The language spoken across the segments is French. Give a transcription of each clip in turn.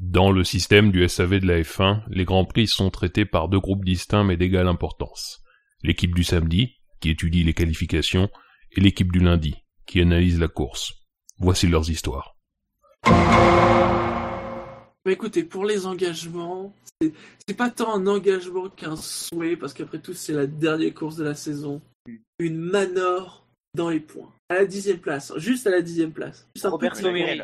Dans le système du SAV de la F1, les Grands Prix sont traités par deux groupes distincts mais d'égale importance. L'équipe du samedi, qui étudie les qualifications, et l'équipe du lundi, qui analyse la course. Voici leurs histoires. Écoutez, pour les engagements, c'est pas tant un engagement qu'un souhait, parce qu'après tout, c'est la dernière course de la saison. Une manor dans les points. À la dixième place, juste à la dixième place. Juste un Roberto petit.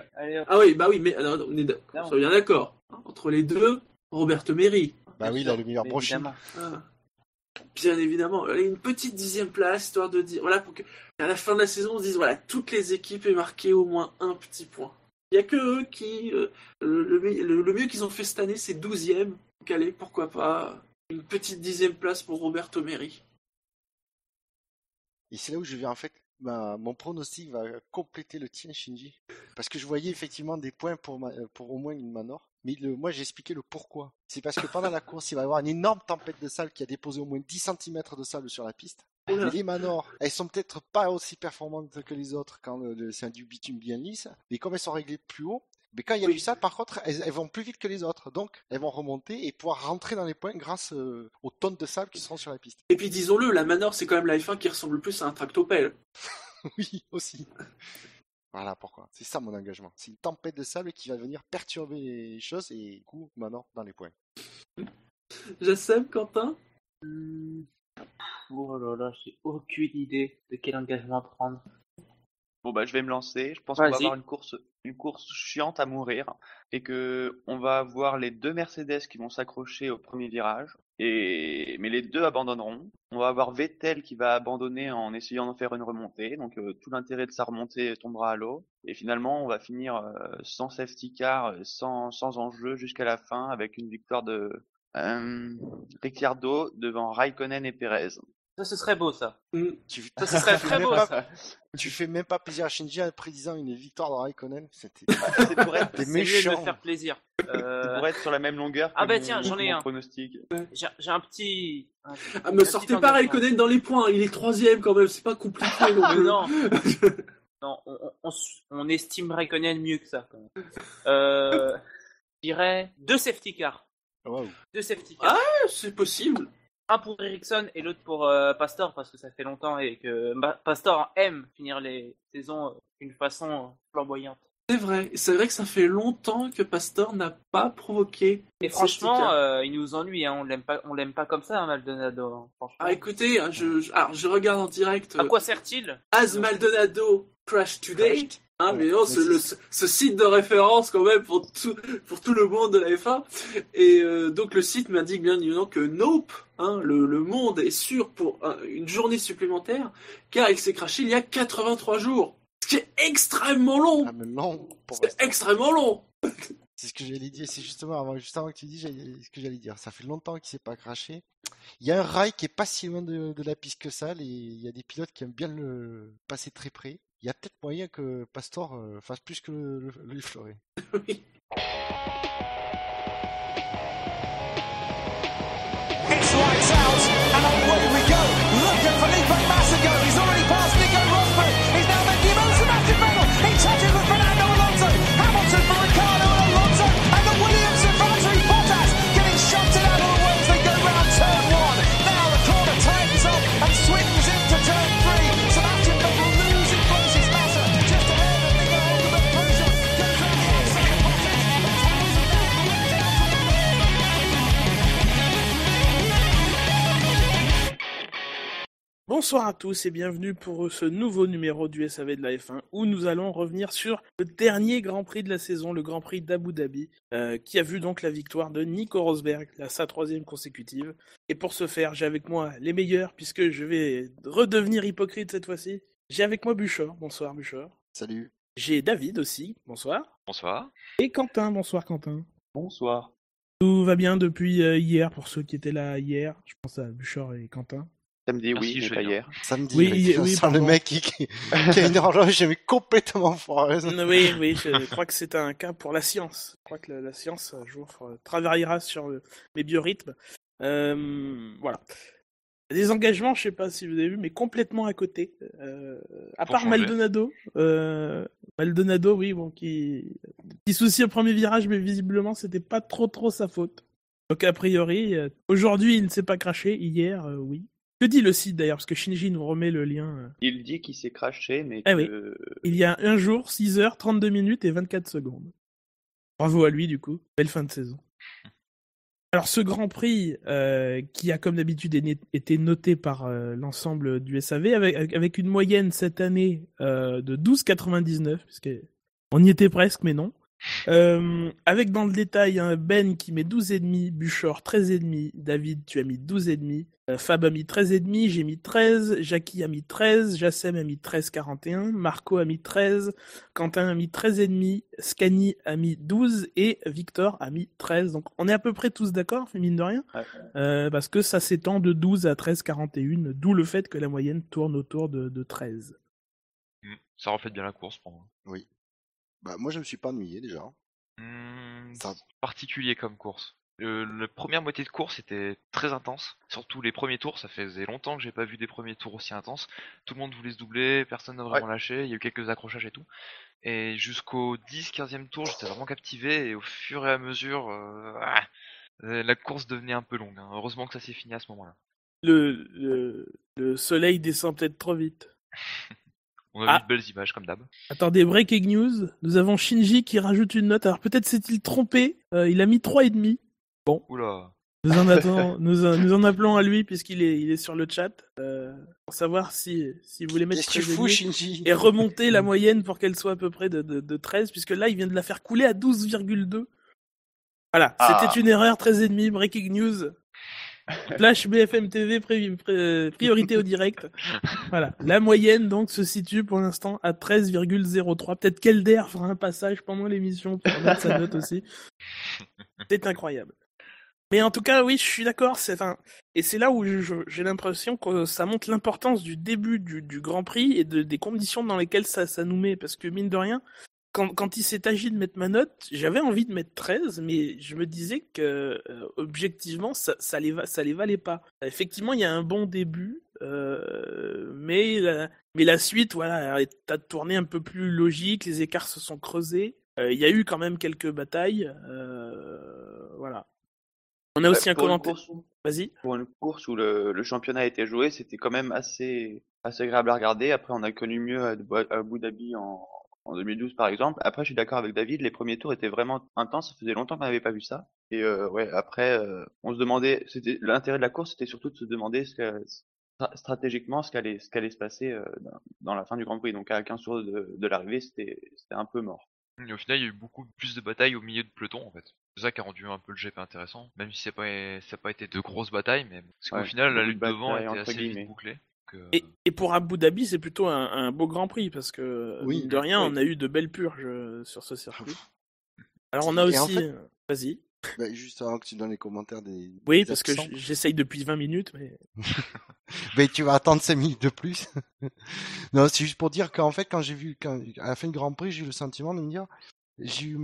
Ah oui, bah oui, mais alors, on est d'ac- Non. on soit bien d'accord. Entre les deux, Roberto Merri. Bah oui, il a le meilleur. Évidemment. Ah. Bien évidemment, Allez, une petite dixième place, histoire de dire, voilà, pour que à la fin de la saison, on se dise, voilà, toutes les équipes aient marqué au moins un petit point. Il n'y a que eux qui, euh, le, mieux qu'ils ont fait cette année, c'est 12e. Donc allez, pourquoi pas, une petite dixième place pour Roberto Merri. Et c'est là où je vais en fait, ma- mon pronostic va compléter le tien, Shinji. Parce que je voyais effectivement des points pour, ma- euh, pour au moins une manor. Mais le, moi, j'ai expliqué le pourquoi. C'est parce que pendant la course, il va y avoir une énorme tempête de sable qui a déposé au moins 10 cm de sable sur la piste. Les manors, elles sont peut-être pas aussi performantes que les autres quand c'est un du bitume bien lisse. Mais comme elles sont réglées plus haut, mais quand il y a Oui. du sable, par contre, elles, elles vont plus vite que les autres. Donc, elles vont remonter et pouvoir rentrer dans les points grâce euh, aux tonnes de sable qui seront sur la piste. Et puis disons-le, la Manor, c'est quand même la F1 qui ressemble le plus à un tractopelle. Oui, aussi. Voilà pourquoi. C'est ça mon engagement. C'est une tempête de sable qui va venir perturber les choses et du coup, maintenant, dans les points. Jassem, Quentin? Oh là là, j'ai aucune idée de quel engagement prendre. Bon bah je vais me lancer. Je pense qu'on va avoir une course, une course chiante à mourir et que on va avoir les deux Mercedes qui vont s'accrocher au premier virage et mais les deux abandonneront. On va avoir Vettel qui va abandonner en essayant d'en faire une remontée. Donc euh, tout l'intérêt de sa remontée tombera à l'eau et finalement on va finir euh, sans safety car, euh, sans sans enjeu jusqu'à la fin avec une victoire de euh, Ricciardo devant Raikkonen et Perez. Ça, ce serait beau, ça. Hmm. Tu, Ça, ce serait tu très fais beau, même pas- ça. tu fais même pas plaisir à Shinji en prédisant une victoire de Raikkonen. C'était C'est pour être C'est mieux de faire plaisir. C'est Euh, pour être sur la même longueur. Ah bah mon- tiens, j'en ai un. pronostic. J'ai j'ai un petit. un- Ah, me sortez pas. Raikkonen dans les points, il est troisième quand même, c'est pas compliqué non non. on, on- on estime Raikkonen mieux que ça. Quand même. Euh, je dirais deux safety cars. Waouh. Deux safety cars. Ah, c'est possible. Un pour Ericsson et l'autre pour euh, Pastor parce que ça fait longtemps et que Ma- Pastor aime finir les saisons euh, d'une façon euh, flamboyante. C'est vrai, c'est vrai que ça fait longtemps que Pastor n'a pas provoqué. Et franchement, euh, il nous ennuie. Hein. On l'aime pas, on l'aime pas comme ça, hein, Maldonado. hein, franchement. Ah, écoutez, je, je- alors, je regarde en direct À quoi sert-il? As Maldonado Crash Today. Hein, mais non, Mais ce, le- ce site de référence quand même pour tout, pour tout le monde de la F1. Et euh, donc le site m'indique bien évidemment que Nope, hein, le, le monde est sûr pour un- une journée supplémentaire, car il s'est craché il y a 83 jours. Ce qui est extrêmement long. Ah, mais non. pour C'est extrêmement long. C'est ce que j'allais dire. C'est justement avant, juste avant que tu dis, j'allais- ce que j'allais dire. Ça fait longtemps qu'il s'est pas craché. Il y a un rail qui est pas si loin de, de la piste que ça. et il y a des pilotes qui aiment bien le passer très près. Il y a peut-être moyen que Pastor euh, fasse plus que le, le, le. Oui. It's lights out, and away we go. Look at Felipe Massa go. He's already passed Bonsoir à tous et bienvenue pour ce nouveau numéro du SAV de la F1 où nous allons revenir sur le dernier Grand Prix de la saison, le Grand Prix d'Abu Dhabi, euh, qui a vu donc la victoire de Nico Rosberg, la sa troisième consécutive. Et pour ce faire, j'ai avec moi les meilleurs puisque je vais redevenir hypocrite cette fois-ci. J'ai avec moi Buchor, bonsoir Buchor. Salut. J'ai David aussi, bonsoir. Bonsoir. Et Quentin, bonsoir Quentin. Bonsoir. Tout va bien depuis euh, hier pour ceux qui étaient là hier. Je pense à Buchor et Quentin. Samedi, Merci, oui, mais pas hier. Samedi, Oui, oui, oui, sans le mec qui, qui, qui a une horloge mais complètement foireuse. Oui, oui, je crois que c'est un cas pour la science. Je crois que la, la science un jour euh, travaillera sur le- les biorhythmes. Euh, voilà. Des engagements, je sais pas si vous avez vu, mais complètement à côté. Euh, à Pour part changer. Maldonado, euh, Maldonado, oui, bon, qui, petit souci au premier virage, mais visiblement, c'était pas trop trop sa faute. Donc a priori, euh, aujourd'hui, il ne s'est pas craché. Hier, euh, oui. Que dit le site d'ailleurs Parce que Shinji nous remet le lien. euh. Il dit qu'il s'est craché, mais Ah que... oui. Il y a un jour, 6 heures, 32 minutes et 24 secondes. Bravo à lui, du coup. Belle fin de saison. Alors, ce Grand Prix, euh, qui a comme d'habitude été noté par euh, l'ensemble du SAV, avec, avec une moyenne cette année euh, de 12,99, puisque on y était presque, mais non. Euh, avec dans le détail un Ben qui met 12,5, Buchor 13,5, David tu as mis 12,5, euh, Fab a mis 13,5, j'ai mis 13, Jackie a mis 13, Jassem a mis 13,41, Marco a mis 13, Quentin a mis 13,5, Scani a mis 12 et Victor a mis 13. Donc on est à peu près tous d'accord, mine de rien, euh, parce que ça s'étend de 12 à 13,41, d'où le fait que la moyenne tourne autour de, de 13. Mm. Ça reflète bien la course pour moi. Oui. Bah, moi, je me suis pas ennuyé déjà. Hmm, Ça- particulier comme course. Euh, la première moitié de course était très intense, surtout les premiers tours. Ça faisait longtemps que j'ai pas vu des premiers tours aussi intenses. Tout le monde voulait se doubler, personne n'a vraiment lâché. Il y a eu quelques accrochages et tout. Et jusqu'au 10-15e tour, j'étais vraiment captivé. Et au fur et à mesure, euh, ah, la course devenait un peu longue. hein. Heureusement que ça s'est fini à ce moment-là. Le, le, le soleil descend peut-être trop vite. On a Ah. vu de belles images comme d'hab. Attendez, breaking news. Nous avons Shinji qui rajoute une note. Alors peut-être s'est-il trompé. Euh, il a mis 3,5. Oula. Nous en, attendons, nous, en- nous en appelons à lui puisqu'il est, il est sur le chat euh, pour savoir si, si vous voulez mettre tu 13,5 fous, Shinji et remonter la moyenne pour qu'elle soit à peu près de, de, de 13 puisque là il vient de la faire couler à 12,2. Voilà, Ah. c'était une erreur 13,5 breaking news. Flash BFM TV pri- pri- priorité au direct. Voilà, la moyenne donc se situe pour l'instant à 13,03. Peut-être qu'Elder fera un passage pendant l'émission pour mettre sa note aussi. C'est incroyable. Mais en tout cas, oui, je suis d'accord. C'est. Et c'est là où j'ai l'impression que ça montre l'importance du début du, Grand Prix et de, des conditions dans lesquelles ça, ça nous met. Parce que mine de rien, quand, quand il s'est agi de mettre ma note, j'avais envie de mettre 13, mais je me disais que euh, objectivement, ça, ça, les va, ça les valait pas. Effectivement, il y a un bon début, euh, mais, la, mais la suite, voilà, t'as tourné un peu plus logique, les écarts se sont creusés. Euh, Il y a eu quand même quelques batailles. voilà. On a aussi un commentaire. Vas-y. Pour une course où le, le championnat a été joué, c'était quand même assez, assez agréable à regarder. Après, on a connu mieux à Abu Dhabi en, en 2012, par exemple. Après, je suis d'accord avec David, les premiers tours étaient vraiment intenses. Ça faisait longtemps qu'on n'avait pas vu ça. Et euh, ouais, après, euh, on se demandait, c'était l'intérêt de la course, c'était surtout de se demander ce que, stra- stratégiquement ce qu'allait, ce qu'allait se passer euh, dans, la fin du Grand Prix. Donc, à 15 tours de, de l'arrivée, c'était, c'était un peu mort. Et au final, il y a eu beaucoup plus de batailles au milieu de peloton en fait. C'est ça qui a rendu un peu le GP intéressant, même si c'est pas, ça n'a pas été de grosses batailles, mais parce qu'au Ouais, final, la lutte devant était assez vite bouclée. Euh, Et, et pour Abu Dhabi, c'est plutôt un, un beau Grand Prix parce que Oui. de rien, Oui. on a eu de belles purges euh, sur ce circuit. Alors on a Et en aussi, fait- euh, vas-y. Bah, juste avant que tu donnes les commentaires des. Oui, des parce que j'essaye depuis 20 minutes, mais Mais tu vas attendre 5 minutes de plus. non, c'est juste pour dire qu'en fait, quand j'ai vu, quand, à la fin du Grand Prix, j'ai eu le sentiment de me dire, j'ai eu,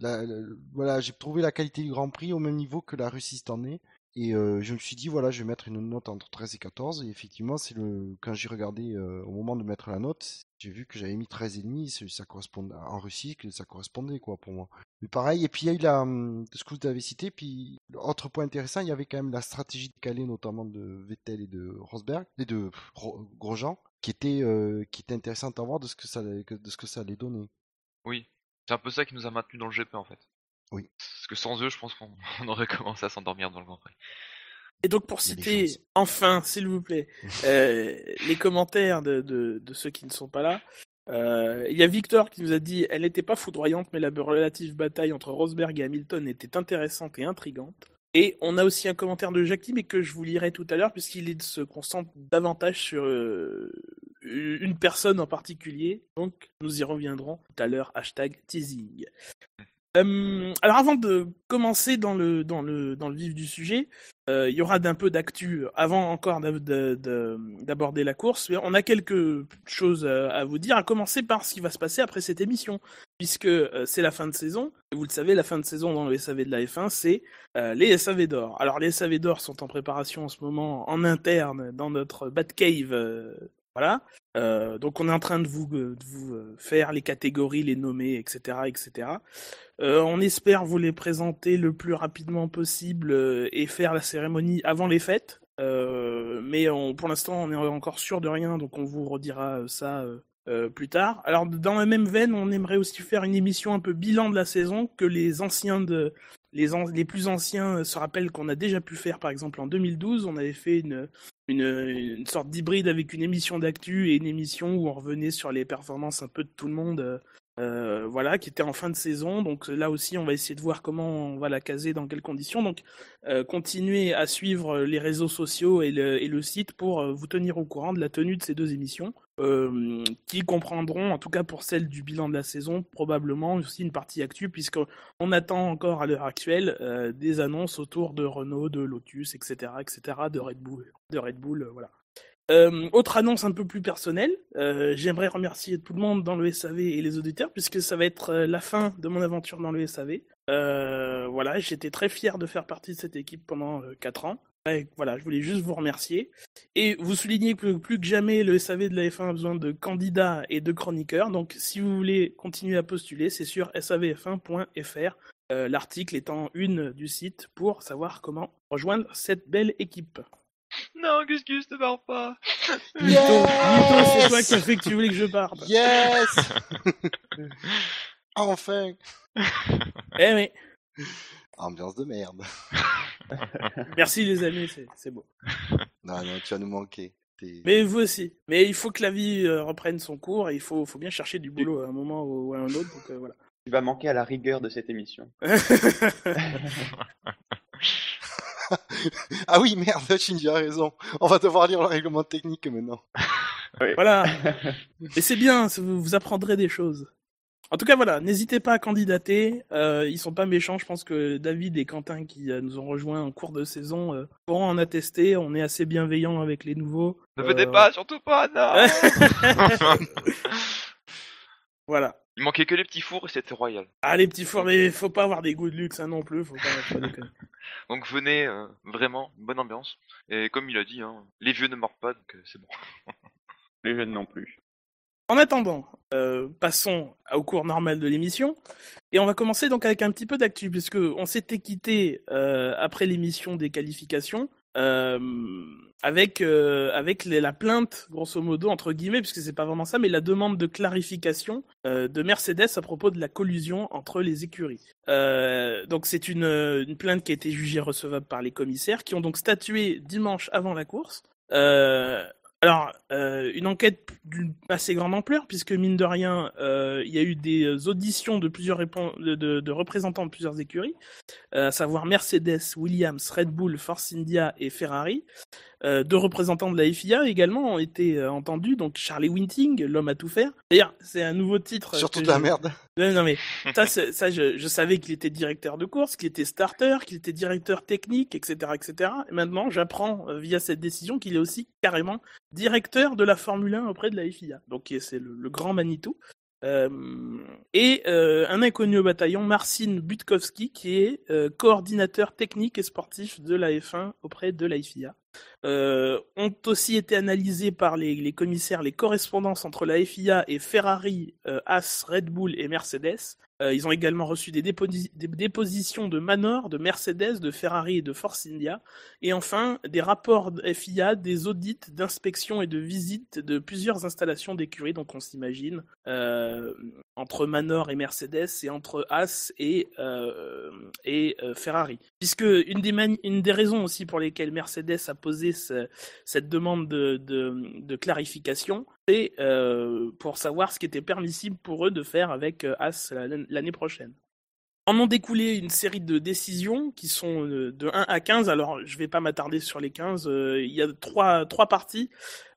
la, la- voilà, j'ai trouvé la qualité du Grand Prix au même niveau que la Russie cette année. Et euh, je me suis dit, voilà, je vais mettre une note entre 13 et 14. Et effectivement, c'est le, quand j'ai regardé euh, au moment de mettre la note, j'ai vu que j'avais mis 13 et demi. c'est- Ça correspondait en Russie, que ça correspondait quoi pour moi. Mais pareil, et puis il y a eu la, hum, ce que vous avez cité, puis autre point intéressant, il y avait quand même la stratégie de Calais, notamment de Vettel et de Rosberg, et de Grosjean, qui était, euh, qui était intéressante à voir de ce que ça, de ce que ça allait donner. Oui, c'est un peu ça qui nous a maintenus dans le GP en fait. Oui. Parce que sans eux, je pense qu'on on aurait commencé à s'endormir dans le Grand Prix. Et donc pour citer enfin, s'il vous plaît, euh, les commentaires de, de, de ceux qui ne sont pas là. Euh, Il y a Victor qui nous a dit elle n'était pas foudroyante, mais la relative bataille entre Rosberg et Hamilton était intéressante et intrigante. Et on a aussi un commentaire de Jackie, mais que je vous lirai tout à l'heure, puisqu'il se concentre davantage sur euh, une personne en particulier. Donc nous y reviendrons tout à l'heure. Hashtag teasing. Euh, alors avant de commencer dans le, dans le, dans le vif du sujet, euh, il y aura d'un peu d'actu avant encore d'aborder la course. On a quelques choses à, vous dire, à commencer par ce qui va se passer après cette émission. puisque euh, c'est la fin de saison. Vous le savez, la fin de saison dans le SAV de la F1, c'est les SAV d'or. Alors les SAV d'or sont en préparation en ce moment en interne dans notre Batcave. Euh, voilà. Euh, donc on est en train de vous, vous euh, faire les catégories, les nommer, etc., etc. Euh, on espère vous les présenter le plus rapidement possible euh, et faire la cérémonie avant les fêtes. Euh, mais pour l'instant, on est encore sûr de rien, donc on vous redira euh, ça euh, euh, plus tard. Alors, dans la même veine, on aimerait aussi faire une émission un peu bilan de la saison, que les anciens de les, plus anciens euh, se rappellent qu'on a déjà pu faire, par exemple en 2012, on avait fait une, sorte d'hybride avec une émission d'actu et une émission où on revenait sur les performances un peu de tout le monde. euh, euh, voilà, qui était en fin de saison. Donc là aussi, on va essayer de voir comment on va la caser, dans quelles conditions. Donc, continuez à suivre les réseaux sociaux et le, site pour vous tenir au courant de la tenue de ces deux émissions, euh, qui comprendront, en tout cas pour celle du bilan de la saison, probablement aussi une partie actu, puisqu'on attend encore à l'heure actuelle euh, des annonces autour de Renault, de Lotus, etc., etc., de Red Bull, de Red Bull, euh, voilà. Autre annonce un peu plus personnelle, j'aimerais remercier tout le monde dans le SAV et les auditeurs puisque ça va être la fin de mon aventure dans le SAV. Voilà, j'étais très fier de faire partie de cette équipe pendant 4 ans. Ouais, voilà, je voulais juste vous remercier et vous souligner que plus que jamais le SAV de la F1 a besoin de candidats et de chroniqueurs. Donc si vous voulez continuer à postuler, c'est sur savf1.fr. euh, L'article étant une du site pour savoir comment rejoindre cette belle équipe. Non, Gus Gus, ne pars pas. Mytho, Mytho, c'est toi qui as fait que tu voulais que je parte. Yes Enfin Eh mais Ambiance de merde. merci les amis, c'est beau. Non, non, tu vas nous manquer. Mais vous aussi. Mais il faut que la vie euh, reprenne son cours et il faut, faut bien chercher du boulot à un moment ou à un autre. Donc euh, voilà. Tu vas manquer à la rigueur de cette émission. Ah oui, merde, Shinji a raison. On va devoir lire le règlement technique maintenant. voilà. Et c'est bien, vous apprendrez des choses. En tout cas, voilà, n'hésitez pas à candidater. Euh, ils sont pas méchants. Je pense que David et Quentin, qui euh, nous ont rejoints en cours de saison, euh, pourront en attester. On est assez bienveillants avec les nouveaux. Ne venez pas, surtout pas, non. Voilà. Il manquait que les petits fours et c'était royal. Ah, les petits fours, mais faut pas avoir des goûts de luxe, hein, non plus. Faut pas, faut pas déconner. Donc venez, euh, vraiment, bonne ambiance. Et comme il a dit, hein, les vieux ne mordent pas, donc euh, c'est bon. Les jeunes non plus. En attendant, euh, passons au cours normal de l'émission. Et on va commencer donc avec un petit peu d'actu, puisque on s'était quitté euh, après l'émission des qualifications euh, avec avec la plainte, grosso modo, entre guillemets, puisque c'est pas vraiment ça, mais la demande de clarification de Mercedes à propos de la collusion entre les écuries. Donc c'est une, plainte qui a été jugée recevable par les commissaires, qui ont donc statué dimanche avant la course. Alors, euh, une enquête d'une assez grande ampleur, puisque mine de rien, euh, il y a eu des auditions de plusieurs de- de représentants de plusieurs écuries, euh, à savoir Mercedes, Williams, Red Bull, Force India et Ferrari. Euh, deux représentants de la FIA également ont été euh, entendus, donc Charlie Winting, l'homme à tout faire. D'ailleurs, c'est un nouveau titre. Surtout de la merde. non, non, mais ça, je, je savais qu'il était directeur de course, qu'il était starter, qu'il était directeur technique, etc., etc. Et maintenant, j'apprends euh, via cette décision qu'il est aussi carrément directeur de la Formule 1 auprès de la FIA. Donc c'est le, le grand Manitou. Euh, et euh, un inconnu au bataillon, Marcin Butkowski, qui est euh, coordinateur technique et sportif de la F1 auprès de la FIA. Euh, ont aussi été analysés par les, commissaires les correspondances entre la FIA et Ferrari, euh, Haas, Red Bull et Mercedes. Euh, ils ont également reçu des, déposi- des dépositions de Manor, de Mercedes, de Ferrari et de Force India. Et enfin, des rapports de FIA, des audits, d'inspection et de visite de plusieurs installations d'écuries. Donc on s'imagine euh, entre Manor et Mercedes et entre Haas et, Ferrari. Puisque une des raisons aussi pour lesquelles Mercedes a posé ce- cette demande de, clarification, c'est euh, pour savoir ce qui était permissible pour eux de faire avec euh, la- l'année prochaine. En ont découlé une série de décisions qui sont euh, de 1 à 15. Alors, je vais pas m'attarder sur les 15. euh, il y a trois, trois parties.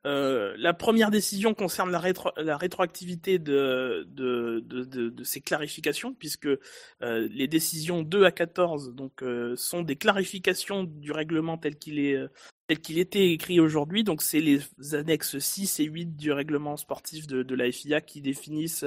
La première décision concerne la, rétro- la rétroactivité de, de, de, ces clarifications, puisque les décisions 2 à 14 donc, sont des clarifications du règlement tel qu'il est, tel qu'il était écrit aujourd'hui. Donc c'est les annexes 6 et 8 du règlement sportif de, la FIA qui définissent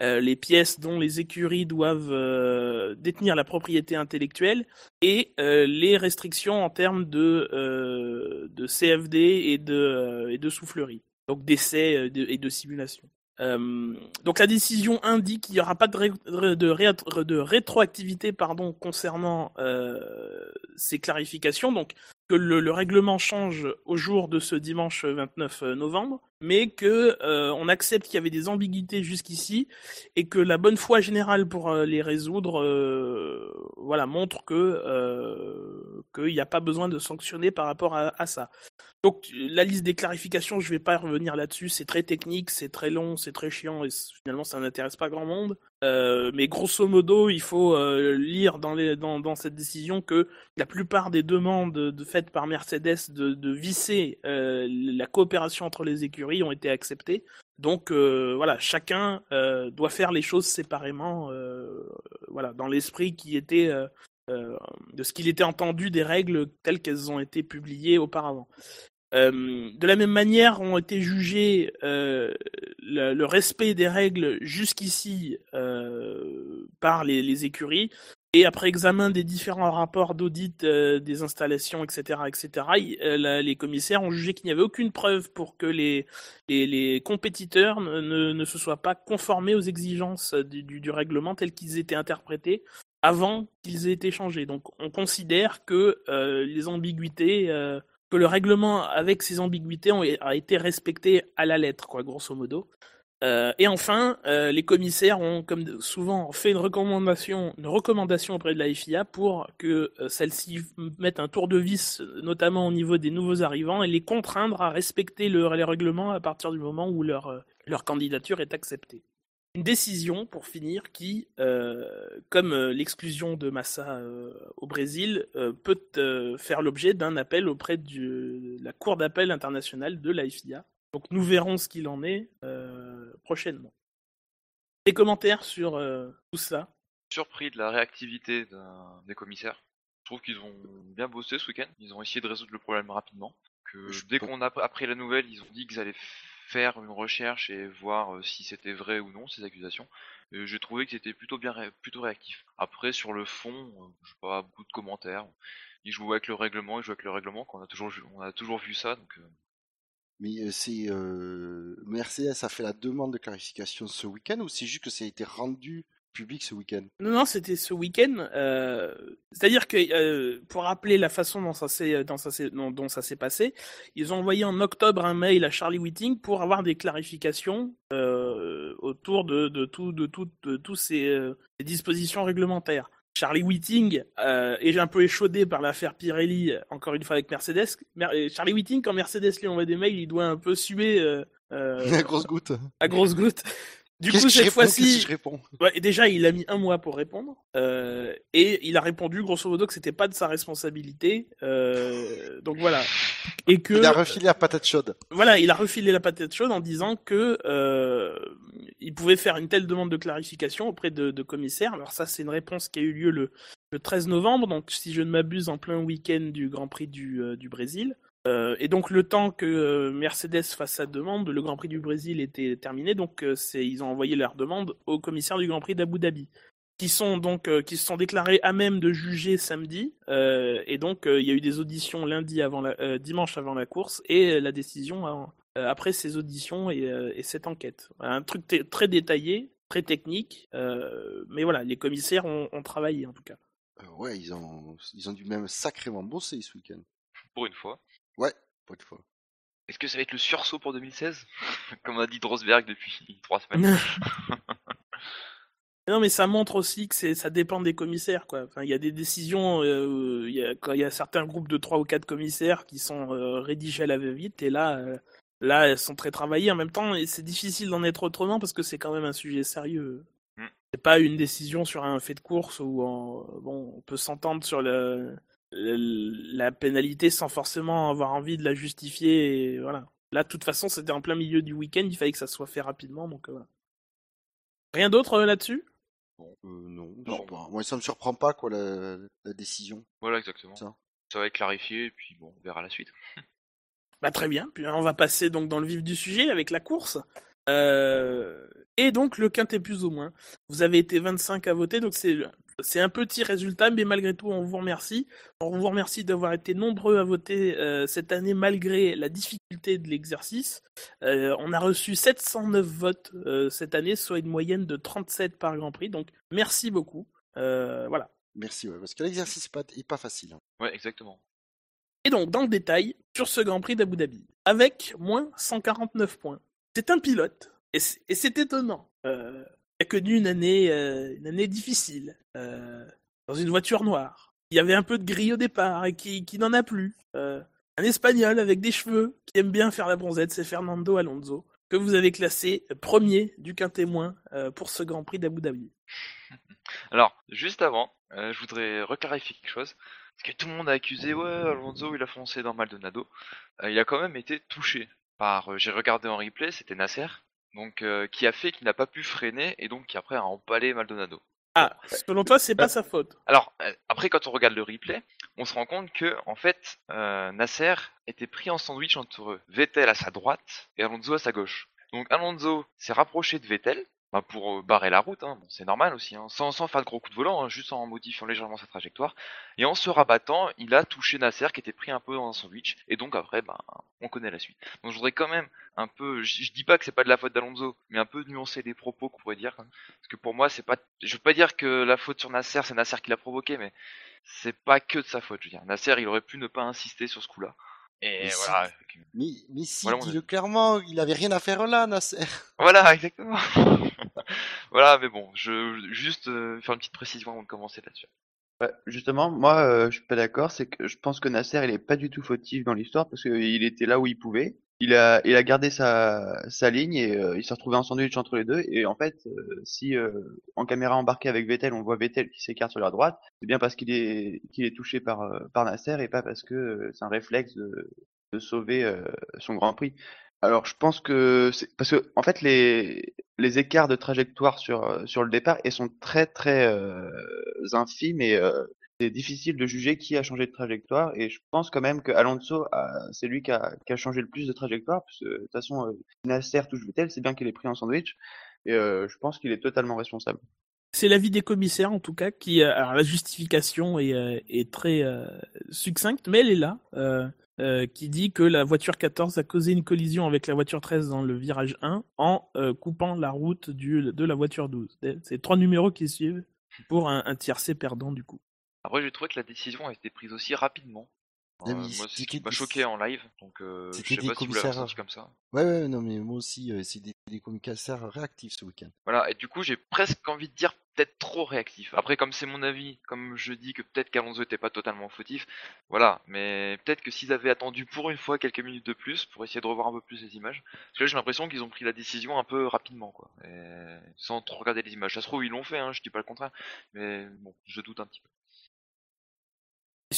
euh, les pièces dont les écuries doivent euh, détenir la propriété intellectuelle et euh, les restrictions en termes de, euh, CFD et de, euh, soufflerie. Donc d'essais euh, de- et de simulation. Euh, donc la décision indique qu'il n'y aura pas de, de, de rétroactivité pardon, concernant euh, ces clarifications. Donc que le, le règlement change au jour de ce dimanche 29 novembre, mais que euh, on accepte qu'il y avait des ambiguïtés jusqu'ici et que la bonne foi générale pour euh, les résoudre, euh, voilà, montre que euh, qu'il n'y a pas besoin de sanctionner par rapport à ça. Donc la liste des clarifications, je vais pas revenir là-dessus, c'est très technique, c'est très long, c'est très chiant et finalement ça n'intéresse pas grand monde. Euh, mais grosso modo, il faut euh, lire dans, les, dans, dans cette décision que la plupart des demandes de, faites par Mercedes de, de visser euh, la coopération entre les écuries ont été acceptées. Donc euh, voilà, chacun euh, doit faire les choses séparément, euh, voilà, dans l'esprit qui était euh, de ce qu'il était entendu des règles telles qu'elles ont été publiées auparavant. Euh, de la même manière, ont été jugés euh, le, respect des règles jusqu'ici par les, écuries. Et après examen des différents rapports d'audit des installations, etc., etc., les commissaires ont jugé qu'il n'y avait aucune preuve pour que les, les, compétiteurs ne, ne, ne se soient pas conformés aux exigences du, du, du règlement tels qu'ils étaient interprétés avant qu'ils aient été changés. Donc on considère que euh, les ambiguïtés, euh, que le règlement avec ces ambiguïtés a été respecté à la lettre, quoi, grosso modo. Euh, et enfin, les commissaires ont, comme souvent, fait une recommandation, une recommandation auprès de la FIA pour que celle-ci mette un tour de vis, notamment au niveau des nouveaux arrivants, et les contraindre à respecter le, les règlements à partir du moment où leur, leur candidature est acceptée. Une décision, pour finir, qui, euh, comme euh, l'exclusion de Massa euh, au Brésil, euh, peut euh, faire l'objet d'un appel auprès de la Cour d'appel internationale de la FIA. Donc nous verrons ce qu'il en est euh, prochainement. Des commentaires sur euh, tout ça? Surpris de la réactivité des commissaires. Je trouve qu'ils ont bien bossé ce week-end. Ils ont essayé de résoudre le problème rapidement. Que dès qu'on a appris la nouvelle, ils ont dit qu'ils allaient faire une recherche et voir euh, si c'était vrai ou non ces accusations. J'ai trouvé que c'était plutôt bien, plutôt réactif. Après, sur le fond, euh, j'ai pas beaucoup de commentaires. Ils jouent avec le règlement, ils jouent avec le règlement, qu'on a toujours, on a toujours vu ça. Euh, Mais c'est euh, Mercedes a fait la demande de clarification ce week-end ou c'est juste que ça a été rendu public ce week-end Non, non, c'était ce week-end. euh, C'est-à-dire que, euh, pour rappeler la façon dont ça s'est dont s'est dont, ça s'est passé, ils ont envoyé en octobre un mail à Charlie Whiting pour avoir des clarifications euh, autour de, de tout de tout de tous ces, euh, dispositions réglementaires. Charlie Whiting euh, est un peu échaudé par l'affaire Pirelli, encore une fois avec Mercedes. Mer- euh, Charlie Whiting, quand Mercedes lui envoie des mails, il doit un peu suer euh, euh, Grosse goutte. à grosse goutte. Du coup, cette fois-ci, Ouais, déjà, il a mis un mois pour répondre, euh, et il a répondu grosso modo que c'était pas de sa responsabilité. Euh, donc voilà, et que Il a refilé la patate chaude. voilà, il a refilé la patate chaude en disant que euh, il pouvait faire une telle demande de clarification auprès de, de commissaires. Alors ça, c'est une réponse qui a eu lieu le, le 13 novembre, donc si je ne m'abuse, en plein week-end du Grand Prix du, du Brésil. Euh, et donc le temps que euh, Mercedes fasse sa demande, le Grand Prix du Brésil était terminé, donc euh, ils ont envoyé leur demande au commissaire du Grand Prix d'Abu Dhabi, qui sont donc euh, qui se sont déclarés à même de juger samedi, euh, et donc euh, il y a eu des auditions lundi avant la, euh, dimanche avant la course et euh, la décision euh, après ces auditions et, euh, et cette enquête. Voilà, un truc très détaillé, très technique, euh, mais voilà, les commissaires ont, ont travaillé en tout cas. Euh, ouais, ils ont, ils ont dû même sacrément bosser ce week-end. pour une fois. Ouais, pour une fois. Est-ce que ça va être le sursaut pour 2016 Comme a dit Drosberg depuis trois semaines. Non, mais ça montre aussi que c'est, ça dépend des commissaires, quoi. Enfin, il y a des décisions, euh, il y a, quand il y a certains groupes de trois ou quatre commissaires qui sont euh, rédigés à la va-vite, et là, euh, là, elles sont très travaillées. En même temps, et c'est difficile d'en être autrement parce que c'est quand même un sujet sérieux. Mm. C'est pas une décision sur un fait de course où on, bon, on peut s'entendre sur le- la pénalité sans forcément avoir envie de la justifier. Et voilà. Là, de toute façon, c'était en plein milieu du week-end, il fallait que ça soit fait rapidement, donc euh, voilà. Rien d'autre euh, là-dessus? Euh, non, Non. pas. Moi, ça me surprend pas, quoi, la, la décision. Voilà, exactement. Ça. Ça va être clarifié, et puis bon, on verra la suite. Bah très bien. Puis on va passer donc dans le vif du sujet avec la course. Euh, et donc le quintet plus ou moins. Vous avez été 25 à voter, donc c'est c'est un petit résultat, mais malgré tout, on vous remercie. On vous remercie d'avoir été nombreux à voter euh, cette année malgré la difficulté de l'exercice. Euh, on a reçu 709 votes euh, cette année, soit une moyenne de 37 par Grand Prix. Donc merci beaucoup. Euh, voilà. Merci, ouais, parce que l'exercice n'est pas, est pas facile. hein. Ouais, exactement. Et donc, dans le détail, sur ce Grand Prix d'Abu Dhabi, avec moins 149 points. C'est un pilote, et c'est étonnant. Euh, il a connu une année, euh, une année difficile, euh, dans une voiture noire. Il y avait un peu de gris au départ, et qui, qui n'en a plus. Euh, un Espagnol avec des cheveux, qui aime bien faire la bronzette, c'est Fernando Alonso, que vous avez classé premier du euh, pour ce Grand Prix d'Abu Dhabi. Alors, juste avant, euh, je voudrais reclarifier quelque chose. Parce que tout le monde a accusé, ouais, Alonso, il a foncé dans Maldonado. Euh, il a quand même été touché par, euh, j'ai regardé en replay, c'était Nasser, donc euh, qui a fait qu'il n'a pas pu freiner et donc qui après a empalé Maldonado. Ah, selon toi, c'est pas sa faute? Alors, euh, après, quand on regarde le replay, on se rend compte que, en fait, euh, Nasser était pris en sandwich entre Vettel à sa droite et Alonso à sa gauche. Donc, Alonso s'est rapproché de Vettel bah, pour euh, barrer la route, hein. c'est normal aussi, hein. sans, sans faire de gros coups de volant, hein, juste en modifiant légèrement sa trajectoire. Et en se rabattant, il a touché Nasser qui était pris un peu dans un sandwich. Et donc, après, bah, on connaît la suite. Donc, je voudrais quand même un peu, je, je dis pas que c'est pas de la faute d'Alonso, mais un peu nuancer les propos qu'on pourrait dire. hein. Parce que pour moi, c'est pas, je veux pas dire que la faute sur Nasser, c'est Nasser qui l'a provoqué, mais c'est pas que de sa faute. Je veux dire, Nasser, il aurait pu ne pas insister sur ce coup-là. Et Mais si. voilà. Mais, mais si, Voilà, on dis-le clairement, il avait rien à faire là, Nasser. Voilà, exactement. voilà, mais bon, je juste euh, faire une petite précision avant de commencer là-dessus. Ouais, justement, moi, euh, je suis pas d'accord. C'est que je pense que Nasser, il est pas du tout fautif dans l'histoire parce qu'il était là où il pouvait. Il a, il a gardé sa, sa ligne et euh, il s'est retrouvé en sandwich entre les deux. Et en fait, euh, si euh, en caméra embarquée avec Vettel, on voit Vettel qui s'écarte sur la droite, c'est bien parce qu'il est, qu'il est touché par, euh, par Nasser et pas parce que euh, c'est un réflexe de, de sauver euh, son Grand Prix. Alors, je pense que c'est parce que en fait les les écarts de trajectoire sur sur le départ ils sont très très infimes et c'est difficile de juger qui a changé de trajectoire et je pense quand même que Alonso c'est lui qui a, changé le plus de trajectoire de toute façon euh, Nasser touche Vettel c'est bien qu'il est pris en sandwich et euh, je pense qu'il est totalement responsable. C'est l'avis des commissaires en tout cas qui euh, alors la justification est, très succincte mais elle est là qui dit que la voiture 14 a causé une collision avec la voiture 13 dans le virage 1 en coupant la route de la voiture 12. C'est trois numéros qui suivent pour un, un tiercé perdant du coup. Après, j'ai trouvé que la décision a été prise aussi rapidement. Ah Euh, moi, c'est ce qui m'a choqué en live, donc euh, je sais des pas si vous commissaires- comme ça. Ouais, ouais, non, mais moi aussi, euh, c'est des, des communicateurs réactifs ce week-end. Voilà, et du coup, j'ai presque envie de dire peut-être trop réactif. Après, comme c'est mon avis, comme je dis que peut-être qu'Alonso était pas totalement fautif, voilà, mais peut-être que s'ils avaient attendu pour une fois quelques minutes de plus pour essayer de revoir un peu plus les images, parce que là, j'ai l'impression qu'ils ont pris la décision un peu rapidement, quoi, et sans trop regarder les images. Ça se trouve, ils l'ont fait, hein, je dis pas le contraire, mais bon, je doute un petit peu.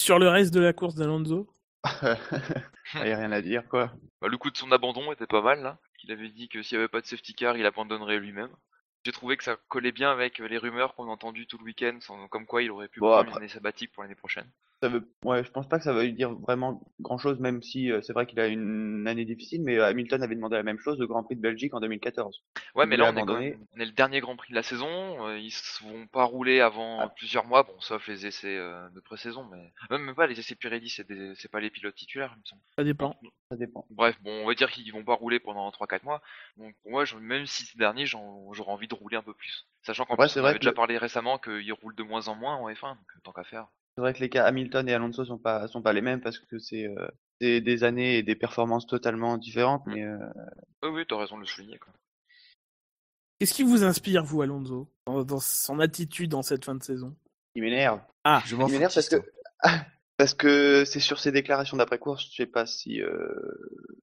Sur le reste de la course d'Alonso, Il y a rien à dire quoi. Bah, le coup de son abandon était pas mal, là, qu'il avait dit que s'il y avait pas de safety car, il abandonnerait lui-même. J'ai trouvé que ça collait bien avec les rumeurs qu'on a entendues tout le week-end, sans- comme quoi il aurait pu Bon, prendre après- une année sabbatique pour l'année prochaine. Ça veut, ouais, je pense pas que ça va lui dire vraiment grand chose, même si euh, c'est vrai qu'il a une année difficile, mais euh, Hamilton avait demandé la même chose au Grand Prix de Belgique en 2014. Ouais, mais là, on est, quand abandonner. même- on est le dernier Grand Prix de la saison. euh, ils se vont pas rouler avant Ah. plusieurs mois, bon, sauf les essais euh, de pré-saison, mais même, même pas les essais Pirelli, c'est des- c'est pas les pilotes titulaires, il me semble. ça dépend. Ça dépend. Bref, bon, on va dire qu'ils vont pas rouler pendant 3-4 mois. Donc, pour moi, je- même si c'est dernier, j'en- j'aurais envie de rouler un peu plus. Sachant qu'en plus, on avait déjà parlé récemment qu'ils roulent de moins en moins en F1, donc tant qu'à faire. C'est vrai que les cas Hamilton et Alonso sont pas sont pas les mêmes parce que c'est euh, des années et des performances totalement différentes, mais euh, Oui, oui, t'as raison de le souligner, quoi. Qu'est-ce qui vous inspire, vous, Alonso, dans, dans son attitude dans cette fin de saison? Il m'énerve. Ah, Je m'en Il m'énerve parce que parce que c'est sur ses déclarations d'après course, je sais pas si euh,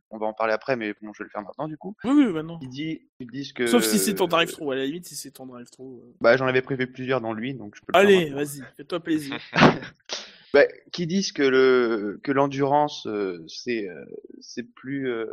on va en parler après, mais bon, je vais le faire maintenant du coup. oui, oui, maintenant. Il dit, ils disent que. Sauf si c'est ton drive-through, à la limite, si c'est ton drive-through. euh. Bah, j'en avais prévu plusieurs dans lui, donc je peux le faire Allez, vas-y, fais-toi plaisir. Bah, qui disent que le que l'endurance euh, c'est euh, c'est plus euh,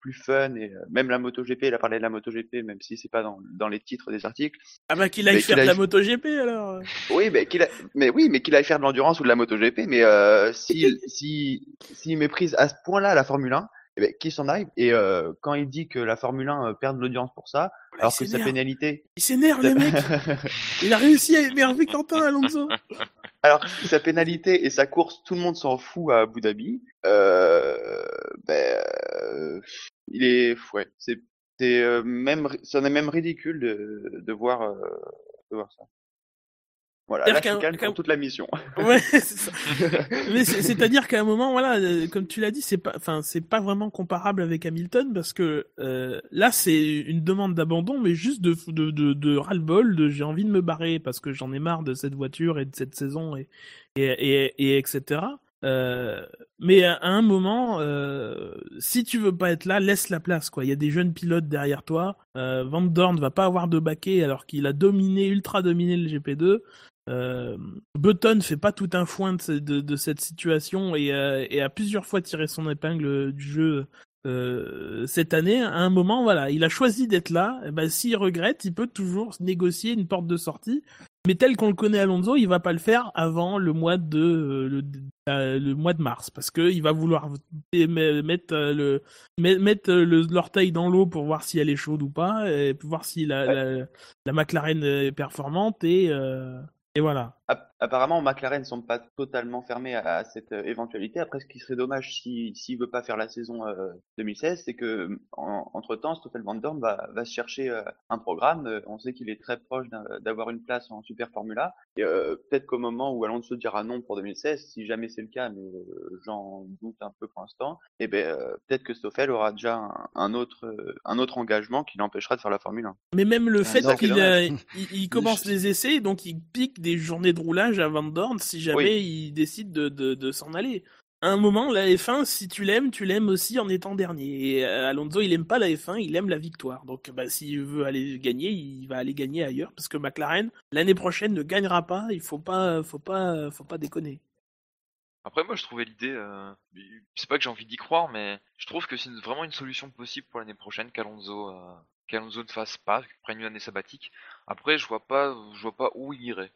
plus fun et euh, même la MotoGP, il a parlé de la MotoGP même si c'est pas dans dans les titres des articles. Ah bah qu'il aille faire de la MotoGP alors. Oui, mais qu'il a... mais oui, mais qu'il aille faire de l'endurance ou de la MotoGP, mais euh, si si s'il méprise à ce point-là la Formule 1, eh ben, qu'il s'en aille. Et euh, quand il dit que la Formule 1 euh, perd de l'audience pour ça, alors que sa pénalité, Il s'énerve le mec. Il a réussi à énerver Quentin Alonso. alors que sa pénalité et sa course, tout le monde s'en fout à Abu Dhabi. Euh, ben, euh, il est, ouais, c'est, c'est euh, même, c'en est même ridicule de, de voir, euh, de voir ça. Voilà, là, qu'un- pour toute la mission. Ouais, c'est ça. Mais c'est- c'est-à-dire qu'à un moment, voilà, euh, comme tu l'as dit, c'est pas, enfin, c'est pas vraiment comparable avec Hamilton parce que euh, là, c'est une demande d'abandon, mais juste de de de, de ras-le-bol, de j'ai envie de me barrer parce que j'en ai marre de cette voiture et de cette saison et et et, et etc. Euh, mais à un moment, euh, si tu veux pas être là, laisse la place. Quoi, il y a des jeunes pilotes derrière toi. Euh, Van Dorn va pas avoir de baquet alors qu'il a dominé, ultra dominé le GP2. Euh, Button fait pas tout un foin de, de, de cette situation et, euh, et a plusieurs fois tiré son épingle du jeu euh, cette année. À un moment, voilà, il a choisi d'être là. Et ben, s'il regrette, il peut toujours négocier une porte de sortie. Mais tel qu'on le connaît Alonso, il va pas le faire avant le mois de euh, le, le mois de mars parce que il va vouloir mettre le met- mettre l'orteil dans l'eau pour voir si elle est chaude ou pas et pour voir si la, Ouais. la, la McLaren est performante et et voilà. App- Apparemment, McLaren ne sont pas totalement fermés à, à cette euh, éventualité. Après, ce qui serait dommage si s'il veut pas faire la saison euh, 2016, c'est que en, entre temps, Stoffel Van Dorn va, va se chercher euh, un programme. Euh, on sait qu'il est très proche d'avoir une place en Super Formula. Et euh, peut-être qu'au moment où Alonso dira non pour 2016, si jamais c'est le cas, mais euh, j'en doute un peu pour l'instant, et ben euh, peut-être que Stoffel aura déjà un, un autre euh, un autre engagement qui l'empêchera de faire la Formule 1. Mais même le Ah, fait qu'il euh, il, il commence les essais, donc il pique des journées de roulage à Van Dorn si jamais il décide de, de, de s'en aller. À un moment, la F1, si tu l'aimes, tu l'aimes aussi en étant dernier. Et euh, Alonso, il aime pas la F1, il aime la victoire. Donc, bah, s'il veut aller gagner, il va aller gagner ailleurs, parce que McLaren l'année prochaine ne gagnera pas. Il faut pas, faut pas, faut pas déconner. Après, moi, je trouvais l'idée. Euh... C'est pas que j'ai envie d'y croire, mais je trouve que c'est vraiment une solution possible pour l'année prochaine qu'Alonso euh, qu'Alonso ne fasse pas, qu'il prenne une année sabbatique. Après, je vois pas, je vois pas où il irait.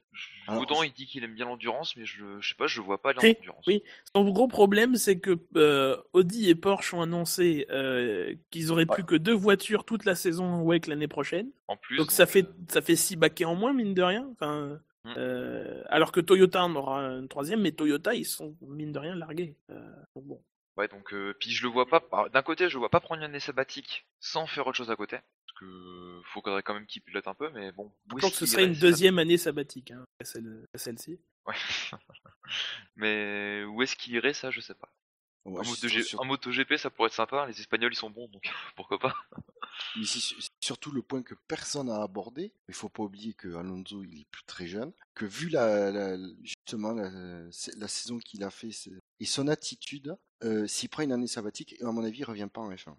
Alors, Autant il dit qu'il aime bien l'endurance, mais je, je sais pas, je vois pas aller Si, en endurance. oui. Son gros problème, c'est que euh, Audi et Porsche ont annoncé euh, qu'ils auraient plus que deux voitures toute la saison WEC l'année prochaine. En plus. Donc ça fait euh, ça fait six baquets en moins mine de rien. Enfin, Mm. euh, alors que Toyota en aura une troisième, mais Toyota ils sont mine de rien largués. Donc bon. Ouais, donc euh, puis je le vois pas. D'un côté, je le vois pas prendre une année sabbatique sans faire autre chose à côté, parce que faut faudrait quand même qu'il pilote un peu, mais bon. est-ce ce serait une deuxième année sabbatique, hein, celle-ci. Ouais. mais où est-ce qu'il irait, ça, je sais pas. Ouais, en, moto en MotoGP, ça pourrait être sympa. Les Espagnols, ils sont bons, donc pourquoi pas. Mais c'est su- c'est surtout le point que personne n'a abordé. Il faut pas oublier que Alonso il est plus très jeune, que vu la, la- justement la, la saison qu'il a fait et son attitude, euh, s'il prend une année sabbatique, à mon avis, il revient pas en F1.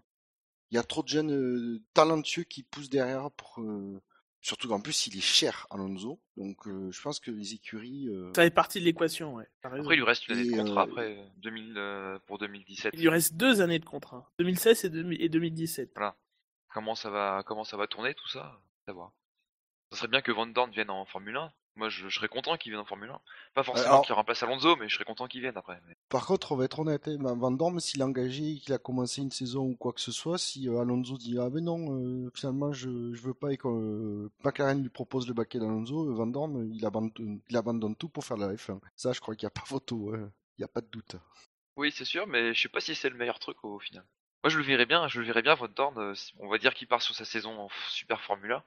Il y a trop de jeunes euh, talentueux qui poussent derrière pour. euh, Surtout qu'en plus, il est cher, Alonso. Donc, euh, je pense que les écuries. euh, Ça fait partie de l'équation, ouais. Après, il lui reste une année de contrat euh, après 2000 euh, pour 2017. Il lui reste deux années de contrat, 2016 et, 2000 et 2017. Comment ça va, comment ça va tourner tout ça? Ça serait bien que Van Dorn vienne en Formule 1. Moi, je, je serais content qu'il vienne en Formule 1. Pas forcément Alors- qu'il remplace Alonso, mais je serais content qu'il vienne après. Mais- Par contre, on va être honnête, hein, Van Dorn, s'il est engagé et qu'il a commencé une saison ou quoi que ce soit, si euh, Alonso dit ah ben non, euh, finalement je, je veux pas et que euh, McLaren lui propose le baquet d'Alonso, euh, Van euh, il abandonne, il abandonne tout pour faire la F1. Ça, je crois qu'il n'y a pas photo, hein. il n'y a pas de doute. Oui, c'est sûr, mais je sais pas si c'est le meilleur truc au final. Moi, je le verrais bien, je le verrais bien, Van Dorn. on va dire qu'il part sur sa saison en Super Formula,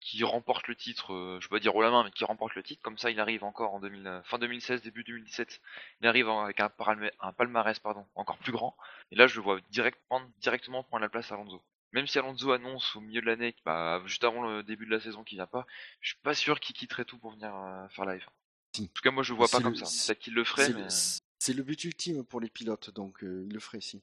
qui remporte le titre, euh, je vais pas dire haut la main, mais qui remporte le titre. Comme ça, il arrive encore en 2000, euh, fin 2016, début 2017. Il arrive avec un, un palmarès pardon, encore plus grand. Et là, je le vois direct, prendre, directement prendre la place à Alonso. Même si Alonso annonce au milieu de l'année, bah, juste avant le début de la saison qu'il vient pas, je suis pas sûr qu'il quitterait tout pour venir euh, faire la F1. Si. En tout cas, moi, je le vois pas le- comme ça. c'est- qu'il le ferait, C'est mais... le, c'est le but ultime pour les pilotes, donc euh, il le ferait si.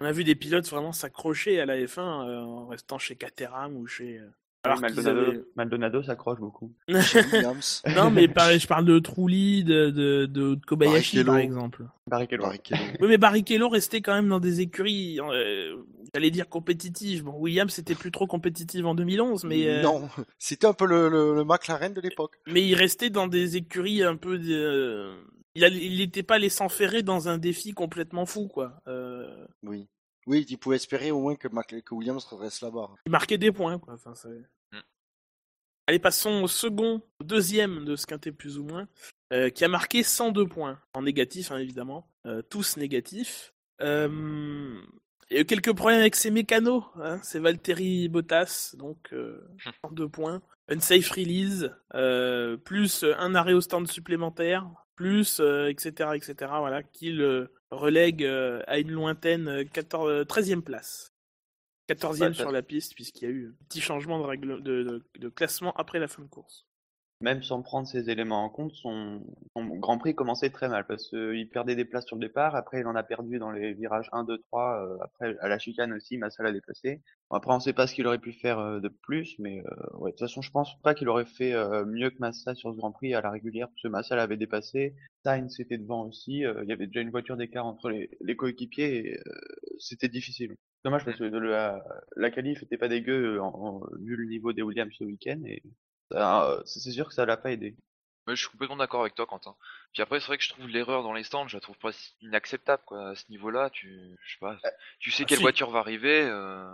On a vu des pilotes vraiment s'accrocher à la F1 euh, en restant chez Caterham ou chez. Alors Maldonado, avaient- Maldonado s'accroche beaucoup. Williams, Non, mais pareil, je parle de Trulli, de, de, de Kobayashi, Barrichello. par exemple. Barrichello. Barrichello. Oui, mais Barrichello restait quand même dans des écuries, euh, j'allais dire compétitives. Bon, Williams c'était plus trop compétitive en 2011, mais euh, Non, c'était un peu le, le, le McLaren de l'époque. mais il restait dans des écuries un peu. de- euh, il n'était pas les s'enferrer dans un défi complètement fou, quoi. Euh, Oui. Oui, il pouvait espérer au moins que, Mac- que Williams la barre. il marquait des points, quoi. Enfin, c'est- Mm. Allez, passons au second, au deuxième de ce quintet plus ou moins, euh, qui a marqué 102 points, en négatif, hein, évidemment, euh, tous négatifs. Euh, il y a eu quelques problèmes avec ses mécanos, hein, c'est Valtteri Bottas, donc euh, 102 points. Unsafe release, euh, plus un arrêt au stand supplémentaire, plus, euh, etc., etc., voilà, qui le relègue euh, à une lointaine euh, 14, euh, 13e place. 14e Bah, sur la piste, puisqu'il y a eu un petit changement de, règle, de, de- de classement après la fin de course. Même sans prendre ces éléments en compte, son, son Grand Prix commençait très mal parce qu'il perdait des places sur le départ. Après, il en a perdu dans les virages 1, 2, 3. euh, après, à la chicane aussi, Massa l'a. Bon, après, on sait pas ce qu'il aurait pu faire euh, de plus, mais euh, ouais, de toute façon, je pense pas qu'il aurait fait euh, mieux que Massa sur ce Grand Prix à la régulière parce que Massa l'avait dépassé. Sainz était devant aussi. il y avait déjà une voiture d'écart entre les, les coéquipiers et c'était difficile. Dommage parce que la, la qualif était pas dégueu en, en- vu le niveau des Williams ce week-end et ça, euh, c'est sûr que ça l'a pas aidé. Ouais, je suis complètement d'accord avec toi, Quentin. Puis après, c'est vrai que je trouve l'erreur dans les stands, je la trouve pas inacceptable, quoi. À ce niveau-là, tu, je sais pas, tu sais ah, quelle si. voiture va arriver, euh,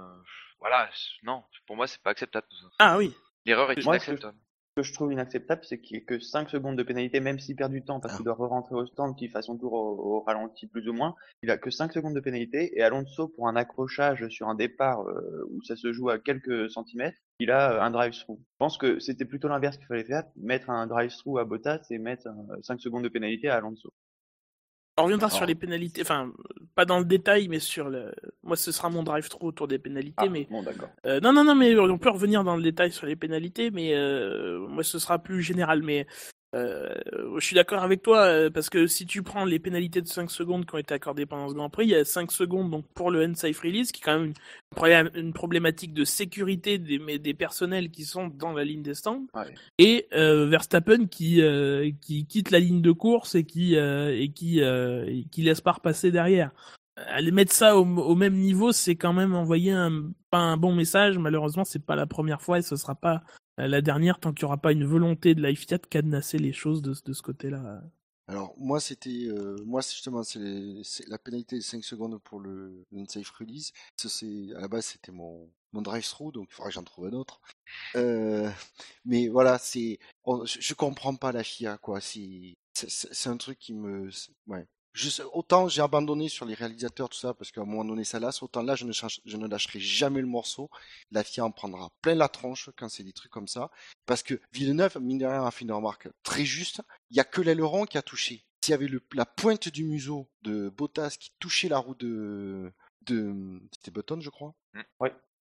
voilà, non, pour moi, c'est pas acceptable tout ça. Ah oui, L'erreur est Moi, ce que- inacceptable. Que je trouve inacceptable, c'est qu'il y ait que 5 secondes de pénalité, même s'il perd du temps parce qu'il doit re-rentrer au stand, qu'il fasse son tour au, au ralenti plus ou moins. Il a que 5 secondes de pénalité et Alonso, pour un accrochage sur un départ euh, où ça se joue à quelques centimètres, il a euh, un drive-through. Je pense que c'était plutôt l'inverse qu'il fallait faire, mettre un drive-through à Bottas et mettre 5 secondes de pénalité à Alonso. On reviendra sur les pénalités, enfin, pas dans le détail, mais sur le... Moi, ce sera mon drive-through autour des pénalités, Ah, mais... bon. Euh, non, non, non, mais on peut revenir dans le détail sur les pénalités, mais euh, moi, ce sera plus général, mais... euh, je suis d'accord avec toi, euh, parce que si tu prends les pénalités de 5 secondes qui ont été accordées pendant ce Grand Prix, il y a 5 secondes donc pour le unsafe release, qui est quand même une, problématique de sécurité des, personnels qui sont dans la ligne des stands, Ouais. et euh, Verstappen qui, euh, qui quitte la ligne de course et qui, et qui, et qui laisse pas repasser derrière. Aller mettre ça au, au même niveau, c'est quand même envoyer un, pas un bon message. Malheureusement, c'est pas la première fois et ce sera pas la dernière tant qu'il y aura pas une volonté de la FIA de cadenasser les choses de, ce côté-là. Alors, moi, c'était. euh, moi, justement, c'est la pénalité de 5 secondes pour le unsafe release. C'est, à la base, c'était mon, mon drive-through, donc il faudra que j'en trouve un autre. Euh, mais voilà, c'est. je, je comprends pas la FIA, quoi. C'est, c'est, un truc qui me. Ouais. Autant j'ai abandonné sur les réalisateurs, tout ça, parce qu'à un moment donné, ça lasse, autant là, je ne, je ne lâcherai jamais le morceau. La FIA en prendra plein la tronche quand c'est des trucs comme ça. Parce que Villeneuve, mine de rien, a fait une remarque très juste. Il y a que l'aileron qui a touché. S'il y avait la pointe du museau de Bottas qui touchait la roue de, de c'était Button, je crois. Mm.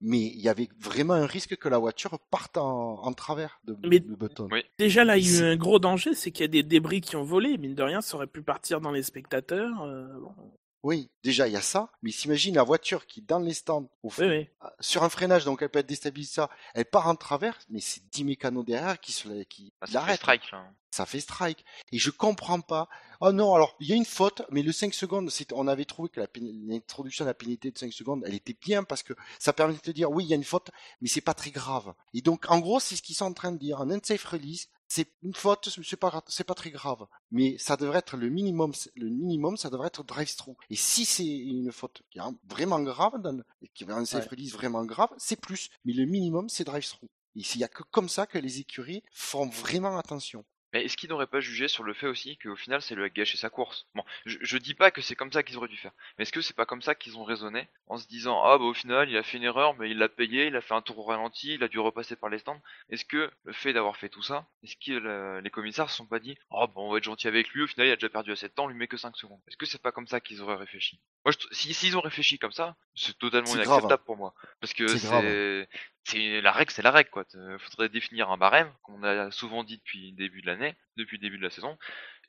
Mais il y avait vraiment un risque que la voiture parte en, en travers de, Mais- de Button. Oui. Déjà, là, il y a eu un gros danger, c'est qu'il y a des débris qui ont volé. Mine de rien, ça aurait pu partir dans les spectateurs. euh, bon. Oui, déjà il y a ça. Mais s'imagine la voiture qui dans les stands au fond, Oui, oui. sur un freinage, donc elle peut être déstabilisée, ça, elle part en travers, mais c'est 10 mécanos derrière qui se qui Ah, ça fait l'arrêtent. strike, là. ça fait strike. Et je comprends pas. Oh non, alors il y a une faute, mais le 5 secondes, on avait trouvé que l'introduction de la pénalité de 5 secondes, elle était bien parce que ça permet de te dire oui, il y a une faute, mais c'est pas très grave. Et donc en gros, c'est ce qu'ils sont en train de dire. Un unsafe release, c'est une faute, c'est pas c'est pas très grave, mais ça devrait être le minimum. Le minimum, ça devrait être drive-through. Et si c'est une faute qui est vraiment grave, dans qui est un Ouais. vraiment grave, c'est plus. Mais le minimum, c'est drive-through. Et il y a que comme ça que les écuries font vraiment attention. Mais est-ce qu'ils n'auraient pas jugé sur le fait aussi qu'au final c'est lui a gâché sa course? Bon, je, je dis pas que c'est comme ça qu'ils auraient dû faire, mais est-ce que c'est pas comme ça qu'ils ont raisonné en se disant ah bah au final il a fait une erreur mais il l'a payé, il a fait un tour au ralenti, il a dû repasser par les stands. Est-ce que le fait d'avoir fait tout ça, est-ce que les commissaires se sont pas dit oh bah on va être gentil avec lui, au final il a déjà perdu assez de temps, on lui met que 5 secondes. Est-ce que c'est pas comme ça qu'ils auraient réfléchi? Moi je, si s'ils ont réfléchi comme ça, c'est totalement grave, inacceptable hein. pour moi parce que C'est grave. C'est la règle, c'est la règle quoi. Il faudrait définir un barème, qu'on a souvent dit depuis le début de l'année, depuis le début de la saison.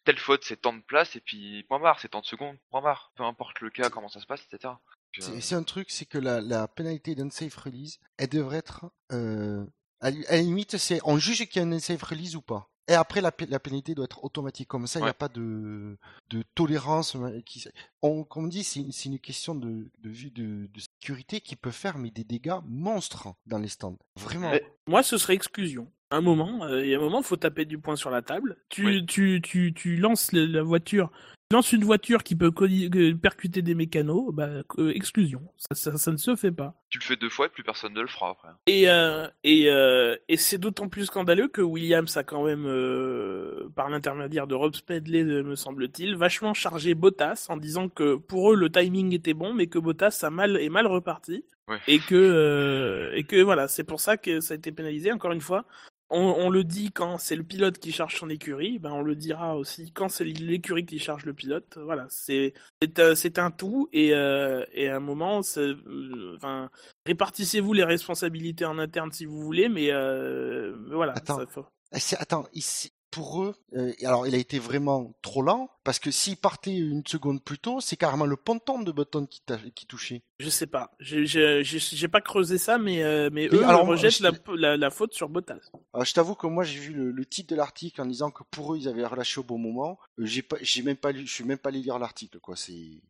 Telle faute, c'est tant de place et puis point barre, c'est tant de secondes, point barre. Peu importe le cas, comment ça se passe, etc. Euh, C'est un truc, c'est que la, la pénalité d'unsafe release, elle devrait être euh, À, la- à la limite, c'est on juge qu'il y a un safe release ou pas. Et après, la, la pénalité doit être automatique. Comme ça, il n'y a pas de, de tolérance. euh, Qui, on, comme on dit, c'est c'est une question de, de vue de, de sécurité qui peut faire mais des dégâts monstres dans les stands. Vraiment. Mais- Moi, ce serait exclusion. Un moment, euh, il y a un moment, faut taper du poing sur la table. Tu, Oui. tu, tu, tu lances la voiture, tu lances une voiture qui peut euh, percuter des mécanos, bah, euh, exclusion. Ça, ça, ça ne se fait pas. Tu le fais deux fois et plus personne ne le fera après. Et, euh, et, et c'est d'autant plus scandaleux que Williams a quand même, par l'intermédiaire de Rob Smedley, euh, me semble-t-il, vachement chargé Bottas en disant que pour eux le timing était bon, mais que Bottas a mal, est mal reparti. Ouais. Et que, euh, et que voilà, c'est pour ça que ça a été pénalisé. Encore une fois, on, on le dit quand c'est le pilote qui charge son écurie, ben on le dira aussi quand c'est l'écurie qui charge le pilote. Voilà, c'est c'est un- tout et, euh, et à un moment, euh, enfin, répartissez-vous les responsabilités en interne si vous voulez, mais, euh, voilà. Attends. ça faut- Attends, ici, pour eux, euh, alors il a été vraiment trop lent parce que s'il partait une seconde plus tôt, c'est carrément le ponton de Button qui, touchait. Je sais pas, j'ai- pas creusé ça, mais, euh, mais Mais eux alors, rejettent je- la, la, la faute sur Bottas. Alors, je t'avoue que moi j'ai vu le, le titre de l'article en disant que pour eux ils avaient relâché au bon moment. Euh, J'ai pas, j'ai même pas lu, je suis même pas allé lire l'article quoi. C'est,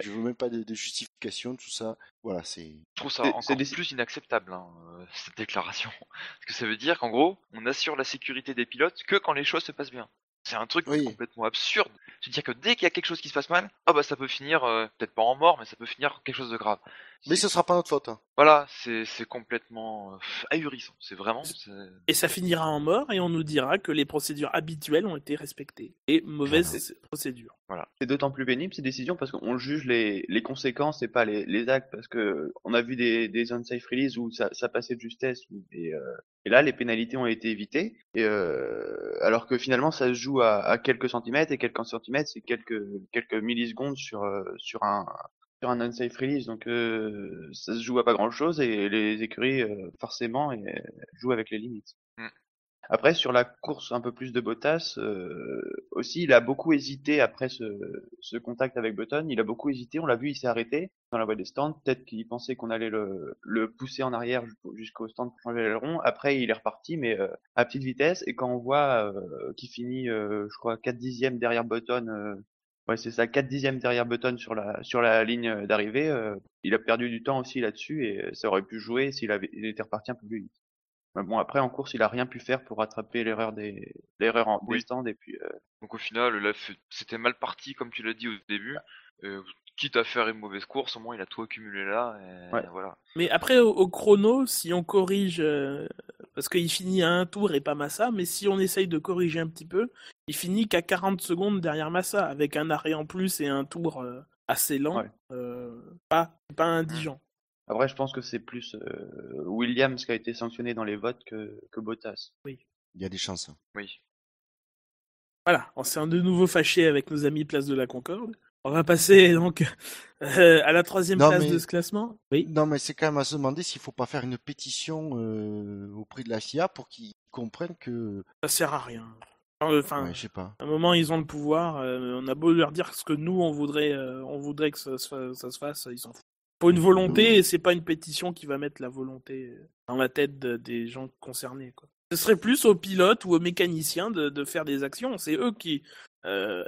je veux même pas de, de justification tout ça. Voilà, c'est. Je trouve ça encore des- plus inacceptable, hein, euh, cette déclaration. Parce que ça veut dire qu'en gros, on assure la sécurité des pilotes que quand les choses se passent bien. C'est un truc Oui. complètement absurde. C'est-à-dire que dès qu'il y a quelque chose qui se passe mal, ah bah ça peut finir, euh, peut-être pas en mort, mais ça peut finir quelque chose de grave. Mais ce sera pas notre faute. hein. Voilà, c'est c'est complètement euh, ahurissant. C'est vraiment... Et ça finira en mort et on nous dira que les procédures habituelles ont été respectées. Et mauvaise procédure. C'est d'autant plus pénible ces décisions parce qu'on juge les, les conséquences et pas les, les actes parce que on a vu des, des unsafe release où ça, ça passait de justesse et, euh, et là les pénalités ont été évitées et euh, alors que finalement ça se joue à, à quelques centimètres et quelques centimètres c'est quelques quelques millisecondes sur sur un un unsafe release donc euh, ça se joue à pas grand chose et les écuries euh, forcément et, jouent avec les limites. Mm. Après, sur la course un peu plus de Bottas, euh, aussi, il a beaucoup hésité après ce, ce contact avec Button. Il a beaucoup hésité. On l'a vu, il s'est arrêté dans la voie des stands. Peut-être qu'il pensait qu'on allait le, le pousser en arrière jusqu'au- stand pour changer l'aileron. Après, il est reparti, mais euh, à petite vitesse. Et quand on voit euh, qu'il finit, euh, je crois, 4 dixièmes derrière Button, euh, ouais, c'est ça, 4 dixièmes derrière Button sur la, sur la ligne d'arrivée, euh, il a perdu du temps aussi là-dessus et ça aurait pu jouer s'il avait, il était reparti un peu plus vite. Mais bon, après, en course, il a rien pu faire pour rattraper l'erreur des, l'erreur en Oui. des stands et puis, euh, Donc au final, là, c'était mal parti, comme tu l'as dit au début. Euh, quitte à faire une mauvaise course, au moins il a tout accumulé là. Et Ouais. voilà. Mais après, au, au chrono, si on corrige, euh, parce qu'il finit à un tour et pas Massa, mais si on essaye de corriger un petit peu, il finit qu'à 40 secondes derrière Massa, avec un arrêt en plus et un tour euh, assez lent, Ouais. euh, pas, pas indigent. après, je pense que c'est plus euh, Williams qui a été sanctionné dans les votes que, que Bottas. Il y a des chances. Oui. Voilà, on s'est de nouveau fâché avec nos amis Place de la Concorde. On va passer donc euh, à la troisième Non, place mais- de ce classement. Oui. Non, mais c'est quand même à se demander s'il faut pas faire une pétition euh, auprès de la FIA pour qu'ils comprennent que. Ça sert à rien. Enfin, Ouais, je sais pas. à un moment, ils ont le pouvoir. euh, on a beau leur dire ce que nous, on voudrait, euh, on voudrait que ça se, fa- ça se fasse, ils s'en foutent. Faut une volonté et c'est pas une pétition qui va mettre la volonté euh, dans la tête de- des gens concernés. Quoi. Ce serait plus aux pilotes ou aux mécaniciens de, de faire des actions. C'est eux qui. Euh,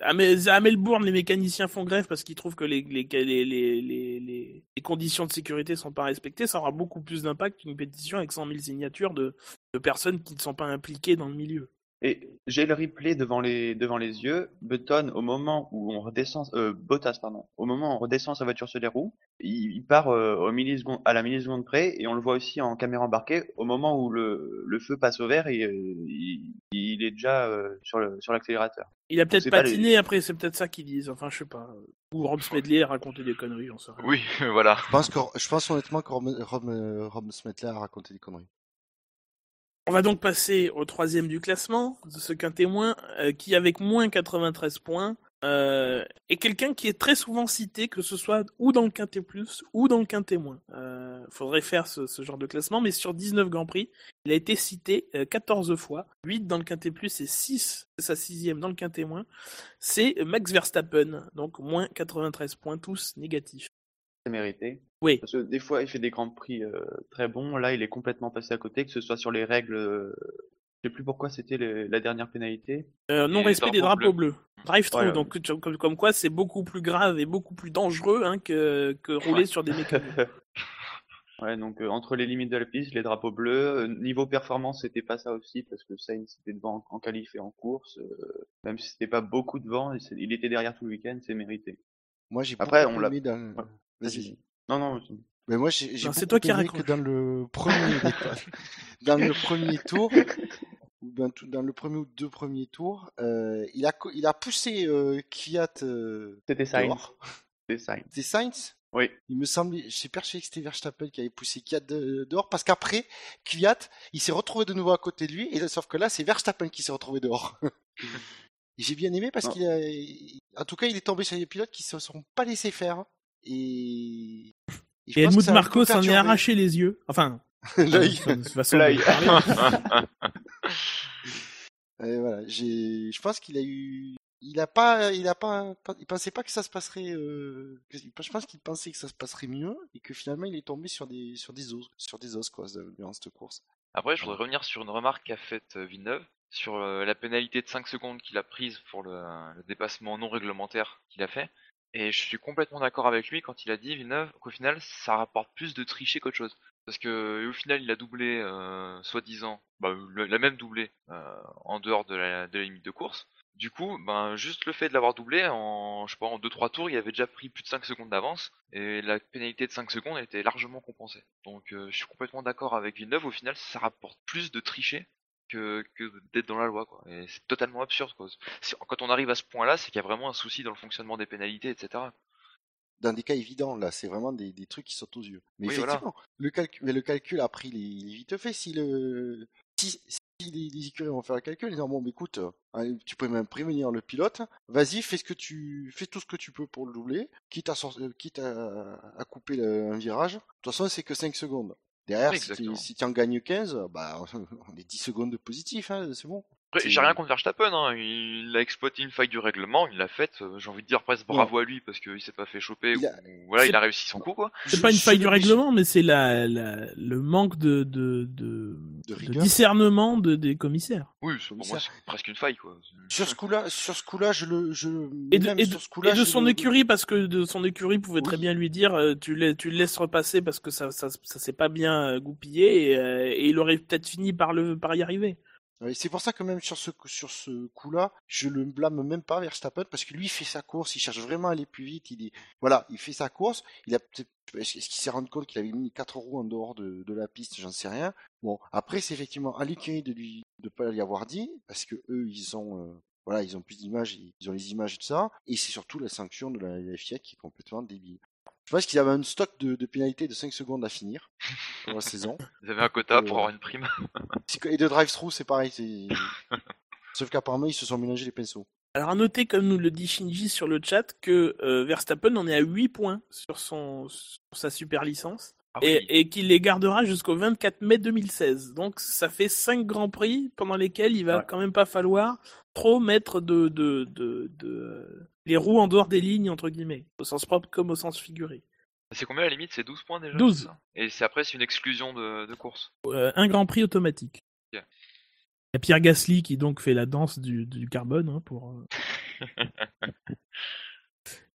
à, Mel- à Melbourne, les mécaniciens font grève parce qu'ils trouvent que les, les, les, les, les, les- les conditions de sécurité sont pas respectées. Ça aura beaucoup plus d'impact qu'une pétition avec 100 000 signatures de, de personnes qui ne sont pas impliquées dans le milieu. Et j'ai le replay devant les devant les yeux. Button, au moment où on redescend, euh, Bottas pardon, au moment où on redescend sa voiture sur les roues, il, il part euh, au milliseconde, à la milliseconde près, et on le voit aussi en caméra embarquée. Au moment où le, le feu passe au vert, et, euh, il, il est déjà euh, sur le sur l'accélérateur. Il a peut-être sait patiné, après c'est peut-être ça qu'ils disent, enfin je sais pas. Ou Rob Smedley a raconté des conneries, sais rien. Oui, voilà. Je pense, que, je pense honnêtement que Rob, Rob, Rob Smetler a raconté des conneries. On va donc passer au troisième du classement, de ce qu'un témoin euh, qui, avec moins 93 points, euh, est quelqu'un qui est très souvent cité, que ce soit ou dans le quintet plus ou dans le quintet moins. Euh, faudrait faire ce, genre de classement, mais sur 19 Grands Prix, il a été cité euh, 14 fois, 8 dans le quintet plus et 6, c'est sa sixième dans le quintet. C'est Max Verstappen, donc moins 93 points, tous négatifs. c'est mérité. Oui. Parce que des fois, il fait des grands prix euh, très bons. Là, il est complètement passé à côté, que ce soit sur les règles. euh, je sais plus pourquoi c'était le- la dernière pénalité. Euh, non respect des drapeaux bleus. Drive-through, Voilà. donc tu- comme, comme quoi c'est beaucoup plus grave et beaucoup plus dangereux hein, que, que rouler sur des mécaniques. Ouais, donc euh, entre les limites de la piste, les drapeaux bleus, euh, niveau performance, c'était pas ça aussi parce que Sainz était devant en qualif et en course, euh, même si c'était pas beaucoup devant, il il était derrière tout le week-end, c'est mérité. Moi, j'ai Après, on l'a- Ouais. Vas-y. Non, non, c'est- Mais moi, j'ai c'est beaucoup toi qui aimé que dans le premier, dans le premier tour, ou dans, tout- dans le premier ou deux premiers tours, euh, il a, il a poussé euh, Kvyat euh, c'était Sainz. dehors. C'était Sainz. C'était Sainz? Oui. Il me semblait, j'ai persuadé que c'était Verstappen qui avait poussé de- dehors, parce qu'après, Kvyat, il s'est retrouvé de nouveau à côté de lui, et sauf que là, c'est Verstappen qui s'est retrouvé dehors. J'ai bien aimé parce qu'il a, en tout cas, il est tombé sur des pilotes qui se sont pas laissés faire. Et, Et que Helmut Marco s'en est arraché les yeux. Enfin, L'œil. euh, L'œil. parler. Et voilà, j'ai, je pense qu'il a eu, il a pas, il a pas, il pensait pas que ça se passerait, euh, je pense qu'il pensait que ça se passerait mieux et que finalement il est tombé sur des, sur des os, sur des os quoi, durant cette course. Après, je voudrais revenir sur une remarque qu'a faite euh, Villeneuve sur la pénalité de 5 secondes qu'il a prise pour le, le dépassement non réglementaire qu'il a fait. Et je suis complètement d'accord avec lui quand il a dit, Villeneuve, qu'au final, ça rapporte plus de tricher qu'autre chose. Parce que au final, il a doublé, euh, soi-disant, bah, même doublé euh, en dehors de la, limite de course. Du coup, ben juste le fait de l'avoir doublé en, je sais pas, en 2-3 tours, il avait déjà pris plus de 5 secondes d'avance et la pénalité de 5 secondes était largement compensée. Donc euh, je suis complètement d'accord avec Villeneuve. Au final, ça rapporte plus de tricher que, que d'être dans la loi, quoi. Et c'est totalement absurde, quoi. Quand on arrive à ce point-là, c'est qu'il y a vraiment un souci dans le fonctionnement des pénalités, etc. Dans des cas évidents, là, c'est vraiment des, des trucs qui sautent aux yeux. Mais Oui, voilà. effectivement, le calcul, mais le calcul a pris les, les vite fait. Si le, si, si les, les écuries vont faire le calcul, ils disent bon, bah, écoute, euh, tu peux même prévenir le pilote. Vas-y, fais ce que tu, fais tout ce que tu peux pour le doubler, quitte à, euh, quitte à, à couper le- un virage. De toute façon, c'est que 5 secondes. Derrière, Oui, si tu si en gagnes 15, bah, on est 10 secondes de positif, hein, c'est bon. Après, j'ai rien contre Verstappen, hein. il a exploité une faille du règlement, il l'a faite, euh, j'ai envie de dire presque bravo à lui parce qu'il s'est pas fait choper, Il a- ou voilà, il a réussi son coup, quoi. C'est pas une faille du règlement, mais c'est la, la- le manque de, de, de, De discernement de, des commissaires. Oui, c'est- pour moi, Commissaire. c'est presque une faille, quoi. Sur ce coup-là, sur ce coup-là, je le, je, Et de, même et de- sur ce coup-là, et de je son le- écurie, parce que de son écurie pouvait très bien lui dire euh, tu, la- tu le laisses repasser parce que ça, ça, ça s'est pas bien euh, goupillé et, et il aurait peut-être fini par, le, par y arriver. Ouais, c'est pour ça que même sur ce, sur ce coup-là, je le blâme même pas Verstappen parce que lui il fait sa course, il cherche vraiment à aller plus vite. Il est, voilà, il fait sa course. Il a peut-être, est-ce qu'il s'est rendu compte qu'il avait mis quatre roues en dehors de, la piste, j'en sais rien. Bon, après c'est effectivement à l'écurie de lui de pas lui avoir dit parce que eux ils ont, euh, voilà, ils ont plus d'images, ils ont les images de ça, et c'est surtout la sanction de la, la FIA qui est complètement débile. Je pense qu'il avait un stock de, de pénalités de 5 secondes à finir pour la saison. Ils avaient un quota Euh, pour avoir une prime. Et de drive-through, c'est pareil. c'est- Sauf qu'apparemment, ils se sont mélangés les pinceaux. Alors à noter, comme nous le dit Shinji sur le chat, que euh, Verstappen en est à 8 points sur, son, sur sa super licence. Ah oui. et, et qu'il les gardera jusqu'au 24 mai 2016. Donc ça fait 5 grands prix pendant lesquels il va Ouais. quand même pas falloir trop mettre de, de, de, de- les roues en dehors des lignes, entre guillemets, au sens propre comme au sens figuré. C'est combien la limite C'est 12 points déjà 12. c'est ça? Et c'est après, c'est une exclusion de, de course. Euh, un grand prix automatique. Il y a Pierre Gasly qui donc fait la danse du, du carbone hein, pour. euh.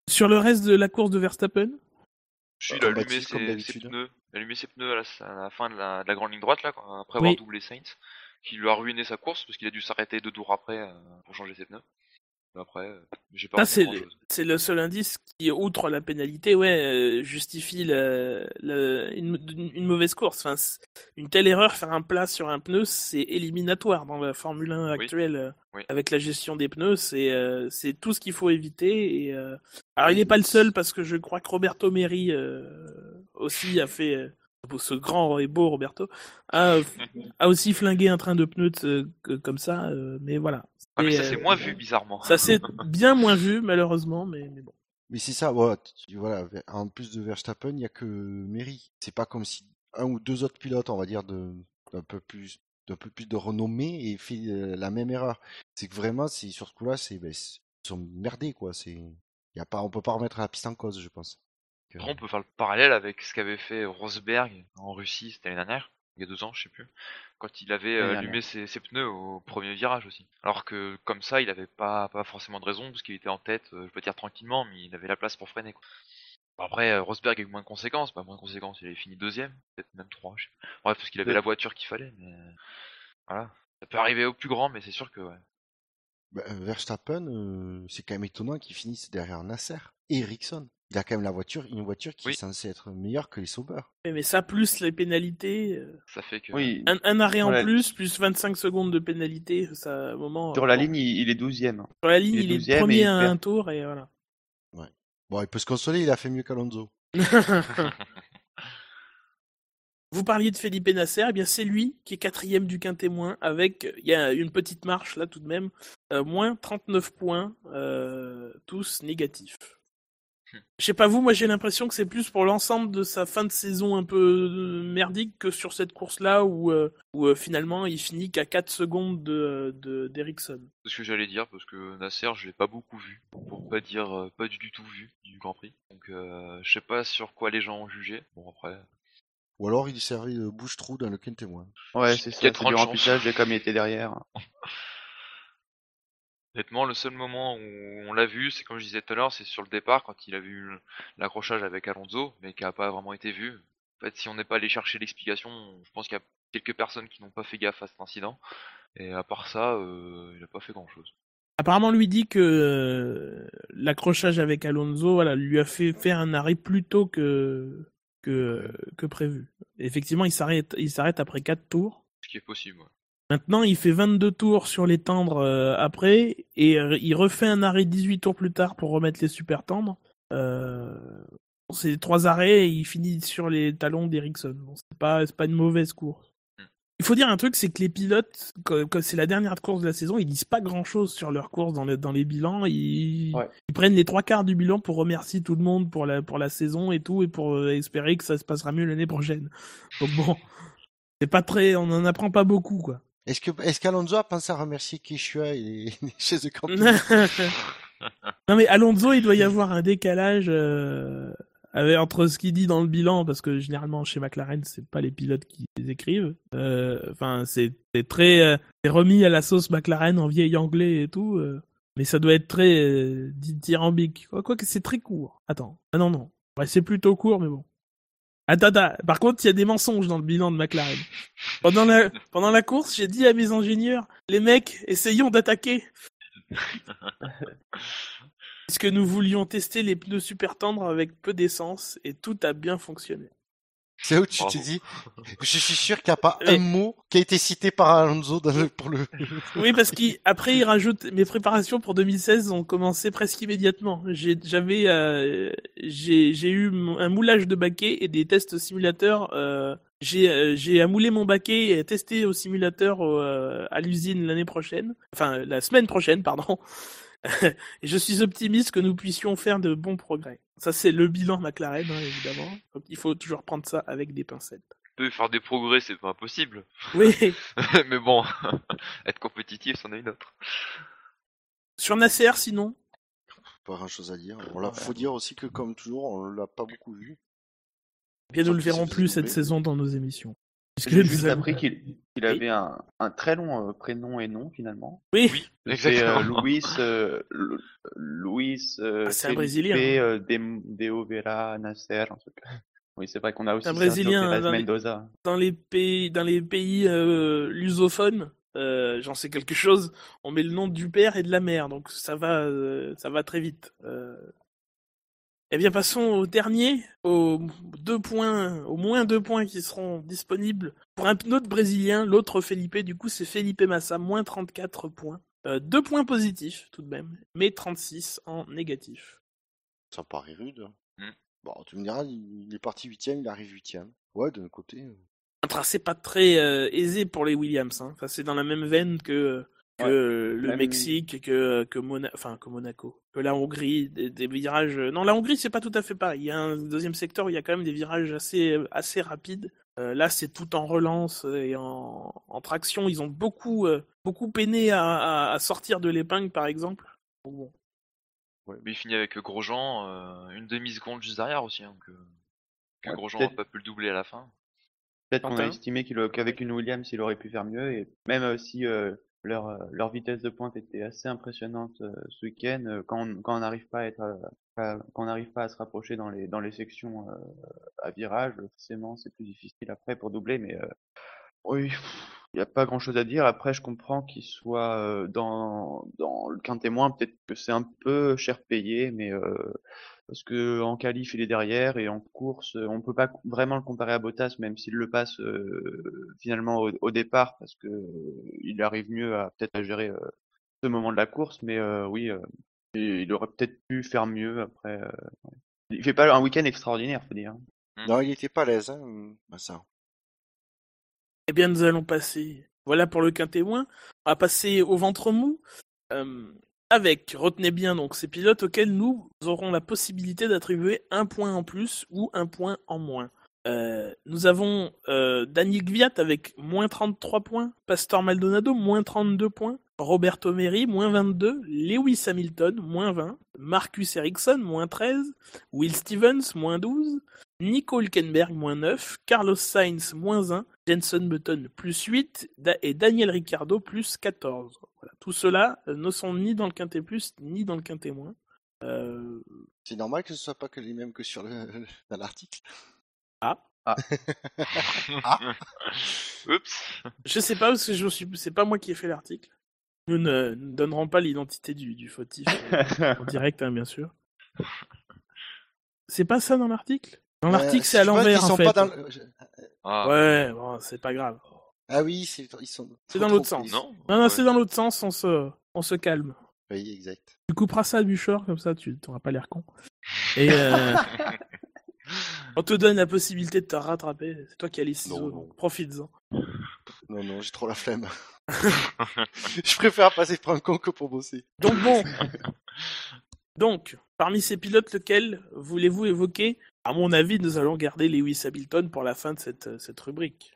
Sur le reste de la course de Verstappen, Si, Euh, il a allumé ses, pneus, il a allumé ses pneus à la, à la fin de la, de la grande ligne droite, là, après avoir Oui. doublé Sainz, qui lui a ruiné sa course parce qu'il a dû s'arrêter deux tours après euh, pour changer ses pneus. Après, euh, j'ai pas c'est le seul indice qui, outre la pénalité, ouais, euh, justifie le- le- une, une mauvaise course. Enfin, une telle erreur, faire un plat sur un pneu, c'est éliminatoire dans la Formule 1 Oui. actuelle. euh, Oui. Avec la gestion des pneus, c'est euh, c'est tout ce qu'il faut éviter. Et, euh, Alors, il n'est pas le seul parce que je crois que Roberto Meri euh, aussi a fait. ce grand et beau Roberto a, a aussi flingué un train de pneus de- que- comme ça, euh, mais voilà. Ah, mais ça euh, c'est moins vu bizarrement. Ça s'est bien moins vu, malheureusement, mais, mais bon. Mais c'est ça, voilà, tu- voilà. En plus de Verstappen, il n'y a que Meri. C'est pas comme si un ou deux autres pilotes, on va dire, d'un peu plus d'un peu plus de renommée et fait euh, la même erreur. C'est que vraiment, c'est sur ce coup-là, c'est ben, c'est- ils sont merdés quoi. C'est y a pas, on peut pas remettre la piste en cause, je pense. On peut faire le parallèle avec ce qu'avait fait Rosberg en Russie, c'était l'année dernière, il y a deux ans, je sais plus, quand il avait euh, allumé ses, ses pneus au premier virage aussi. Alors que comme ça, il avait pas, pas forcément de raison, parce qu'il était en tête, euh, je peux dire tranquillement, mais il avait la place pour freiner. Quoi. Après, euh, Rosberg a eu moins de conséquences, pas moins de conséquences, il avait fini deuxième, peut-être même trois, je sais pas. Bref, parce qu'il avait la voiture qu'il fallait, mais voilà. Ça peut arriver au plus grand, mais c'est sûr que ouais. Bah, Verstappen, euh, c'est quand même étonnant qu'il finisse derrière Nasser et Ericsson. Il a quand même la voiture, une voiture qui Oui. est censée être meilleure que les Sauber. Ouais, Mais ça, plus les pénalités, euh, ça fait que. Oui, un, un arrêt en plus, plus 25 secondes de pénalité, ça, à un moment. sur euh, la bon. ligne, il, est 12ème. Sur la ligne, il est il est 12e et premier à perd. un tour et voilà. Bon, il peut se consoler, il a fait mieux qu'Alonso. Vous parliez de Felipe Nasser, eh bien c'est lui qui est quatrième du quintémoin avec, il y a une petite marche là tout de même, euh, moins 39 points, euh, tous négatifs. Je sais pas vous, moi j'ai l'impression que c'est plus pour l'ensemble de sa fin de saison un peu euh, merdique que sur cette course-là où, euh, où euh, finalement il finit qu'à 4 secondes de de- d'Ericsson. C'est ce que j'allais dire parce que Nasser, je l'ai pas beaucoup vu, pour pas dire pas du tout vu du Grand Prix. Donc euh, je sais pas sur quoi les gens ont jugé. Bon après, Ou alors il servait de bouche-trou dans le quintémoin. Ouais, c'est ça, c'est 30 du remplissage et comme il était derrière. honnêtement, le seul moment où on l'a vu, c'est comme je disais tout à l'heure, c'est sur le départ quand il a vu l'accrochage avec Alonso, mais qui a pas vraiment été vu. En fait, si on n'est pas allé chercher l'explication, je pense qu'il y a quelques personnes qui n'ont pas fait gaffe à cet incident. Et à part ça, euh, il a pas fait grand chose. Apparemment, lui dit que euh, l'accrochage avec Alonso, voilà, lui a fait faire un arrêt plus tôt que que, que prévu. Effectivement, il s'arrête, il s'arrête après quatre tours. Ce qui est possible. ouais. Maintenant, il fait 22 tours sur les tendres euh, après et euh, il refait un arrêt 18 tours plus tard pour remettre les super tendres. Euh, c'est trois arrêts et il finit sur les talons d'Ericsson. Bon, c'est pas c'est pas une mauvaise course. Il faut dire un truc, c'est que les pilotes, quand c'est la dernière course de la saison, ils disent pas grand chose sur leur course dans, le- dans les bilans. Ils, Ouais. ils prennent les trois quarts du bilan pour remercier tout le monde pour la, pour la saison et tout, et pour euh, espérer que ça se passera mieux l'année prochaine. Donc bon, c'est pas très, on en apprend pas beaucoup, quoi. Est-ce que est-ce qu'Alonso a pensé à remercier Keshua et les, chaises de camping non mais Alonso, il doit y avoir un décalage euh, avec, entre ce qu'il dit dans le bilan, parce que généralement chez McLaren, c'est pas les pilotes qui les écrivent. Euh, Enfin, c'est c'est très euh, remis à la sauce McLaren en vieil anglais et tout. euh, mais ça doit être très euh, dithyrambique. Quoi, quoi c'est très court. Attends. Ah non non. C'est plutôt court, mais bon. Attends, attends. Par contre, il y a des mensonges dans le bilan de McLaren. Pendant la, pendant la course, j'ai dit à mes ingénieurs, les mecs, essayons d'attaquer. Puisque nous voulions tester les pneus super tendres avec peu d'essence et tout a bien fonctionné? C'est où tu Bravo. te dis Je suis sûr qu'il n'y a pas un mot qui a été cité par Alonso dans le- pour le. Oui, parce qu'après, il rajoute mes préparations pour 2016 ont commencé presque immédiatement. J'ai- J'avais, euh, j'ai j'ai eu un moulage de baquet et des tests simulateurs. Euh, j'ai euh, j'ai à mouler mon baquet et testé au simulateur au, euh, à l'usine l'année prochaine, enfin la semaine prochaine, pardon. et je suis optimiste que nous puissions faire de bons progrès. Ça, c'est le bilan McLaren, hein, évidemment. Donc, il faut toujours prendre ça avec des pincettes. peut faire des progrès, c'est pas impossible. Oui. Mais bon, être compétitif, c'en est une autre. Sur Nasser, sinon, Pas grand chose à dire. Bon, là, faut dire aussi que comme toujours, on l'a pas beaucoup vu. eh bien nous le verrons plus cette saison dans nos émissions. J'ai juste appris qu'il avait un, un très long euh, prénom et nom finalement. Oui, Oui, C'est euh. Luis, euh, Luis Ah, c'est un Felipe, Brésilien, hein. euh, Dem- Deo Vera Nasser, un truc. Oui, c'est vrai qu'on a aussi un Brésilien, dans les- dans les pays, dans les pays euh, lusophones, euh, j'en sais quelque chose. On met le nom du père et de la mère, donc ça va, euh, ça va très vite. Eh bien, passons au dernier, aux deux points, au moins deux points qui seront disponibles pour un autre Brésilien, l'autre Felipe. Du coup, c'est Felipe Massa, moins 34 points. Euh, deux points positifs tout de même, mais 36 en négatif. Ça paraît rude. Mm. Bon, tu me diras, il il est parti huitième, il arrive huitième. Ouais, d'un côté. euh, un tracé pas très euh, aisé pour les Williams. Hein. Enfin, c'est dans la même veine que, que Ouais, le même- Mexique, que, que, Mona... enfin, que Monaco, que la Hongrie, des, des virages. Non, la Hongrie, c'est pas tout à fait pareil. Il y a un deuxième secteur où il y a quand même des virages assez, assez rapides. Euh, là, c'est tout en relance et en, en traction. Ils ont beaucoup, euh, beaucoup peiné à, à, à sortir de l'épingle, par exemple. Mais il finit avec Grosjean, euh, une demi-seconde juste derrière aussi. hein, que Ouais, Grosjean n'a pas pu le doubler à la fin. Peut-être qu'on a estimé qu'avec une Williams, il aurait pu faire mieux. Et même euh, si euh, leur, euh, leur vitesse de pointe était assez impressionnante euh, ce week-end, euh, quand on quand n'arrive pas à être, quand on n'arrive pas à se rapprocher dans les dans les sections à virage, forcément c'est plus difficile après pour doubler. Mais oui, il n'y a pas grand-chose à dire. Après, je comprends qu'il soit dans dans le quintet moins. Peut-être que c'est un peu cher payé, mais euh, parce que en qualif il est derrière et en course euh, on peut pas vraiment le comparer à Bottas même s'il le passe euh, finalement au, au départ parce que euh, il arrive mieux à peut-être à gérer euh, ce moment de la course mais euh, oui euh, et il aurait peut-être pu faire mieux après euh, ouais. il fait pas un week-end extraordinaire faut dire Non, il était pas à l'aise, hein, Massa. Eh bien, nous allons passer. Voilà pour le quintémoin. On va passer au ventre mou. euh, avec, retenez bien donc ces pilotes auxquels nous aurons la possibilité d'attribuer un point en plus ou un point en moins. Euh, nous avons euh, Daniel Gviat avec moins 33 points, Pastor Maldonado moins 32 points, Roberto Meri moins 22, Lewis Hamilton moins 20, Marcus Ericsson moins 13, Will Stevens moins 12, Nico Hülkenberg moins 9, Carlos Sainz moins 1, Jenson Button plus 8 Da- et Daniel Ricciardo plus 14. Voilà. Tout cela euh, ne sont ni dans le quintet plus ni dans le quintet moins. Euh, C'est normal que ce soit pas que les mêmes que sur le, dans l'article. Ah. Oups. Je sais pas parce que je suis, c'est pas moi qui ai fait l'article. Nous ne, ne donnerons pas l'identité du, du fautif euh, en direct, hein, bien sûr. C'est pas ça dans l'article? Dans l'article, c'est à Euh, l'envers en sont fait. pas dans le- je- Ah, Ouais, bon, c'est pas grave. Ah oui, c'est ils sont. C'est dans l'autre sens. Non Non, non, Ouais. c'est dans l'autre sens. On se, on se calme. Oui, exact. Tu couperas ça à Buchor, comme ça, tu n'auras pas l'air con. Et euh, on te donne la possibilité de te rattraper. C'est toi qui as les ciseaux, Non, donc non. profites-en. Non, non, j'ai trop la flemme. je préfère passer pour un con que pour bosser. Donc bon. Donc, parmi ces pilotes, lequel voulez-vous évoquer À mon avis, nous allons garder Lewis Hamilton pour la fin de cette, cette rubrique.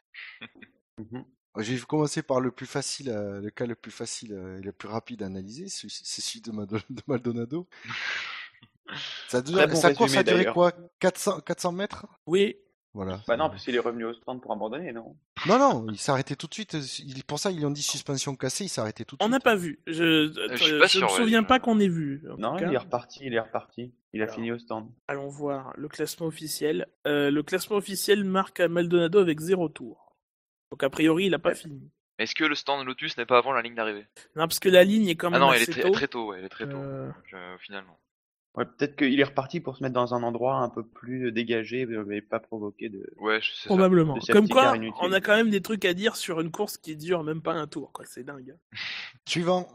Mhm. Je vais commencer par le plus facile, euh, le cas le plus facile euh, et le plus rapide à analyser, celui- c'est celui de, Maldonado. Ça dure- bon sa course a résumé, duré quoi? 400, 400 mètres? Oui, Voilà. bah non parce qu'il est revenu au stand pour abandonner non? Non, non, il s'est arrêté tout de suite. Il, pour ça, ils lui ont dit suspension cassée, il s'est arrêté tout de on suite. n'a pas vu. Je, je sûr, me souviens pas qu'on ait vu. Non il est reparti il est reparti il a Alors. fini au stand Allons voir le classement officiel. Euh, le classement officiel marque à Maldonado avec zéro tour. Donc a priori, il a pas Ouais. fini. Est-ce que le stand Lotus n'est pas avant la ligne d'arrivée? Non, parce que la ligne est quand Ah même non, elle est très, tôt. très tôt, ouais, elle est très tôt. Euh, Donc, euh, finalement. Ouais, peut-être qu'il est reparti pour se mettre dans un endroit un peu plus dégagé et pas provoquer de Ouais, je-. Probablement. De Comme quoi, on a quand même des trucs à dire sur une course qui dure même pas un tour. quoi. C'est dingue. Suivant.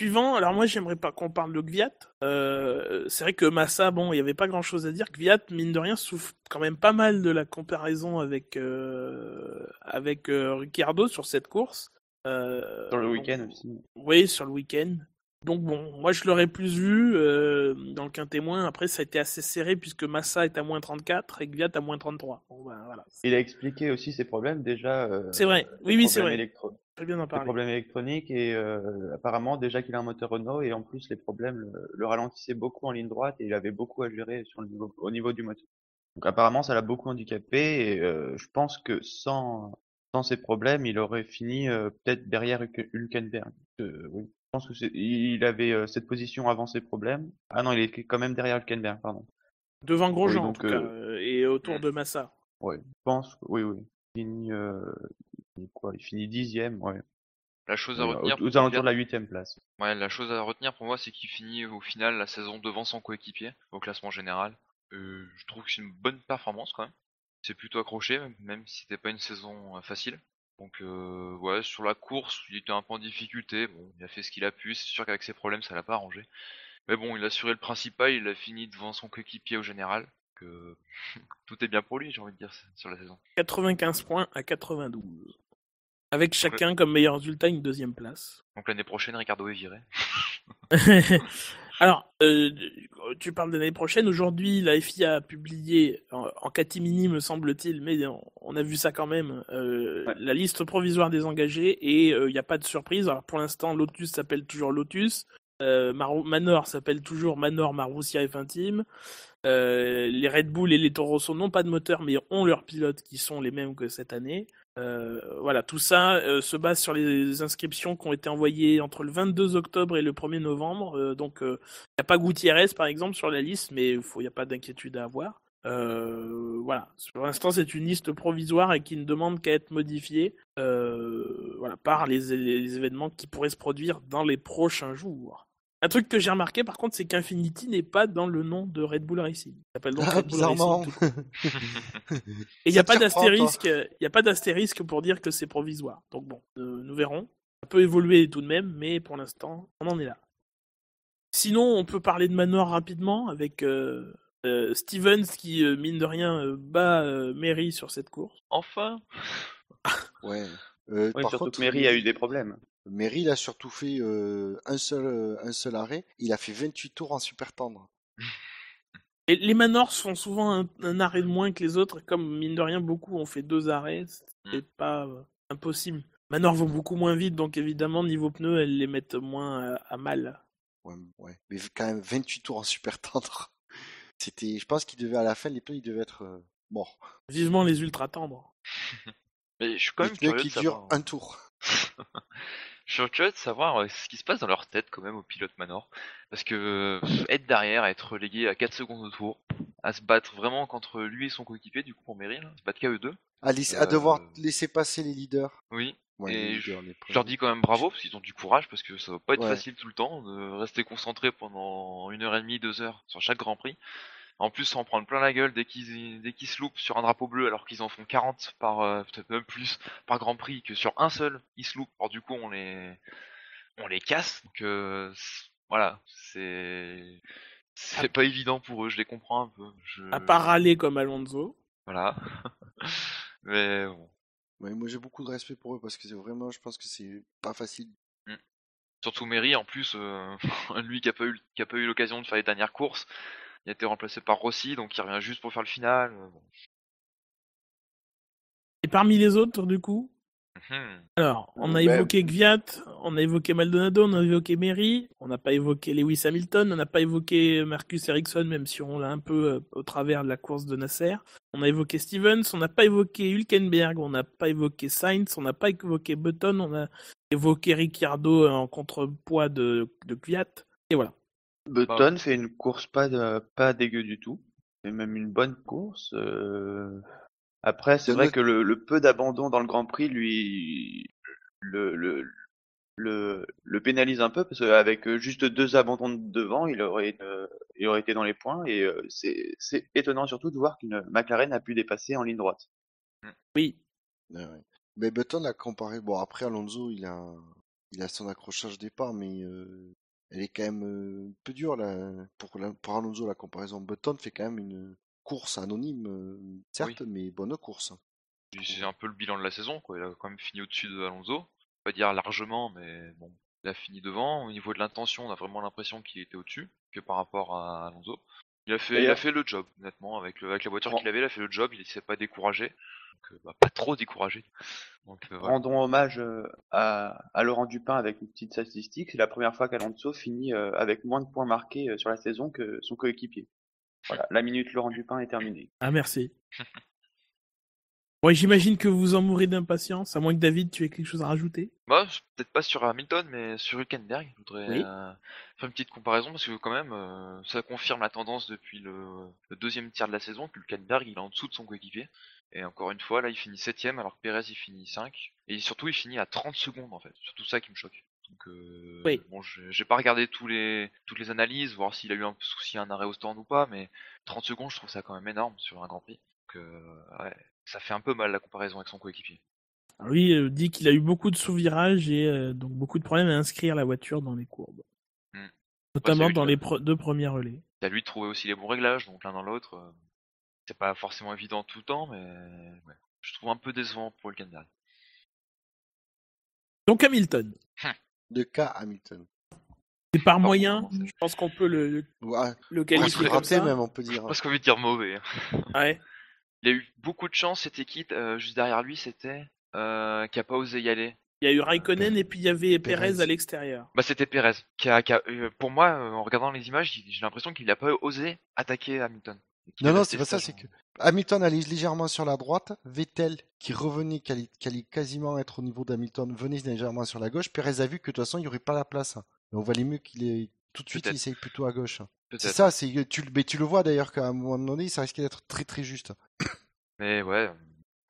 Suivant, alors moi j'aimerais pas qu'on parle de Gviat. Euh, c'est vrai que Massa, bon, il y avait pas grand chose à dire. Gviat, mine de rien, souffre quand même pas mal de la comparaison avec euh, avec euh, Ricciardo sur cette course. Euh, sur le week-end aussi Oui, sur le week-end. Donc bon, moi je l'aurais plus vu euh, dans le quintet moins. Après, ça a été assez serré puisque Massa est à moins 34 et Gviat à moins 33. Bon, ben, voilà. il a expliqué aussi ses problèmes déjà euh, C'est vrai. Oui, oui, c'est vrai. électro- bien parler. problèmes électroniques et euh, apparemment déjà qu'il a un moteur Renault et en plus les problèmes le, le ralentissaient beaucoup en ligne droite et il avait beaucoup à gérer sur le niveau, au niveau du moteur. Donc apparemment ça l'a beaucoup handicapé et euh, je pense que sans sans ces problèmes il aurait fini euh, peut-être derrière Hülke- Hülkenberg. Euh, oui. Je pense que c'est, il avait euh, cette position avant ses problèmes. Ah non il est quand même derrière Hülkenberg pardon. Devant Grosjean Oui, en donc, tout cas, euh, euh, et autour de Massa. Ouais, je pense que oui oui. Il finit euh, quoi Il finit dixième ouais. La chose à Ouais, retenir. aux, alentours de la huitième place. Ouais, la chose à retenir pour moi, c'est qu'il finit au final la saison devant son coéquipier au classement général. Euh, je trouve que c'est une bonne performance quand même. C'est plutôt accroché, même- si c'était pas une saison facile. Donc euh, ouais, sur la course, il était un peu en difficulté. Bon, il a fait ce qu'il a pu. C'est sûr qu'avec ses problèmes, ça l'a pas arrangé. Mais bon, il a assuré le principal. Il a fini devant son coéquipier au général. Que tout est bien pour lui, j'ai envie de dire sur la saison. 95 points à 92. Avec chacun comme meilleur résultat une deuxième place. Donc l'année prochaine, Ricardo est viré. Alors, euh, tu parles de l'année prochaine. Aujourd'hui, la FIA a publié, en, en catimini me semble-t-il, mais on, on a vu ça quand même, euh, Ouais. la liste provisoire des engagés et il n'y a pas de surprise. Alors pour l'instant, Lotus s'appelle toujours Lotus. Euh, Manor s'appelle toujours Manor Marussia F1 Team. Euh, les Red Bull et les Toro Rosso n'ont pas de moteur, mais ont leurs pilotes qui sont les mêmes que cette année. Euh, voilà, tout ça euh, se base sur les inscriptions qui ont été envoyées entre le 22 octobre et le 1er novembre. Euh, donc, il n'y a pas Gutiérrez, par exemple, sur la liste, mais il n'y a pas d'inquiétude à avoir. Voilà, pour l'instant, c'est une liste provisoire et qui ne demande qu'à être modifiée par les événements qui pourraient se produire dans les prochains jours. Un truc que j'ai remarqué par contre, c'est qu'Infinity n'est pas dans le nom de Red Bull Racing. Il s'appelle donc Ah, Red Bull. Racing. Et il n'y a pas d'astérisque, il n'y a pas d'astérisque pour dire que c'est provisoire. Donc bon, euh, nous verrons. Ça peut évoluer tout de même, mais pour l'instant, on en est là. Sinon, on peut parler de Manor rapidement avec euh, euh, Stevens qui, euh, mine de rien, euh, bat euh, Mary sur cette course. Enfin Ouais. Euh, Oui, par surtout contre, que Mary a eu des problèmes. Mary, il a surtout fait euh, un, seul, euh, un seul arrêt. Il a fait 28 tours en super tendre. Et les Manors font souvent un, un arrêt de moins que les autres, comme mine de rien, beaucoup ont fait deux arrêts, c'est pas euh, impossible. Manor vont beaucoup moins vite, donc évidemment, niveau pneus, elles les mettent moins à, à mal. Ouais, ouais. Mais quand même, 28 tours en super tendre. C'était, je pense qu'il devait à la fin, les pneus, ils devaient être euh, morts. Vivement les ultra tendres. Mais je suis quand Les même pneus curieux qui durent savoir. un tour. Je suis curieux de savoir euh, ce qui se passe dans leur tête quand même au pilote Manor. Parce que euh, être derrière, être relégué à 4 secondes au tour, à se battre vraiment contre lui et son coéquipier, du coup pour Meryl, se battre qu'à eux deux. À, laisser- à Euh, devoir laisser passer les leaders. Oui. Ouais, Et je, leur dis quand même bravo parce qu'ils ont du courage parce que ça va pas être Ouais. facile tout le temps de rester concentré pendant une heure et demie, deux heures sur chaque Grand Prix. En plus, s'en prendre plein la gueule dès qu'ils dès qu'ils se loupent sur un drapeau bleu alors qu'ils en font 40 par euh, peut-être même plus par Grand Prix que sur un seul ils se loupent. Alors du coup, on les on les casse. Donc euh, voilà, c'est c'est pas évident pour eux. Je les comprends un peu. Je... À part râler comme Alonso. Voilà. Mais bon. Ouais, moi, j'ai beaucoup de respect pour eux parce que c'est vraiment, je pense que c'est pas facile. Surtout Mary, en plus, euh, lui qui a pas eu, qui a pas eu l'occasion de faire les dernières courses, il a été remplacé par Rossi, donc il revient juste pour faire le final. euh, bon. Et parmi les autres, du coup? Mhm. Alors, on a Ben- évoqué Gviat, on a évoqué Maldonado, on a évoqué Mary, on n'a pas évoqué Lewis Hamilton, on n'a pas évoqué Marcus Ericsson, même si on l'a un peu euh, au travers de la course de Nasser. On a évoqué Stevens, on n'a pas évoqué Hülkenberg, on n'a pas évoqué Sainz, on n'a pas évoqué Button, on a évoqué Ricciardo en contrepoids de, de Kvyat. Et voilà. Button fait une course pas, de- pas dégueu du tout. C'est même une bonne course. euh. Après, c'est vrai que le, le peu d'abandon dans le Grand Prix lui le, le, le, le pénalise un peu parce qu'avec juste deux abandons de devant, il aurait, euh, il aurait été dans les points et euh, c'est c'est étonnant surtout de voir qu'une McLaren a pu dépasser en ligne droite. Oui. Ouais, ouais. Mais Button a comparé. Bon, après Alonso, il a, il a son accrochage départ, mais euh, elle est quand même euh, un peu dure là. Pour, la- pour Alonso, la comparaison. Button fait quand même une course anonyme, euh, certes, mais bonne course. C'est un peu le bilan de la saison, quoi. Il a quand même fini au-dessus de Alonso. Pas dire largement, mais bon. Il a fini devant. Au niveau de l'intention, on a vraiment l'impression qu'il était au-dessus que par rapport à Alonso. Il a fait, il a D'ailleurs- fait le job, honnêtement, avec, le, avec la voiture Bon. qu'il avait, il a fait le job, il s'est pas découragé. Donc, euh, bah, pas trop découragé. Donc, euh, voilà. Rendons hommage euh, à, à Laurent Dupin avec une petite statistique. C'est la première fois qu'Alonso finit avec moins de points marqués sur la saison que son coéquipier. Voilà, la minute Laurent Dupin est terminée. Ah, merci. Bon, j'imagine que vous en mourrez d'impatience, à moins que David, tu aies quelque chose à rajouter. Bah, peut-être pas sur Hamilton, mais sur Hülkenberg. Je voudrais Oui. euh, faire une petite comparaison parce que quand même, euh, ça confirme la tendance depuis le, le deuxième tiers de la saison que Hülkenberg il est en dessous de son coéquipier. Et encore une fois, là, il finit septième alors que Perez il finit 5 Et surtout, il finit à 30 secondes en fait. C'est surtout ça qui me choque. Donc, euh, Oui. bon, j'ai j'ai pas regardé tous les, toutes les analyses, voir s'il a eu un souci, un arrêt au stand ou pas, mais 30 secondes, je trouve ça quand même énorme sur un Grand Prix. Donc, euh, ouais, ça fait un peu mal la comparaison avec son coéquipier. Lui euh, dit qu'il a eu beaucoup de sous-virages et euh, donc beaucoup de problèmes à inscrire la voiture dans les courbes. Hmm. Notamment Ouais, dans les pre- deux premiers relais. C'est à lui de trouver aussi les bons réglages, donc l'un dans l'autre. euh, C'est pas forcément évident tout le temps, mais ouais. je trouve un peu décevant pour Hülkenberg. Donc Hamilton. De cas Hamilton. C'est par moyen, bon, je pense qu'on peut le, le, Ouais, le qualifier comme raté ça. même, on peut dire. Presque envie de dire mauvais. hein. Ouais. Il a eu beaucoup de chance, cette équipe, euh, juste derrière lui, c'était euh, qui a pas osé y aller. Il y a eu Raikkonen et puis il y avait Perez, à l'extérieur. Bah c'était Perez. Qui a, qui a- euh, pour moi, euh, en regardant les images, j'ai l'impression qu'il n'a pas osé attaquer Hamilton. Non, est non, c'est pas ça, c'est que Hamilton allait légèrement sur la droite, Vettel qui revenait, qui allait, qui allait quasiment être au niveau d'Hamilton, venait légèrement sur la gauche. Perez a vu que de toute façon, il n'y aurait pas la place. Et on valait mieux qu'il ait tout de suite, il essaye plutôt à gauche. C'est ça, c'est tu, le- mais tu le vois d'ailleurs qu'à un moment donné, ça risquait d'être très très juste. Mais ouais,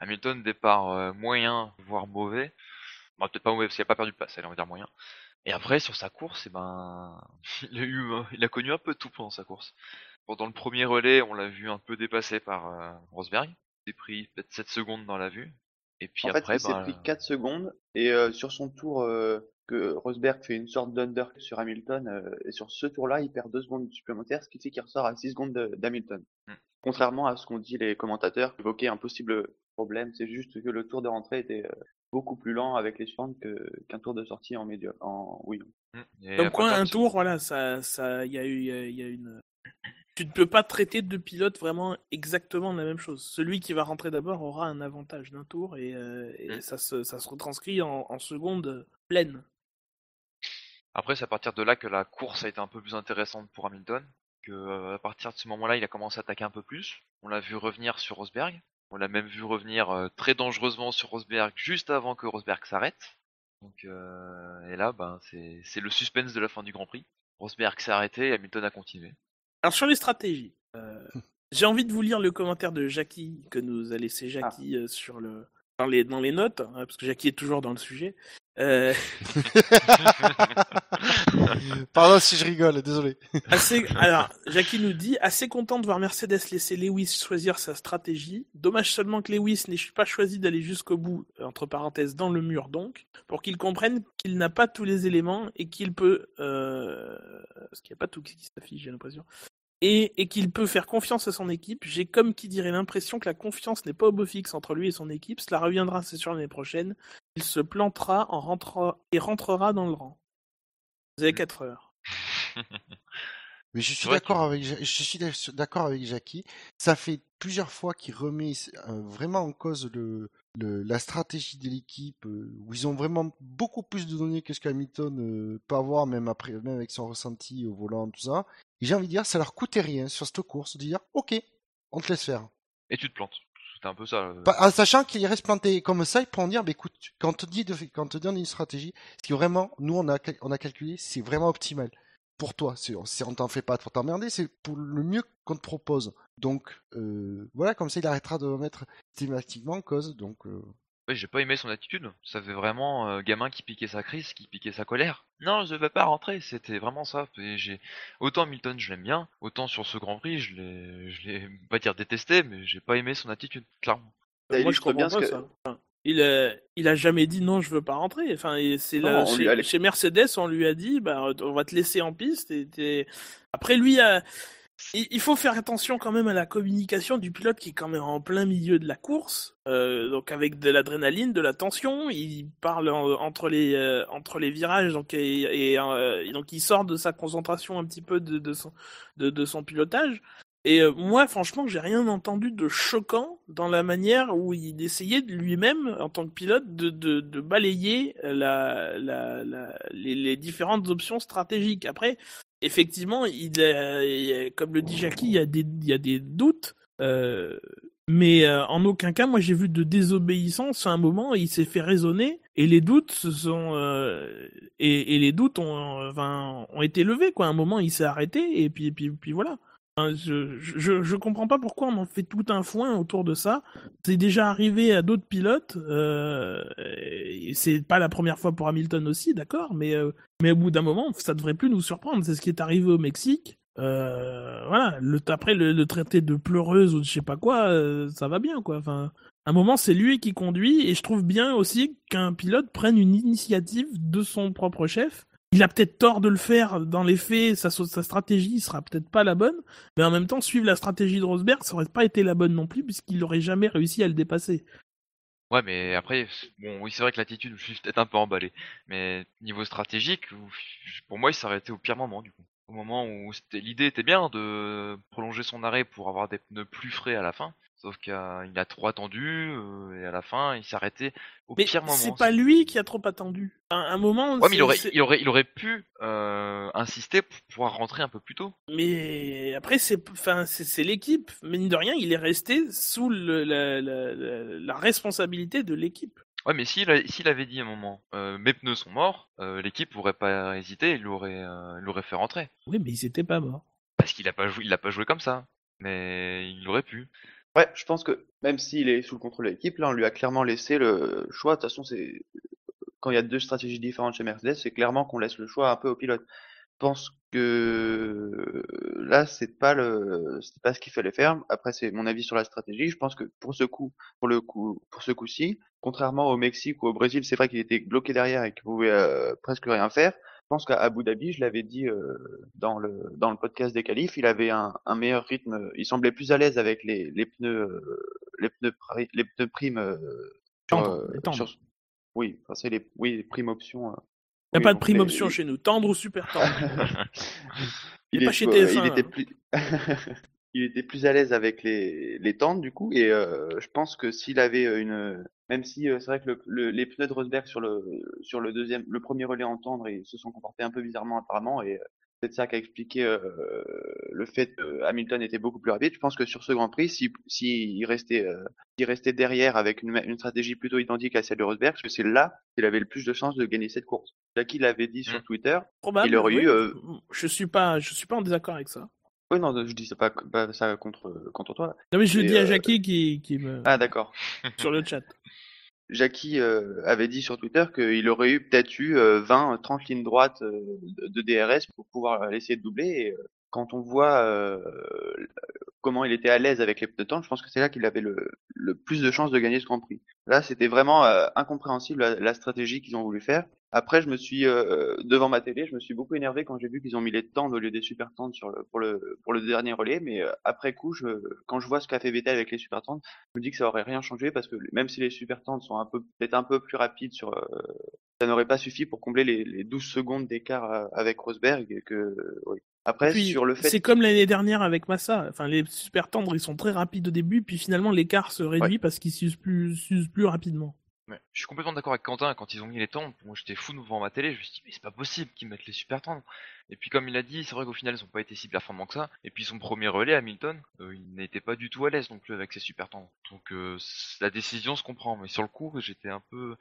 Hamilton départ euh, moyen, voire mauvais. Bon, peut-être pas mauvais parce qu'il a pas perdu de place, allez, on va dire moyen. Et après, sur sa course, eh ben, il a eu, euh, il a connu un peu tout pendant sa course. Pendant le premier relais, on l'a vu un peu dépassé par euh, Rosberg. Il s'est pris peut-être 7 secondes dans la vue. Et puis En fait, après, il s'est ben, pris 4 secondes et euh, sur son tour, euh, que Rosberg fait une sorte d'under sur Hamilton euh, et sur ce tour-là, il perd 2 secondes supplémentaires, ce qui fait qu'il ressort à 6 secondes de- d'Hamilton. Hmm. Contrairement à ce qu'ont dit les commentateurs, qui évoquaient un possible problème, c'est juste que le tour de rentrée était euh, beaucoup plus lent avec les suivantes qu'un tour de sortie en médio, en oui. Comme à quoi, un tour, voilà, ça, ça, il y a eu, il y a- il y a une. Tu ne peux pas traiter deux pilotes vraiment exactement la même chose. Celui qui va rentrer d'abord aura un avantage d'un tour et, euh, et Mm. ça, se, ça se retranscrit en, en secondes pleines. Après, c'est à partir de là que la course a été un peu plus intéressante pour Hamilton. Que euh, à partir de ce moment-là, il a commencé à attaquer un peu plus. On l'a vu revenir sur Rosberg. On l'a même vu revenir euh, très dangereusement sur Rosberg juste avant que Rosberg s'arrête. Donc euh, et là, ben c'est le suspense de la fin du Grand Prix. Rosberg s'est arrêté, et Hamilton a continué. Alors sur les stratégies, euh, j'ai envie de vous lire le commentaire de Jackie que nous a laissé Jackie euh, sur le dans les dans les notes, hein, parce que Jackie est toujours dans le sujet. Pardon si je rigole, désolé. Alors, Jackie nous dit assez content de voir Mercedes laisser Lewis choisir sa stratégie. Dommage seulement que Lewis n'ait pas choisi d'aller jusqu'au bout, entre parenthèses, dans le mur donc, pour qu'il comprenne qu'il n'a pas tous les éléments et qu'il peut, euh, parce qu'il n'y a pas tout qui s'affiche, j'ai l'impression, et, et qu'il peut faire confiance à son équipe. J'ai comme qui dirait l'impression que la confiance n'est pas au beau fixe entre lui et son équipe. Cela reviendra, c'est sûr, l'année prochaine. Il se plantera en et rentrera dans le rang. Vous avez 4 heures. Mais je suis d'accord avec, je suis d'accord avec Jackie. Ça fait plusieurs fois qu'il remet euh, vraiment en cause le, le- la stratégie de l'équipe, euh, où ils ont vraiment beaucoup plus de données que ce qu'Hamilton euh, peut avoir, même après, même avec son ressenti au volant, tout ça. Et j'ai envie de dire, ça leur coûtait rien sur cette course de dire, ok, on te laisse faire. Et tu te plantes. Un peu ça. euh. Pas- en sachant qu'il reste planté comme ça, ils pourront dire, bah, écoute, quand on te dit te donne une stratégie, ce qui vraiment, nous on a, on a calculé, c'est vraiment optimal pour toi. C'est- on t'en fait pas pour t'emmerder, c'est pour le mieux qu'on te propose. Donc euh, voilà, comme ça il arrêtera de remettre thématiquement en cause. Donc euh, Oui, j'ai pas aimé son attitude. Ça fait vraiment euh, gamin qui piquait sa crise, qui piquait sa colère. Non, je vais pas rentrer. C'était vraiment ça. Et j'ai autant Hamilton, je l'aime bien, autant sur ce Grand Prix, je l'ai, je l'ai pas dire détesté, mais j'ai pas aimé son attitude, clairement. Moi, je comprends bien pas ce que- ça. Enfin, il, a, il a jamais dit non, je veux pas rentrer. Enfin, c'est Non, chez, a- Mercedes, on lui a dit, bah, on va te laisser en piste. Et Après, lui, euh, il, faut faire attention quand même à la communication du pilote qui est quand même en plein milieu de la course, euh, donc avec de l'adrénaline, de la tension. Il parle en- entre les euh, entre les virages, donc et, euh, il sort de sa concentration un petit peu de son pilotage. Et euh, moi, franchement, j'ai rien entendu de choquant dans la manière où il essayait lui-même, en tant que pilote, de, balayer la, la, la, les, différentes options stratégiques. Après, effectivement, comme le dit Jackie, il y a des, doutes. euh, mais euh, en aucun cas, moi, j'ai vu de désobéissance. À un moment, il s'est fait raisonner et les doutes ont, été levés. Quoi. À un moment, il s'est arrêté et puis voilà. Je, je, je comprends pas pourquoi on en fait tout un foin autour de ça. C'est déjà arrivé à d'autres pilotes. Euh, c'est pas la première fois pour Hamilton aussi, d'accord, mais euh, mais au bout d'un moment, ça devrait plus nous surprendre. C'est ce qui est arrivé au Mexique. Euh, voilà, le, après le, le traité de pleureuse ou de je sais pas quoi, euh, ça va bien quoi. Enfin, à un moment, c'est lui qui conduit et je trouve bien aussi qu'un pilote prenne une initiative de son propre chef. Il a peut-être tort de le faire dans les faits, sa, sa stratégie sera peut-être pas la bonne, mais en même temps, suivre la stratégie de Rosberg, ça aurait pas été la bonne non plus, puisqu'il aurait jamais réussi à le dépasser. Ouais, mais après, bon, oui, c'est vrai que l'attitude, je suis peut-être un peu emballé. Mais niveau stratégique, ou- pour moi, il arrêté au pire moment, du coup. au moment où l'idée était bien de prolonger son arrêt pour avoir des pneus plus frais à la fin. Sauf qu'il a, trop attendu euh, et à la fin il s'est arrêté au Mais pire moment. c'est pas lui qui a trop attendu. À un moment. Ouais, mais il aurait, il aurait, il aurait pu euh, insister pour pouvoir rentrer un peu plus tôt. Mais après, c'est enfin, c'est l'équipe. Mine de rien, il est resté sous le- la, la- la- la responsabilité de l'équipe. Ouais, mais s'il avait dit à un moment, euh, mes pneus sont morts, euh, l'équipe aurait pas hésité, il l'aurait, euh, l'aurait fait rentrer. Oui, mais ils étaient pas morts. Parce qu'il a pas joué, il a pas joué comme ça. Mais il aurait pu. Ouais, je pense que même s'il est sous le contrôle de l'équipe, là, on lui a clairement laissé le choix. De toute façon, c'est quand il y a deux stratégies différentes chez Mercedes, c'est clairement qu'on laisse le choix un peu au pilote. Je pense que là, c'est pas le, c'est pas ce qu'il fallait faire. Après, c'est mon avis sur la stratégie. Je pense que pour ce coup, pour le coup, pour ce coup-ci, contrairement au Mexique ou au Brésil, c'est vrai qu'il était bloqué derrière et qu'il pouvait euh, presque rien faire. Je pense qu'à Abu Dhabi, je l'avais dit euh, dans le dans le podcast des qualifs, il avait un, un meilleur rythme. Il semblait plus à l'aise avec les, les pneus euh, les pneus les pneus primes euh, sur, Tendre, euh, sur- oui, enfin, c'est les oui les primes options. euh. Il n'y a Oui, pas de prime les- option chez nous. Tendre ou super tendre. il, est pas chez ouais, TF1, il était là. plus il était plus à l'aise avec les les tentes du coup et euh, je pense que s'il avait une même si euh, c'est vrai que le, le- les pneus de Rosberg sur le sur le deuxième le premier relais en tendre ils se sont comportés un peu bizarrement apparemment et euh, c'est ça qui a expliqué euh, le fait que Hamilton était beaucoup plus rapide. Je pense que sur ce Grand Prix, si, si il restait, euh, s'il restait derrière avec une, une stratégie plutôt identique à celle de Rosberg, parce que c'est là qu'il avait le plus de chances de gagner cette course. Jackie l'avait dit sur Mm. Twitter. Probable. Il aurait oui. eu, euh, Je suis pas, je suis pas en désaccord avec ça. Oui, non, je dis ça pas, pas ça contre contre toi. Non mais je le dis à euh, Jackie qui, qui me Ah d'accord. sur le chat. Jackie euh, avait dit sur Twitter qu'il aurait eu peut-être eu euh, 20, 30 lignes droites euh, de, DRS pour pouvoir essayer de doubler. Et euh, quand on voit euh, comment il était à l'aise avec les pneus de temps, je pense que c'est là qu'il avait le, le plus de chances de gagner ce Grand Prix. Là, c'était vraiment euh, incompréhensible la, la stratégie qu'ils ont voulu faire. Après, je me suis euh, devant ma télé, je me suis beaucoup énervé quand j'ai vu qu'ils ont mis les tendres au lieu des super tendres sur le, pour le pour le dernier relais. Mais euh, après coup, je, quand je vois ce qu'a fait Vettel avec les super tendres, je me dis que ça aurait rien changé parce que même si les super tendres sont un peu peut-être un peu plus rapides sur euh, ça n'aurait pas suffi pour combler les, les 12 secondes d'écart euh, avec Rosberg et que oui. Après Puis, sur le fait c'est comme l'année dernière avec Massa. Enfin, les super tendres, ils sont très rapides au début, puis finalement l'écart se réduit parce qu'ils s'usent plus, s'usent plus rapidement. Je suis complètement d'accord avec Quentin quand ils ont mis les tendres. Moi j'étais fou devant ma télé. Je me suis dit mais c'est pas possible qu'ils mettent les super tendres. Et puis comme il a dit, c'est vrai qu'au final ils ont pas été si performants que ça. Et puis son premier relais, Hamilton, euh, il n'était pas du tout à l'aise non plus avec ses super tendres. Donc euh, la décision se comprend. Mais sur le coup, j'étais un peu,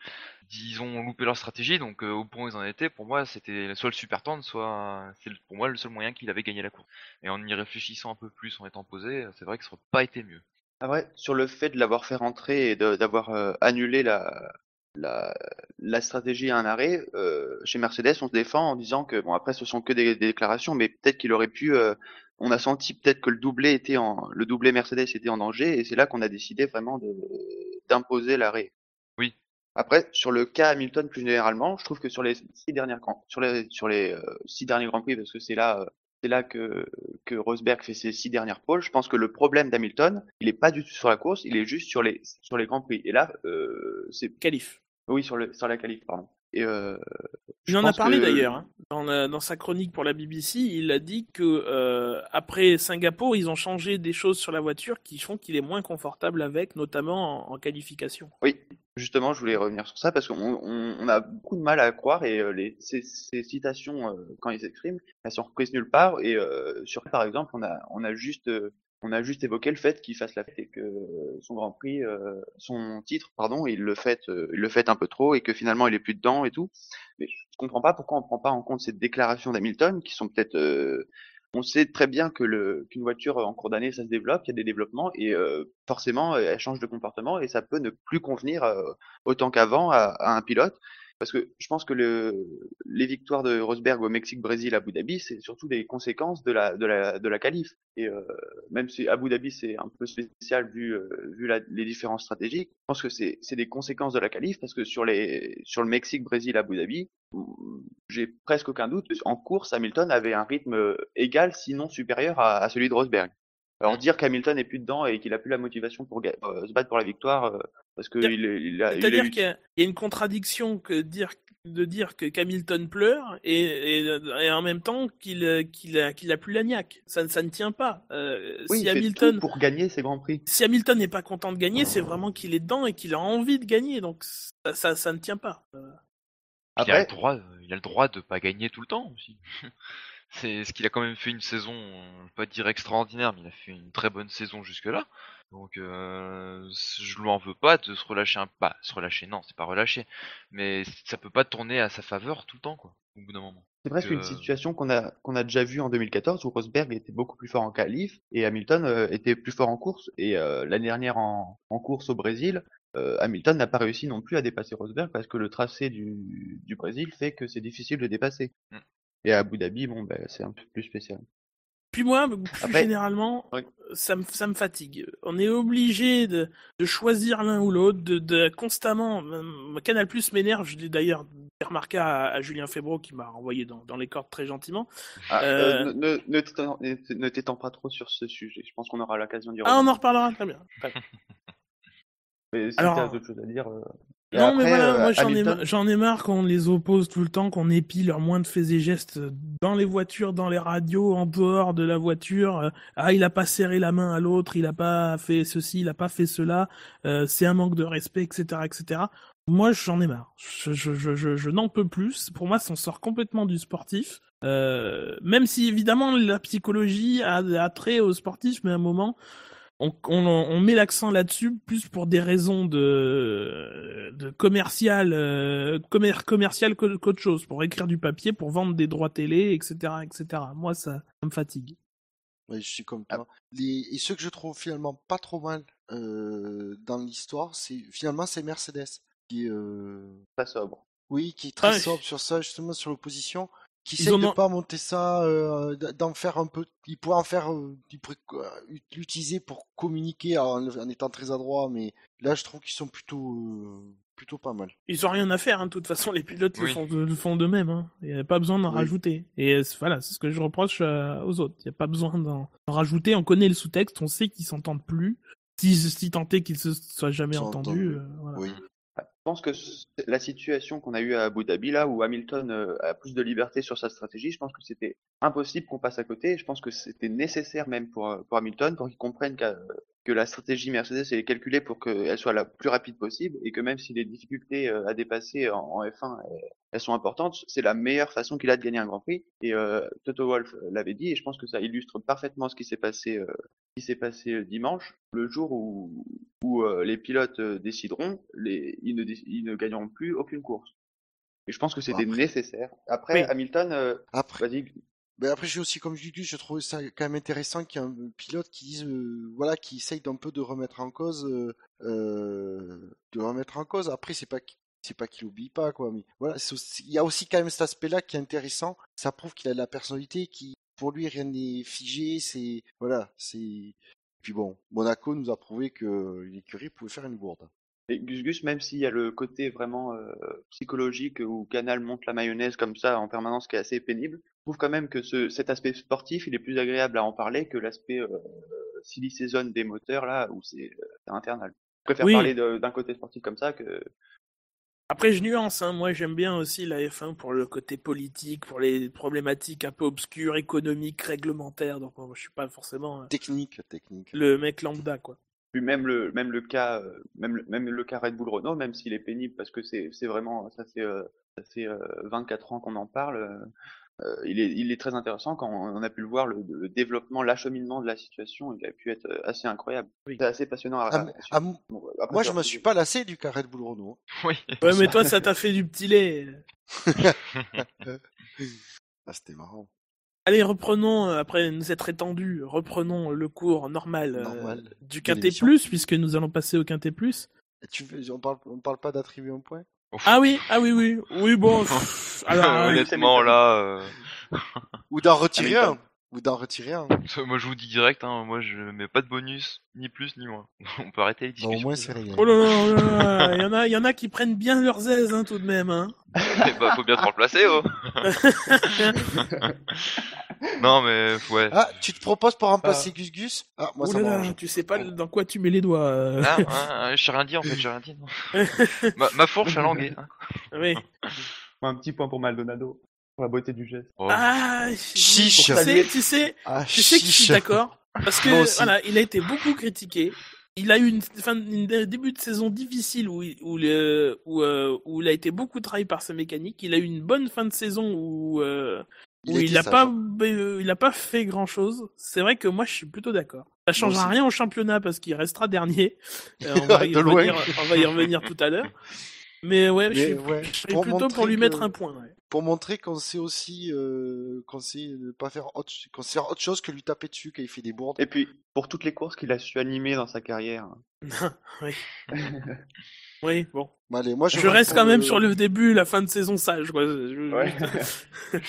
ils ont loupé leur stratégie. Donc euh, au point où ils en étaient, pour moi c'était soit le super tendre, soit c'est pour moi le seul moyen qu'il avait gagné la course. Et en y réfléchissant un peu plus, en étant posé, c'est vrai que ça aurait pas été mieux. Ah ouais, sur le fait de l'avoir fait rentrer et de- d'avoir euh, annulé la, la, la stratégie à un arrêt, euh, chez Mercedes, on se défend en disant que, bon, après, ce sont que des, des déclarations, mais peut-être qu'il aurait pu, euh, on a senti peut-être que le doublé était en, le doublé Mercedes était en danger, et c'est là qu'on a décidé vraiment de, d'imposer l'arrêt. Oui. Après, sur le cas Hamilton plus généralement, je trouve que sur les six dernières grands, sur les, sur les euh, six derniers grands prix, parce que c'est là, euh, c'est là que, que Rosberg fait ses six dernières pôles. Je pense que le problème d'Hamilton, il est pas du tout sur la course, il est juste sur les, sur les grands prix. Et là, euh, c'est, Qualif. oui, sur le, sur la qualif, pardon. Et euh, Il en a parlé que- d'ailleurs hein. dans, la- dans sa chronique pour la BBC. Il a dit que euh, après Singapour, ils ont changé des choses sur la voiture qui font qu'il est moins confortable avec, notamment en, en qualification. Oui, justement, je voulais revenir sur ça parce qu'on on, on a beaucoup de mal à croire et euh, les, ces, ces citations, quand ils s'expriment, elles sont reprises nulle part. Et sur, par exemple, on a, on a juste, on a juste évoqué le fait qu'il fasse la fête et que son Grand Prix, euh, son titre, pardon, il le fait, euh, il le fait un peu trop et que finalement il est plus dedans et tout. Mais je comprends pas pourquoi on prend pas en compte ces déclarations d'Hamilton qui sont peut-être euh, on sait très bien que le qu'une voiture en cours d'année ça se développe, il y a des développements et euh, forcément elle change de comportement et ça peut ne plus convenir autant qu'avant à un pilote. Parce que je pense que le, les victoires de Rosberg au Mexique, Brésil, Abu Dhabi, c'est surtout des conséquences de la de la de la qualif. Et euh, même si Abu Dhabi c'est un peu spécial vu euh, vu les différences stratégiques, je pense que c'est des conséquences de la qualif parce que sur les sur le Mexique, Brésil, Abu Dhabi, j'ai presque aucun doute. En course, Hamilton avait un rythme égal, sinon supérieur à celui de Rosberg. Alors dire qu'Hamilton est plus dedans et qu'il a plus la motivation pour euh, se battre pour la victoire euh, parce que il, a, C'est-à-dire eu- qu'il y, a il y a une contradiction que dire, de dire que Hamilton pleure et, et, et en même temps qu'il qu'il a, qu'il a plus la niaque. Ça, ça ne tient pas. Euh, oui, si Hamilton tout pour gagner ses grands prix. si Hamilton n'est pas content de gagner, c'est vraiment qu'il est dedans et qu'il a envie de gagner. Donc ça, ça, ça ne tient pas. Euh, Il a le droit, il a le droit de pas gagner tout le temps aussi. C'est ce qu'il a quand même fait une saison, euh, je vais pas dire extraordinaire, mais il a fait une très bonne saison jusque-là. Donc euh, je lui en veux pas de se relâcher un bah se relâcher non, c'est pas relâcher, mais ça peut pas tourner à sa faveur tout le temps quoi, au bout d'un moment. c'est presque que- une situation qu'on a qu'on a déjà vue en 2014 où Rosberg était beaucoup plus fort en qualif et Hamilton euh, était plus fort en course. Et euh, l'année dernière en, en course au Brésil, euh, Hamilton n'a pas réussi non plus à dépasser Rosberg parce que le tracé du, du Brésil fait que c'est difficile de dépasser. Et à Abu Dhabi, bon, ben, c'est un peu plus spécial. Puis moi, plus Après- généralement, ça, me, ça me fatigue. On est obligé de, de choisir l'un ou l'autre, de, de constamment. Canal Plus m'énerve. Je l'ai d'ailleurs remarqué à, à Julien Febro qui m'a renvoyé dans, dans les cordes très gentiment. Ah, Euh, euh, ne ne- t'étends- pas trop sur ce sujet. Je pense qu'on aura l'occasion d'y Ah, on revenir. en reparlera très bien. Très bien. Mais si Alors- t'as d'autres choses à dire. euh, et Non, mais voilà, euh, moi j'en ai, Hamilton- ai marre qu'on les oppose tout le temps, qu'on épie leurs moindres faits et gestes dans les voitures, dans les radios, en dehors de la voiture. Euh, Ah, il a pas serré la main à l'autre, il a pas fait ceci, il a pas fait cela. euh, c'est un manque de respect, etc., etc. Moi, j'en ai marre. Je, je, je, je, je n'en peux plus. Pour moi, ça en sort complètement du sportif. Euh, même si évidemment la psychologie a, a trait au sportif, mais à un moment, on, on, on met l'accent là-dessus plus pour des raisons de, de commercial, euh, commer- commercial qu'au- qu'autre chose, pour écrire du papier, pour vendre des droits télé, etc., etc. Moi, ça, ça me fatigue. Ouais, je suis comme toi. Les... Et ceux que je trouve finalement pas trop mal euh, dans l'histoire, c'est finalement c'est Mercedes qui est, euh, pas sobre. oui, qui est très Ah ouais. sobre sur ça, justement sur l'opposition, qui Ils en de ont- pas monter ça, euh, d'en faire un peu. Il pourrait en faire, euh, il pourrait euh, l'utiliser pour communiquer en, en étant très adroit, mais là je trouve qu'ils sont plutôt, euh, plutôt pas mal. Ils ont rien à faire, hein. de toute façon, les pilotes le font, de- le font d'eux-mêmes. Hein. Il n'y a pas besoin d'en Oui. rajouter. Et voilà, c'est ce que je reproche euh, aux autres. Il n'y a pas besoin d'en rajouter. On connaît le sous-texte, on sait qu'ils s'entendent plus. Si, si tant est qu'ils se soient jamais Ils entendus. entendus. euh, voilà. Oui. Je pense que la situation qu'on a eue à Abu Dhabi, là où Hamilton euh, a plus de liberté sur sa stratégie, je pense que c'était impossible qu'on passe à côté. Je pense que c'était nécessaire même pour, euh, pour Hamilton pour qu'il comprenne qu'à- que la stratégie Mercedes est calculée pour qu'elle soit la plus rapide possible et que même si les difficultés euh, à dépasser en, en F1 elles, elles sont importantes, c'est la meilleure façon qu'il a de gagner un Grand Prix. Et euh, Toto Wolff l'avait dit et je pense que ça illustre parfaitement ce qui s'est passé, euh, ce qui s'est passé euh, dimanche, le jour où, où euh, les pilotes euh, décideront, les, ils, ne, déc- ils ne gagneront plus aucune course. Et je pense que c'était nécessaire. Après, Oui. Hamilton, euh, Après, vas-y, Mais après, j'ai aussi, comme je dis, je trouve ça quand même intéressant qu'il y ait un pilote qui euh, voilà, qui essaye d'un peu de remettre en cause, euh, euh, de remettre en cause. Après, c'est pas, c'est pas qu'il oublie pas, quoi. Mais voilà, il y a aussi quand même cet aspect-là qui est intéressant. Ça prouve qu'il a de la personnalité, qui, pour lui, rien n'est figé. C'est, voilà, c'est. Puis bon, Monaco nous a prouvé que l'écurie pouvait faire une bourde. Et Gus Gus, même s'il y a le côté vraiment euh, psychologique où Canal monte la mayonnaise comme ça en permanence qui est assez pénible, je trouve quand même que ce, cet aspect sportif, il est plus agréable à en parler que l'aspect euh, silly season des moteurs là où c'est euh, infernal. Je préfère Oui. parler d'un côté sportif comme ça que Après, je nuance. Hein. Moi, j'aime bien aussi la F1 pour le côté politique, pour les problématiques un peu obscures, économiques, réglementaires. Donc, moi, je suis pas forcément euh, Technique, technique. le mec lambda, quoi. Puis même le même le cas euh, même le, même le cas Red Bull Renault, même s'il est pénible parce que c'est c'est vraiment ça fait euh, ça fait euh, 24 ans qu'on en parle, euh, euh, il est il est très intéressant quand on a pu le voir le, le développement, l'acheminement de la situation, il a pu être euh, assez incroyable. Oui. C'est assez passionnant à, Ah, à ah, Bon, après, moi, c'est je me suis pas lassé du cas Red Bull Renault. Oui. Ouais, mais toi, ça t'a fait du petit lait. Ah, c'était marrant. Allez, reprenons, euh, après nous être étendus, reprenons le cours normal, euh, du Quintet. Plus, puisque nous allons passer au Quintet Plus. Et tu veux- on parle, on parle pas d'attribuer un point? Ah oui, ah oui, oui. Oui, bon. alors, Honnêtement, là, euh, Ou d'en retirer un. Ou d'en retirer un moi je vous dis direct, hein, moi je mets pas de bonus, ni plus ni moins. On peut arrêter les Bon, discussions. Au moins, c'est réglé. Oh là là, oh là là, il y en a, il y en a qui prennent bien leurs aises, hein, tout de même, hein. Eh bah, faut bien te remplacer, oh. Non, mais ouais. Ah, tu te proposes pour remplacer Gus Gus? Ah, moi Ouh ça là tu sais pas dans quoi tu mets les doigts. euh. Ah, ah, j'ai rien dit en fait, j'ai rien dit. ma, ma fourche a langué. hein. Oui. Un petit point pour Maldonado. La beauté du geste. Oh. Ah, Chiche. Tu sais, tu sais, Ah, tu sais que je suis d'accord. Parce que voilà, il a été beaucoup critiqué. Il a eu une fin, une début de saison difficile où, il- où, le, où, euh, où il a été beaucoup travaillé par sa mécanique. Il a eu une bonne fin de saison où, euh, Il où a il n'a pas, euh, il a pas fait grand chose. C'est vrai que moi, je suis plutôt d'accord. Ça changera rien au championnat parce qu'il restera dernier. Euh, on, va y revenir, on va y revenir tout à l'heure. Mais ouais, je Mais suis, ouais, je pour plutôt pour lui que- mettre un point. ouais. Pour montrer qu'on sait aussi, euh, qu'on sait ne pas faire autre, qu'on sait faire autre chose que lui taper dessus quand il fait des bourdes. Et puis, pour toutes les courses qu'il a su animer dans sa carrière. oui. oui, bon. Bon, allez, moi je, reste quand même sur le début, la fin de saison sage. Quoi. Je- je- Ouais.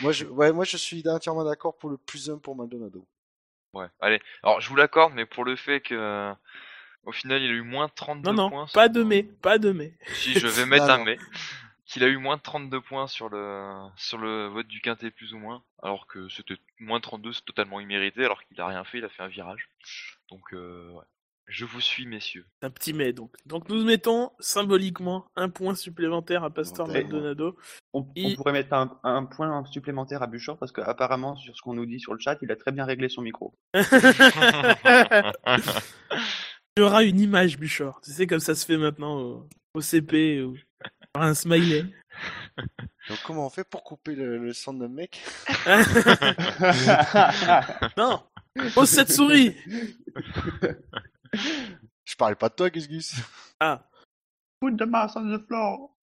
Moi je, ouais, moi je suis entièrement d'accord pour le plus 1 pour Maldonado. Ouais, allez. Alors, je vous l'accorde, mais pour le fait que, au final, il a eu moins de 32 Non, non, points. pas sur- de mais, pas de mais. Si, je vais mettre Non, un non. Qu'il a eu moins de 32 points sur le, sur le vote du quintet, plus ou moins. Alors que c'était moins de 32, c'est totalement immérité, alors qu'il a rien fait, il a fait un virage. Donc, euh, ouais. Je vous suis, messieurs. Un petit mais donc. Donc nous mettons symboliquement un point supplémentaire à Pastor Maldonado. On, on Il- pourrait mettre un, un point supplémentaire à Buchor parce qu'apparemment, sur ce qu'on nous dit sur le chat, il a très bien réglé son micro. Il y aura une image, Buchor. Tu sais comme ça se fait maintenant au, au CP ou un smiley. Donc comment on fait pour couper le, le son d'un mec non Pose cette souris Je parle pas de toi, Gus Gus. Ah, Put the mouse on the floor.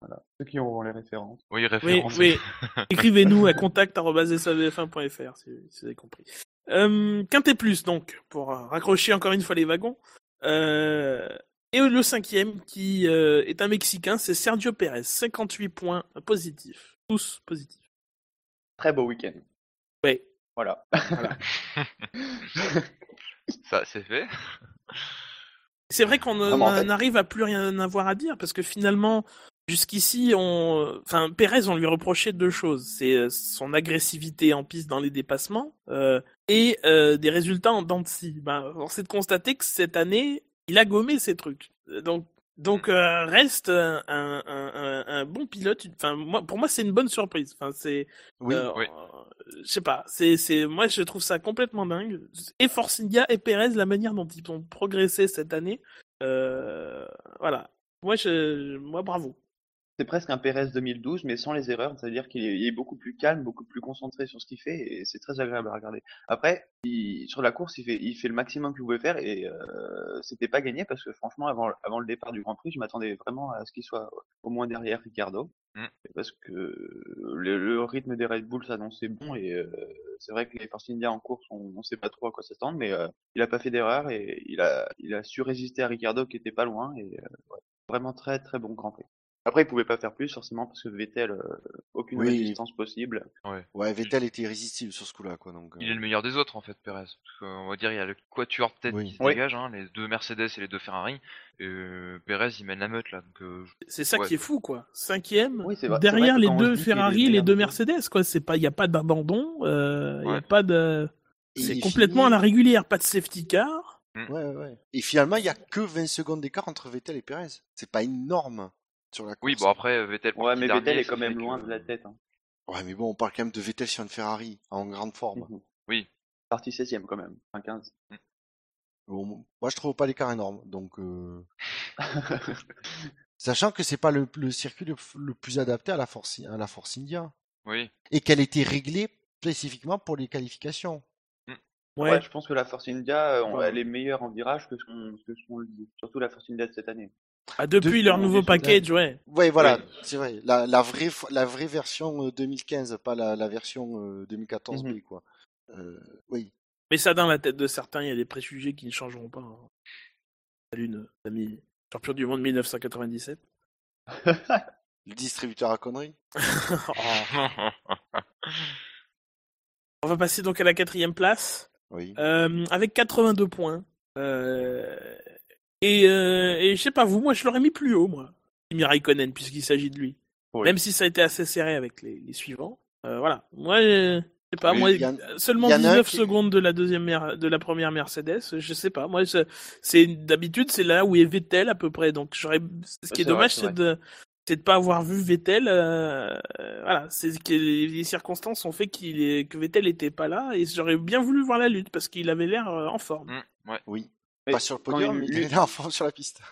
voilà. Ceux qui auront les références. oui, oui, référence. oui. Écrivez-nous à contact.savf1.fr si, si vous avez compris. Euh, Quintet plus, donc, pour raccrocher encore une fois les wagons. Euh, et le cinquième, qui euh, est un Mexicain, c'est Sergio Pérez. 58 points positifs. Tous positifs. Très beau week-end. Oui. Voilà. Ça, c'est fait. C'est vrai qu'on en fait- n'arrive à plus rien avoir à dire parce que finalement, jusqu'ici, on, enfin, Pérez, on lui reprochait deux choses. C'est euh, son agressivité en piste dans les dépassements euh, et euh, des résultats en dents de scie. Ben, on de constater que cette année, il a gommé ces trucs. Euh, Donc, donc euh, reste un, un, un, un bon pilote. Enfin, moi, pour moi, c'est une bonne surprise. Enfin, c'est Oui. euh, oui. je sais pas, c'est, c'est, moi je trouve ça complètement dingue. Et Force India et Perez, la manière dont ils ont progressé cette année, euh, voilà. Moi, je, moi, bravo. C'est presque un Pérez 2012, mais sans les erreurs. C'est-à-dire qu'il est, beaucoup plus calme, beaucoup plus concentré sur ce qu'il fait, et c'est très agréable à regarder. Après, il- sur la course, il fait, il fait le maximum qu'il pouvait faire, et euh, c'était pas gagné parce que franchement, avant, avant le départ du Grand Prix, je m'attendais vraiment à ce qu'il soit au moins derrière Ricardo, Mm. parce que le, le rythme des Red Bull s'annonçait bon, et euh, c'est vrai que les Force India en course, on, on sait pas trop à quoi s'attendre, mais euh, il a pas fait d'erreur et il a, il a su résister à Ricardo qui était pas loin, et ouais, vraiment très très bon Grand Prix. Après, il pouvait pas faire plus forcément parce que Vettel, euh, aucune Oui. résistance possible. Ouais, Vettel était irrésistible sur ce coup-là, quoi. Donc, Il euh, est le meilleur des autres, en fait. Parce que, on va dire, il y a le quatuor de tête Oui. qui se Oui. dégage, hein, les deux Mercedes et les deux Ferrari. Et euh, Pérez, il mène la meute, là. Donc, euh, C'est ça Ouais. qui est fou, quoi. Cinquième, Oui, c'est vrai- c'est derrière vrai que les quand on deux se dit qu'il est Ferrari, le les meilleur deux des deux. Mercedes, quoi. C'est pas, il y a pas d'abandon, euh, il y a Ouais. pas de, c'est complètement à la régulière, pas de safety car. Ouais, ouais, ouais. Et finalement, il y a que 20 secondes d'écart entre Vettel et Perez. C'est pas énorme sur la course. oui, bon, après, Vettel. Ouais, mais dernier, Vettel est quand même que- loin de la tête. Hein. Ouais, mais bon, on parle quand même de Vettel sur une Ferrari, en grande forme. Mhm. Oui. Parti 16ème quand même, enfin 15. Bon, moi, je trouve pas l'écart énorme. Donc, euh, sachant que c'est pas le, le circuit le, le plus adapté à la Force, à la Force India. Oui. Et qu'elle était réglée spécifiquement pour les qualifications. Ouais. Ouais. je pense que la Force India, euh, on- Ouais. elle est meilleure en virage que ce qu'on que ce qu'on le dit. Surtout la Force India de cette année. Ah, depuis Depuis- leur on nouveau package, ouais. Ouais, voilà, c'est vrai. La, la vraie, la vraie version euh, 2015, pas la, la version euh, 2014 B, Mhm. quoi. Euh, oui. Mais ça, dans la tête de certains, il y a des préjugés qui ne changeront pas. hein. Salut, amis champion du monde 1997. Le distributeur à conneries. Oh. On va passer donc à la quatrième place. Oui. Euh, avec 82 points. Euh, et, euh, et je sais pas vous, moi je l'aurais mis plus haut, moi. Kimi Raikkonen, puisqu'il s'agit de lui. Oui. Même si ça a été assez serré avec les, les suivants. Euh, voilà. Moi, je sais pas, Oui, moi, seulement il y en a un 19 qui- secondes de la deuxième mer- de la première Mercedes, je sais pas. Moi, c'est d'habitude c'est là où est Vettel à peu près. Donc j'aurais, ce qui est, dommage, c'est de c'est de pas avoir vu Vettel. euh, euh, voilà, c'est que les, circonstances ont fait qu'il est, que Vettel était pas là et j'aurais bien voulu voir la lutte parce qu'il avait l'air euh, en forme. Mm, ouais. Oui. Mais Pas sur le podium, une mais il lutte- est là en forme sur la piste.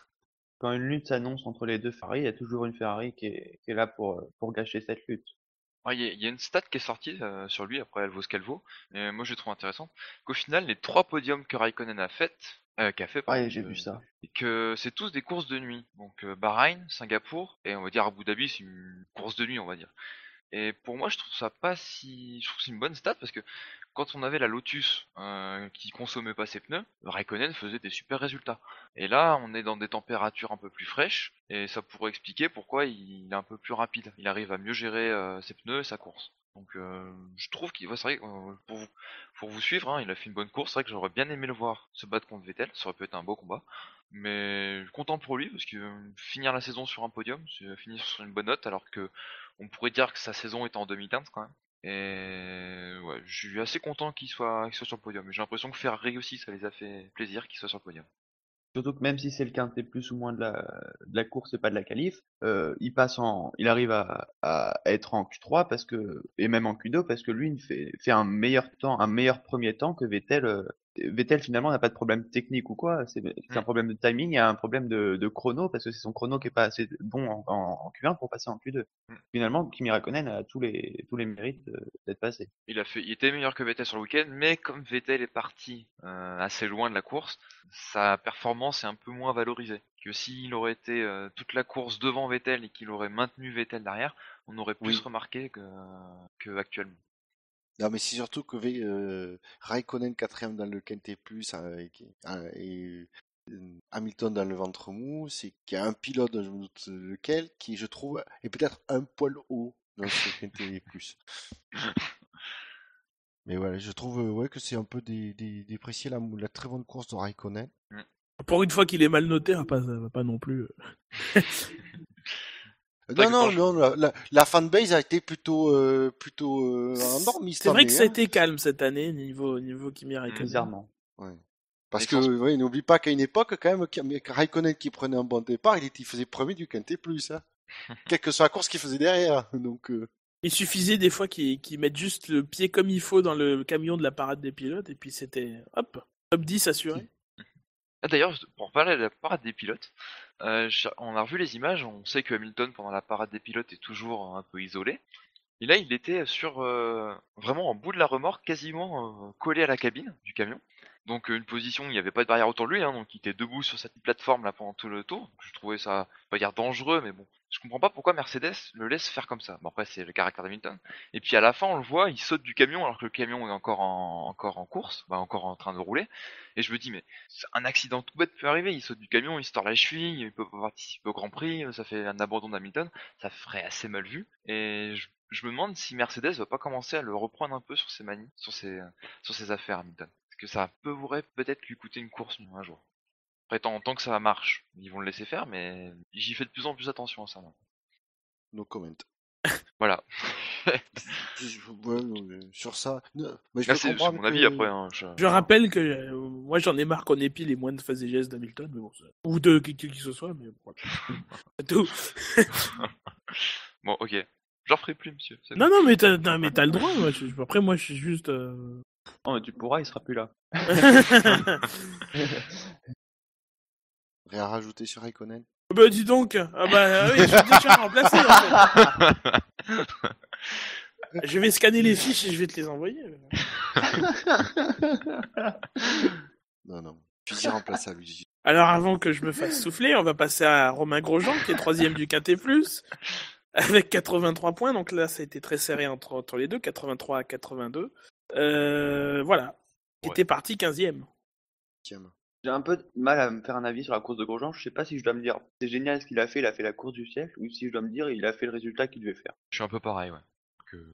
Quand une lutte s'annonce entre les deux Ferrari, il y a toujours une Ferrari qui est, qui est là pour, pour gâcher cette lutte. Ouais, Il y, a- il y a une stat qui est sortie euh, sur lui, après elle vaut ce qu'elle vaut, mais moi je trouve intéressant, qu'au final les trois podiums que Raikkonen a fait, euh, qu'a fait, Ouais, j'ai euh, vu ça. et que c'est tous des courses de nuit. Donc euh, Bahreïn, Singapour, et on va dire Abu Dhabi, c'est une course de nuit, on va dire. Et pour moi, je trouve ça pas si, je trouve que c'est une bonne stat parce que quand on avait la Lotus euh, qui consommait pas ses pneus, Raikkonen faisait des super résultats. Et là, on est dans des températures un peu plus fraîches et ça pourrait expliquer pourquoi il est un peu plus rapide. Il arrive à mieux gérer euh, ses pneus et sa course. Donc, euh, je trouve qu'il, ouais, c'est vrai, pour vous, pour vous suivre, hein, il a fait une bonne course. C'est vrai que j'aurais bien aimé le voir se battre contre Vettel. Ça aurait pu être un beau combat. Mais content pour lui parce que finir la saison sur un podium, c'est finir sur une bonne note alors que on pourrait dire que sa saison était en demi-teinte quand même. Et ouais, je suis assez content qu'il soit, sur le podium. J'ai l'impression que Ferrari aussi, ça les a fait plaisir qu'il soit sur le podium. Surtout que même si c'est le quintet plus ou moins de la, de la course et pas de la qualif, euh, il passe en, il arrive à, être en Q3 parce que, et même en Q2 parce que lui, il fait, fait un meilleur temps, un meilleur premier temps que Vettel. Vettel finalement n'a pas de problème technique ou quoi, c'est c'est un Mm. problème de timing, il y a un problème de, de chrono parce que c'est son chrono qui est pas assez bon en, en- en Q1 pour passer en Q2. Mm. Finalement, Kimi Raikkonen a tous les, tous les mérites euh, d'être passé. Il a fait, il était meilleur que Vettel sur le week-end, mais comme Vettel est parti euh, assez loin de la course, sa performance est un peu moins valorisée. Que s'il aurait été euh, toute la course devant Vettel et qu'il aurait maintenu Vettel derrière, on aurait plus Oui. remarqué que, que actuellement. Non, mais c'est surtout que euh, Raikkonen quatrième dans le Quintet Plus euh, et, qui- euh, euh, Hamilton dans le ventre mou, c'est qu'il y a un pilote, je me doute lequel, qui je trouve est peut-être un poil haut dans ce Quintet Plus. Mais voilà, je trouve euh, que c'est un peu dé- dé- déprécier la, très bonne course de Raikkonen. Pour une fois qu'il est mal noté, va pas non plus. Non, non, non, la, la, la fanbase a été plutôt, euh, plutôt euh, endormie C'est vrai année, que ça a hein. été calme cette année niveau niveau Kimi Raikkonen. Bizarrement. Parce Mais que, sans- ouais, n'oublie pas qu'à une époque, quand même, Raikkonen qui prenait un bon départ, il, était, il faisait premier du Quintet Plus. Hein. Quelle que soit la course qu'il faisait derrière. Donc, euh, Il suffisait des fois qu'ils qu'ils mettent juste le pied comme il faut dans le camion de la parade des pilotes et puis c'était hop top 10 assuré. Ah, D'ailleurs, pour parler de la parade des pilotes, euh, on a revu les images, on sait que Hamilton pendant la parade des pilotes est toujours un peu isolé. Et là, il était sur euh, vraiment en bout de la remorque, quasiment euh, collé à la cabine du camion. Donc euh, une position, où il n'y avait pas de barrière autour de lui, hein, donc il était debout sur cette plateforme là pendant tout le tour. Je trouvais ça, pas dire dangereux, mais bon, je comprends pas pourquoi Mercedes le laisse faire comme ça. Bon après c'est le caractère d'Hamilton. Et puis à la fin, on le voit, il saute du camion alors que le camion est encore en encore en course, bah, encore en train de rouler. Et je me dis mais un accident tout bête peut arriver, il saute du camion, il se tord la cheville, il peut pas participer au Grand Prix, ça fait un abandon d'Hamilton, ça ferait assez mal vu. Et je, je me demande si Mercedes va pas commencer à le reprendre un peu sur ses manies, sur ses, sur ses affaires Hamilton. Que ça pourrait peut-être lui coûter une course un jour. Après, tant, tant que ça marche, ils vont le laisser faire, mais j'y fais de plus en plus attention à ça. maintenant. no comment. Voilà. Ouais, mais sur ça. mais je c'est mon que- avis après. Hein, je... Je rappelle que euh, moi j'en ai marre qu'on épile les moindres faits et gestes d'Hamilton, mais bon, ça- ou de qui, qui que ce soit, mais. C'est tout. Bon, ok. J'en ferai plus, monsieur. Non, non, mais t'as, non, mais t'as le droit. moi, je- après, moi, je suis juste. euh, Oh, mais tu pourras, il sera plus là. Rien à rajouter sur Raikkonen? bah, dis donc. Ah bah, oui, je suis déjà remplacé. En fait. Je vais scanner les fiches et je vais te les envoyer. Non, non. Fusil remplaçable. lui. Alors, avant que je me fasse souffler, on va passer à Romain Grosjean, qui est troisième du Quintet Plus, avec 83 points. Donc là, ça a été très serré entre, entre les deux, 83 à 82. Euh, voilà. Qui Ouais. était parti 15e. Tiens. J'ai un peu de mal à me faire un avis sur la course de Grosjean. Je sais pas si je dois me dire c'est génial ce qu'il a fait, il a fait la course du siècle, ou si je dois me dire il a fait le résultat qu'il devait faire. Je suis un peu pareil, ouais. Que...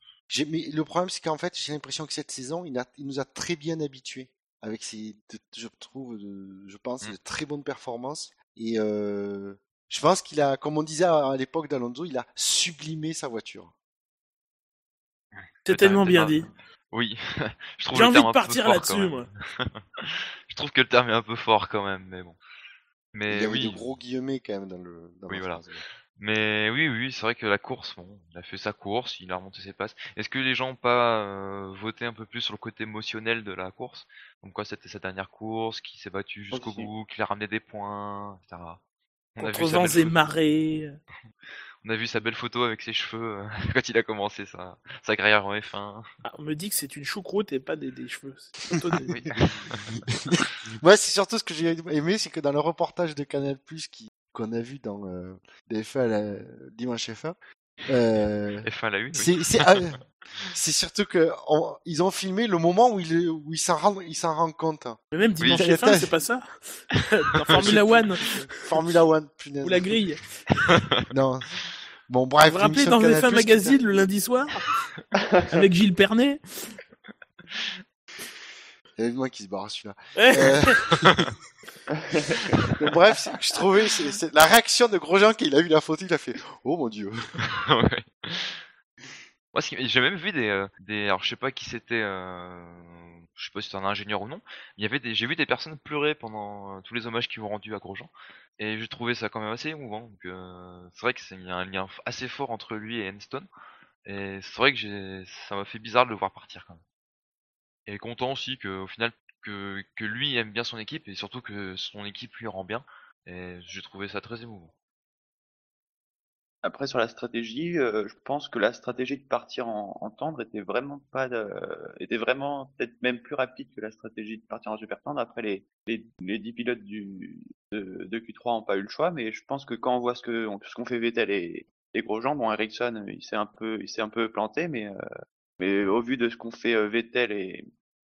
Mais le problème, c'est qu'en fait, j'ai l'impression que cette saison, il, a- il nous a très bien habitués. Avec ses, de- je trouve, de- je pense, Mm. de très bonnes performances. Et euh, je pense qu'il a, comme on disait à, à l'époque d'Alonso, il a sublimé sa voiture. C'est tellement bien pas- dit. Oui, je trouve J'ai envie terme de partir là-dessus, moi. je trouve que le terme est un peu fort quand même, mais bon. Il y avait oui, de gros guillemets quand même dans le. Dans Oui, voilà. mais oui, oui, c'est vrai que la course, bon, il a fait sa course, il a remonté ses passes. Est-ce que les gens ont pas euh, voté un peu plus sur le côté émotionnel de la course? Comme quoi c'était sa dernière course, qu'il s'est battu jusqu'au bout, qu'il a ramené des points, etc. On a, Contre vents et marées. on a vu sa belle photo avec ses cheveux euh, quand il a commencé sa, sa carrière en F1. Ah, on me dit que c'est une choucroute et pas des, des cheveux. Moi, c'est surtout ce que j'ai aimé, c'est que dans le reportage de Canal Plus qui qu'on a vu dans euh, DFA la- dimanche F1, euh, F1 la une, oui. c'est c'est ah, c'est surtout que on- ils ont filmé le moment où il où il s'en rend il s'en rend compte. Mais même dimanche Oui. F1, c'est pas ça Dans Formula One Formula One, punaise. ou la grille. Non. Bon, Vous bref. vous rappelez l'émission dans Canal+, F1 qui- Magazine le lundi soir Avec Gilles Pernet Il y avait moi qui se barre celui-là. Euh, bref, c'est- je trouvais la réaction de Grosjean qu'il a eu la photo, il a fait Oh mon dieu. Ouais. Moi, j'ai même vu des, euh, des, alors je sais pas qui c'était, euh, je sais pas si c'était un ingénieur ou non. Il y avait des, j'ai vu des personnes pleurer pendant euh, tous les hommages qu'ils ont rendus à Grosjean, et j'ai trouvé ça quand même assez émouvant. Euh, c'est vrai que c'est y a un lien assez fort entre lui et Enstone, et c'est vrai que j'ai, ça m'a fait bizarre de le voir partir quand même. Et content aussi que, au final, que, que lui aime bien son équipe et surtout que son équipe lui rend bien. Et j'ai trouvé ça très émouvant. Après, sur la stratégie, euh, je pense que la stratégie de partir en, en tendre était vraiment pas, de- était vraiment peut-être même plus rapide que la stratégie de partir en super tendre. Après, les, les, les 10 pilotes du, de, de Q3 n'ont pas eu le choix, mais je pense que quand on voit ce que, ce qu'ont fait Vettel et, et Grosjean, bon, Ericsson, il s'est un peu, un peu planté, mais, euh, mais au vu de ce qu'ont fait euh, Vettel et,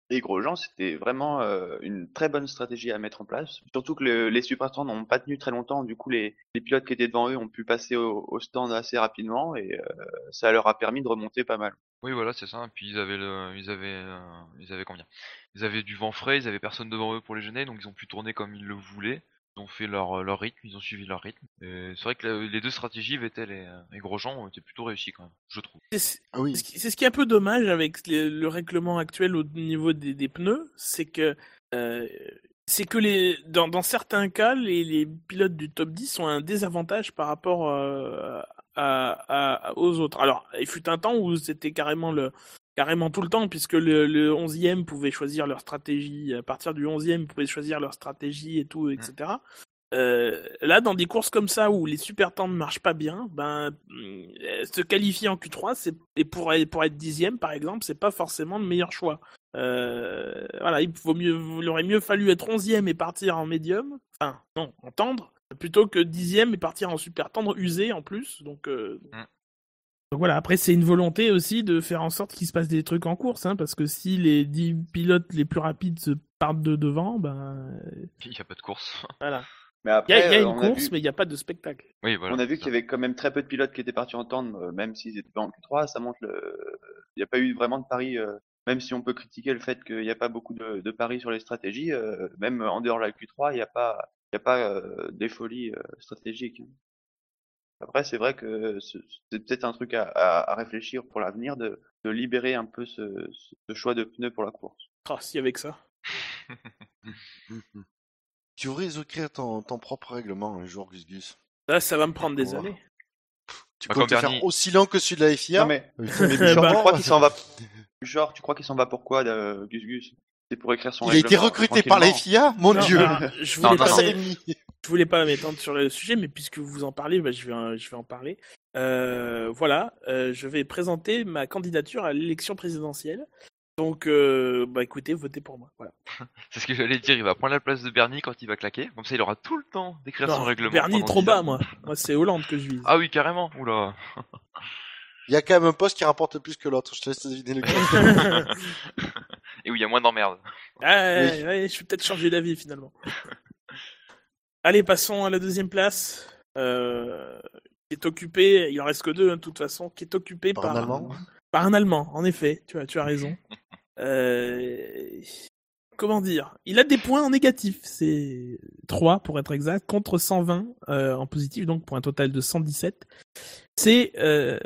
et Grosjean, c'était vraiment euh, une très bonne stratégie à mettre en place. Surtout que le- les super tendres n'ont pas tenu très longtemps. Du coup, les, pilotes qui étaient devant eux ont pu passer au, au stand assez rapidement et euh, ça leur a permis de remonter pas mal. Oui, voilà, c'est ça. Et puis ils avaient le, ils avaient, euh, ils avaient combien Ils avaient du vent frais, ils avaient personne devant eux pour les gêner, donc ils ont pu tourner comme ils le voulaient. Ils ont fait leur, leur rythme, ils ont suivi leur rythme. Et c'est vrai que la- les deux stratégies, Vettel et, euh, et Grosjean, ont été plutôt réussies quand même, je trouve. C'est Ah oui. ce ce qui est un peu dommage avec le, le règlement actuel au niveau des, des pneus, c'est que euh, c'est que les dans, dans certains cas les, les pilotes du top 10 ont un désavantage par rapport euh, à, à- aux autres. Alors, il fut un temps où c'était carrément le carrément tout le temps puisque le, le 11e pouvait choisir leur stratégie à partir du 11e ils pouvaient choisir leur stratégie et tout etc. Euh, là, dans des courses comme ça où les super temps ne marchent pas bien, ben euh, se qualifier en Q3, c'est et pour être- pour être dixième par exemple, c'est pas forcément le meilleur choix. Euh, voilà, il vaut mieux, il aurait mieux fallu être onzième et partir en médium, enfin non, en tendre, plutôt que dixième et partir en super tendre usé en plus. Donc, euh, Mm. Donc voilà. Après, c'est une volonté aussi de faire en sorte qu'il se passe des trucs en course, hein, parce que si les 10 pilotes les plus rapides se partent de devant, ben Il n'y a pas de course. voilà. Mais Il y a, après, il y a euh, une a course, vu- mais il n'y a pas de spectacle. Oui, voilà. on a vu qu'il y avait quand même très peu de pilotes qui étaient partis en tendre, euh, même s'ils étaient pas en Q3. Ça montre le, il n'y a pas eu vraiment de paris, euh, même si on peut critiquer le fait qu'il n'y a pas beaucoup de, de paris sur les stratégies, euh, même en dehors de la Q3, il n'y a pas, il y a pas euh, des folies euh, stratégiques. Après, c'est vrai que ce- c'est peut-être un truc à, à- à réfléchir pour l'avenir de, de libérer un peu ce, ce choix de pneus pour la course. Oh, si avec ça. Tu devrais écrire ton, ton propre règlement un jour, Gus Gus? Là, ça va me prendre des années. Tu Bah, peux te faire aussi long que celui de la FIA. Non mais, mais Bah, genre, tu bah. crois qu'il s'en va, genre, tu crois qu'il s'en va pourquoi, de Gus Gus? C'est pour écrire son Il a été règlement recruté par la. FIA Mon Non, dieu je Non, voulais non, pas non. Je voulais pas m'étendre sur le sujet, mais puisque vous en parlez, bah, je, vais, en- je vais en parler. Euh, voilà, euh, je vais présenter ma candidature à l'élection présidentielle. Donc, euh, bah écoutez, votez pour moi. Voilà. C'est ce que j'allais dire, il va prendre la place de Bernie quand il va claquer. Comme ça, il aura tout le temps d'écrire son règlement. Bernie est trop 10 bas, moi. Moi, c'est Hollande que je vise. Ah oui, carrément. Oula. Il y a quand même un poste qui rapporte plus que l'autre. Je te laisse deviner lequel. Et où il y a moins d'emmerdes. Ah, ouais, ouais, je vais peut-être changer d'avis finalement. Allez, passons à la deuxième place. Euh, qui est occupée, il en reste que deux hein, de toute façon, qui est occupée Par par, un Allemand par un Allemand, en effet, tu as, tu as raison. Euh, comment dire? Il a des points en négatif, c'est 3 pour être exact, contre 120 euh, en positif, donc pour un total de 117. C'est euh,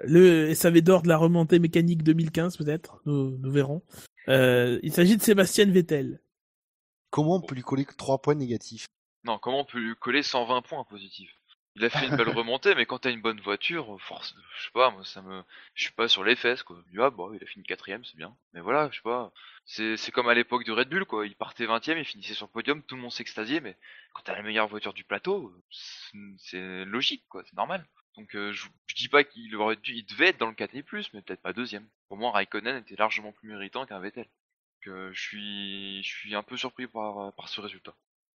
le SAV d'or de la remontée mécanique 2015 peut-être, nous, nous verrons. Il s'agit de Sébastien Vettel. Comment on peut lui coller que 3 points négatifs? Non, comment on peut lui coller 120 points positifs? Il a fait une belle remontée, mais quand t'as une bonne voiture, force, je sais pas, moi ça me, je suis pas sur les fesses quoi. Je dis, ah bon, il a fini quatrième, c'est bien. Mais voilà, je sais pas. C'est, c'est comme à l'époque du Red Bull quoi. Il partait 20ème, il finissait sur le podium, tout le monde s'extasiait, mais quand t'as la meilleure voiture du plateau, c'est, c'est logique quoi, c'est normal. Donc euh, je, je dis pas qu'il aurait dû, il devait être dans le 4 plus, mais peut-être pas deuxième. Pour moi, Raikkonen était largement plus méritant qu'un Vettel. Donc euh, je suis, je suis un peu surpris par, par ce résultat.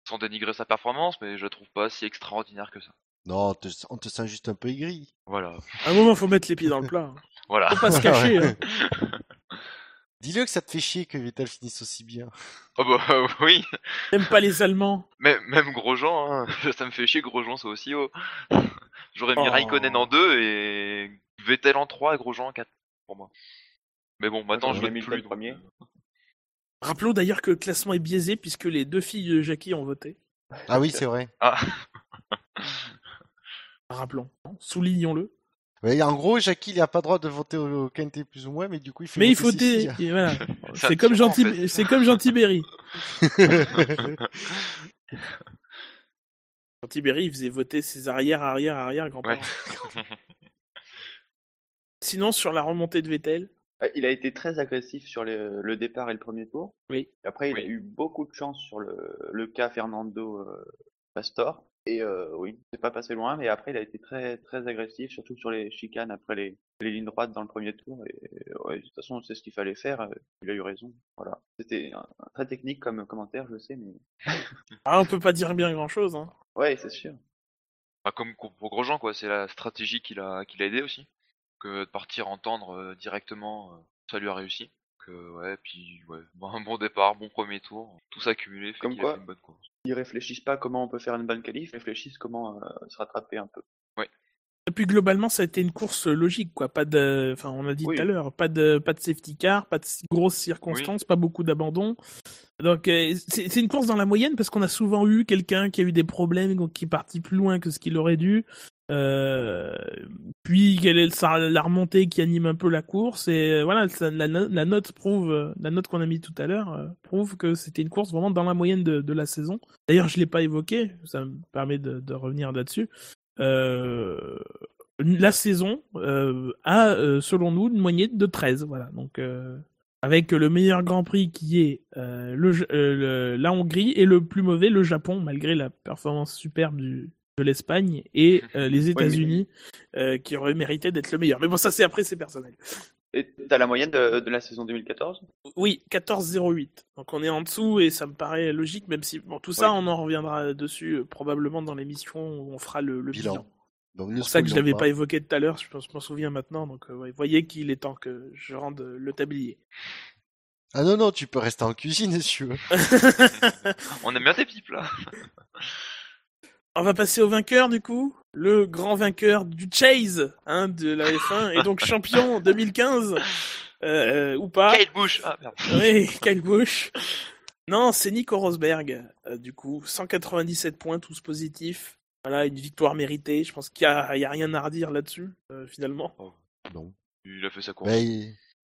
Sans dénigrer sa performance, mais je la trouve pas si extraordinaire que ça. Non, on te, on te sent juste un peu aigri. Voilà, À un moment, faut mettre les pieds dans le plat. hein. voilà. Faut pas se cacher. hein. Dis-le que ça te fait chier que Vettel finisse aussi bien. Oh bah oui, T'aimes pas les Allemands. même, même Grosjean, hein. ça me fait chier que Grosjean soit aussi haut. J'aurais mis Oh. Raikkonen en 2 et Vettel en 3 et Grosjean en 4 pour moi. Mais bon, maintenant je vote mis le plus. premier. Euh, Rappelons d'ailleurs que le classement est biaisé puisque les deux filles de Jackie ont voté. Ah oui, c'est vrai. Ah, Rappelons. Soulignons-le. En gros, Jackie, il a pas droit de voter au, quintet plus ou moins, mais du coup, il fait Mais il faut voilà. C'est comme en Gentil, fait. c'est comme Gentil Berry. Gentil Berry, il faisait voter ses arrière, arrière, arrière grands-parents. ouais. Sinon, sur la remontée de Vettel, Il a été très agressif sur le, le départ et le premier tour. Oui. Et après, il Oui. a eu beaucoup de chance sur le, le cas Fernando euh, Pastor. Et euh, oui, c'est pas passé loin, mais après, il a été très très agressif, surtout sur les chicanes après les, les lignes droites dans le premier tour. Et ouais, de toute façon, c'est ce qu'il fallait faire. euh, Il a eu raison. Voilà. C'était très technique comme commentaire, je sais, mais ah, on peut pas dire bien grand-chose. Hein. ouais, c'est sûr. Bah, comme pour pour Grosjean, quoi, c'est la stratégie qui l'a qui l'a aidé aussi. Que de partir entendre euh, directement, euh, ça lui a réussi. Que, ouais, puis ouais, bon, un bon départ, bon premier tour, tout ça cumulé fait Comme qu'il quoi. a fait une bonne course. Ils réfléchissent pas comment on peut faire une bonne qualif, ils réfléchissent comment euh, se rattraper un peu. Et puis globalement, ça a été une course logique, quoi. Pas de, enfin, on a dit Oui. tout à l'heure, pas de, pas de safety car, pas de grosses circonstances, pas beaucoup d'abandon. Donc euh, c'est c'est une course dans la moyenne parce qu'on a souvent eu quelqu'un qui a eu des problèmes, donc qui est parti plus loin que ce qu'il aurait dû. Euh, puis quelle est la remontée qui anime un peu la course et euh, voilà la, no- la note prouve euh, la note qu'on a mis tout à l'heure prouve que c'était une course vraiment dans la moyenne de, la saison d'ailleurs je l'ai pas évoqué ça me permet de, revenir là-dessus la saison a, selon nous, une moyenne de 13. Voilà. Donc, avec le meilleur Grand Prix qui est la Hongrie et le plus mauvais, le Japon, malgré la performance superbe du, de l'Espagne et euh, les États-Unis euh, qui auraient mérité d'être le meilleur. Mais bon, ça, c'est après, c'est personnel. Et t'as la moyenne de, de la saison 2014 Oui, 14-08. Donc on est en dessous et ça me paraît logique, même si bon, tout ça, Ouais. on en reviendra dessus euh, probablement dans l'émission où on fera le, le bilan. Bilan. Donc, C'est pour ça que je l'avais pas évoqué tout à l'heure, je pense- je m'en souviens maintenant. Donc, euh, ouais, voyez qu'il est temps que je rende le tablier. Ah non, non, tu peux rester en cuisine si tu veux. On aime bien tes pipes là. On va passer au vainqueur du coup, le grand vainqueur du Chase hein, de la F1 et donc champion 2015 euh, ou pas. Kate Bush Ah merde. Oui, Kyle Busch. Non, c'est Nico Rosberg, euh, du coup. 197 points, tous positifs. Voilà, une victoire méritée. Je pense qu'il n'y a, il y a rien à redire là-dessus, euh, finalement. Non. Il a fait sa course.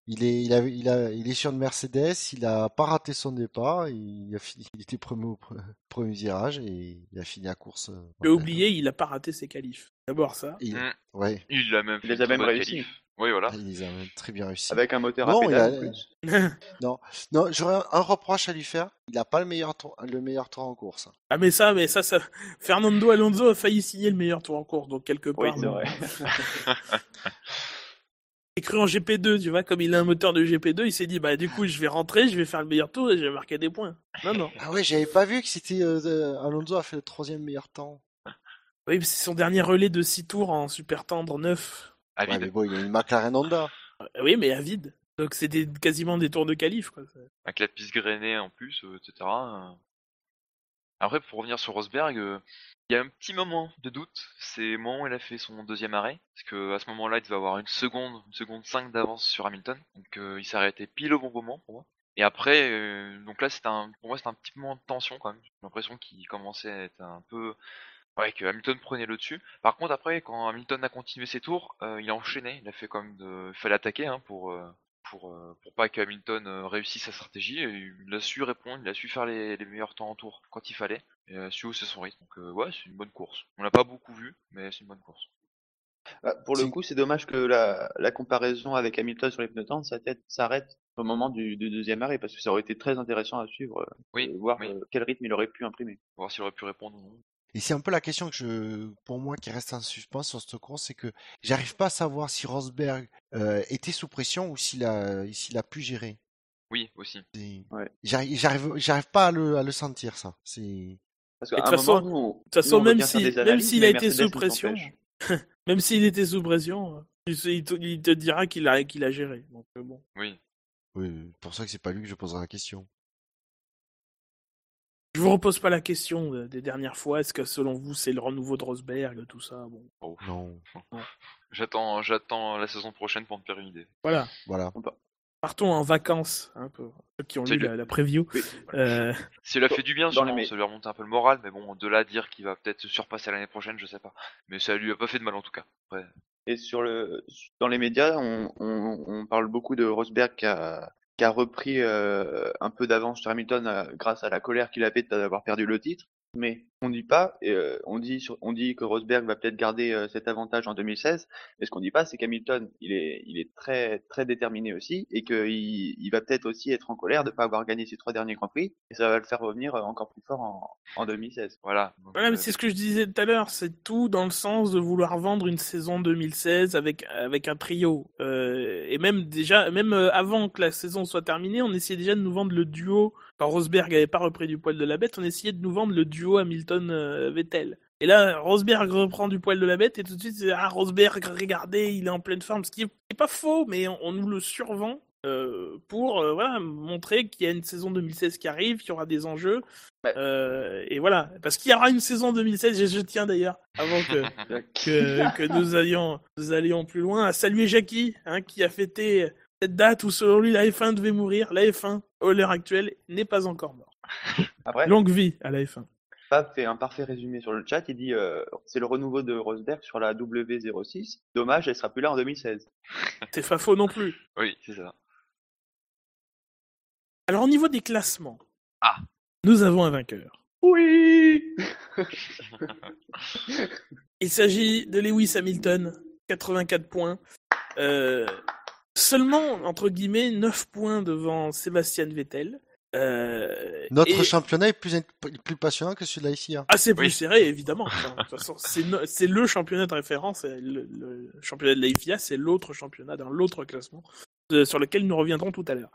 Il, est, il, a, il, a, il est sur une Mercedes, il a pas raté son départ, il, a fini, il était premier au pre- premier virage et il a fini la course. euh, J'ai oublié, il n'a pas raté ses qualifs. D'abord ça. tête. Il- Mm. Ouais, Il a même les a même réussi. Oui, voilà. il les a très bien réussi. Avec un moteur Non, à il pédale a- en plus. Non, j'aurais un, reproche à lui faire. Il a pas le meilleur tour, le meilleur tour en course. ah, mais ça, mais ça, ça. Fernando Alonso a failli signer le meilleur tour en course, donc quelque Oui, part. c'est bon. vrai. Il est cru en GP2, tu vois, comme il a un moteur de GP2, il s'est dit, bah, du coup, je vais rentrer, je vais faire le meilleur tour et je vais marquer des points. Non, non. Ah ouais, j'avais pas vu que c'était euh, Alonso a fait le troisième meilleur temps. Oui, mais c'est son dernier relais de 6 tours en super tendre 9. À Ouais, vide. mais bon, il a une McLaren Honda. Euh, Oui, mais à vide. Donc c'était quasiment des tours de qualif, quoi. Avec la piste grainée en plus, euh, etc. euh. Après, pour revenir sur Rosberg, il y a un petit moment de doute. C'est au moment où il a fait son deuxième arrêt. Parce que à ce moment-là, il devait avoir une seconde, une seconde 5 d'avance sur Hamilton. Donc euh, il s'est arrêté pile au bon moment pour moi. Et après, euh, donc là, c'est un, pour moi, c'est un petit moment de tension quand même. J'ai l'impression qu'il commençait à être un peu, ouais, que Hamilton prenait le dessus. Par contre, après, quand Hamilton a continué ses tours, euh, il a enchaîné. Il a fait même de, il fallait attaquer hein, pour, pour, euh, pour pas que Hamilton euh, réussisse sa stratégie. Et il a su répondre, il a su faire les, les meilleurs temps en tour quand il fallait. Et a su hausser son rythme. Donc euh, ouais, c'est une bonne course. On l'a pas beaucoup vu, mais c'est une bonne course. Bah, pour le coup, c'est dommage que la, la comparaison avec Hamilton sur les pneus tendres s'arrête- s'arrête au moment du, du deuxième arrêt parce que ça aurait été très intéressant à suivre, euh, Oui, voir oui. euh, quel rythme il aurait pu imprimer. voir s'il aurait pu répondre ou non. Et c'est un peu la question que je, pour moi, qui reste en suspens sur cette course, c'est que j'arrive pas à savoir si Rosberg euh, était sous pression ou s'il a, s'il a pu gérer. Oui, aussi. Ouais. J'arrive, j'arrive, j'arrive pas à le, à le sentir ça. C'est. De un toute façon- nous, nous, même si, même s'il a été Mercedes sous pression, même s'il était sous pression, il te, il te- il te dira qu'il a, qu'il a géré. Donc euh, bon. Oui. Oui, c'est pour ça que c'est pas lui que je poserai la question. Je vous repose pas la question euh, des dernières fois. Est-ce que selon vous c'est le renouveau de Rosberg, tout ça? Bon, Oh. Non. J'attends, j'attends la saison prochaine pour me faire une idée. voilà. Voilà. Partons en vacances, hein, pour ceux qui ont lu le- la, la preview. Oui. Euh, S'il a fait du bien, sûrement, les ça lui a remonté un peu le moral, mais bon, de là à dire qu'il va peut-être se surpasser l'année prochaine, je sais pas. Mais ça lui a pas fait de mal en tout cas. Après, Et sur le, dans les médias, on, on, on parle beaucoup de Rosberg qui a, qui a repris euh, un peu d'avance sur Hamilton euh, grâce à la colère qu'il avait d'avoir perdu le titre. Mais on dit pas, et, euh, on dit sur- on dit que Rosberg va peut-être garder euh, cet avantage en 2016. Mais ce qu'on dit pas, c'est qu'Hamilton, il est, il est très très déterminé aussi, et qu'il il va peut-être aussi être en colère de pas avoir gagné ses trois derniers grands prix, et ça va le faire revenir euh, encore plus fort en, en 2016. voilà. Donc, Voilà, mais euh, c'est ce que je disais tout à l'heure, c'est tout dans le sens de vouloir vendre une saison 2016 avec avec un trio. Et même déjà, même avant que la saison soit terminée, on essayait déjà de nous vendre le duo. Quand Rosberg n'avait pas repris du poil de la bête, on essayait de nous vendre le duo Hamilton-Vettel. Et là, Rosberg reprend du poil de la bête et tout de suite, ah Rosberg, regardez, il est en pleine forme, ce qui est pas faux, mais on, on nous le survend. euh, pour euh, voilà montrer qu'il y a une saison 2016 qui arrive, qu'il y aura des enjeux, Ouais. euh, et voilà, parce qu'il y aura une saison 2016, et je tiens d'ailleurs, avant que, que, que nous allions nous allions plus loin, à saluer Jackie, hein, qui a fêté cette date où selon lui la F1 devait mourir. La F1, à l'heure actuelle, n'est pas encore. Après, Longue vie à la F1. Fab fait un parfait résumé sur le chat. Il dit euh, c'est le renouveau de Rosberg sur la W06. Dommage, elle sera plus là en 2016. C'est pas faux non plus. Oui, c'est ça. Alors au niveau des classements, Ah. nous avons un vainqueur. Oui. Il s'agit de Lewis Hamilton, 84 points. Euh, seulement, entre guillemets, 9 points devant Sébastien Vettel. Euh, Notre et- championnat est plus, passionnant que celui de la ICA. Ah, c'est plus Oui. serré, évidemment. Enfin, de toute façon, c'est no- le championnat de référence. Le, le championnat de la FIA, c'est l'autre championnat dans l'autre classement euh, sur lequel nous reviendrons tout à l'heure.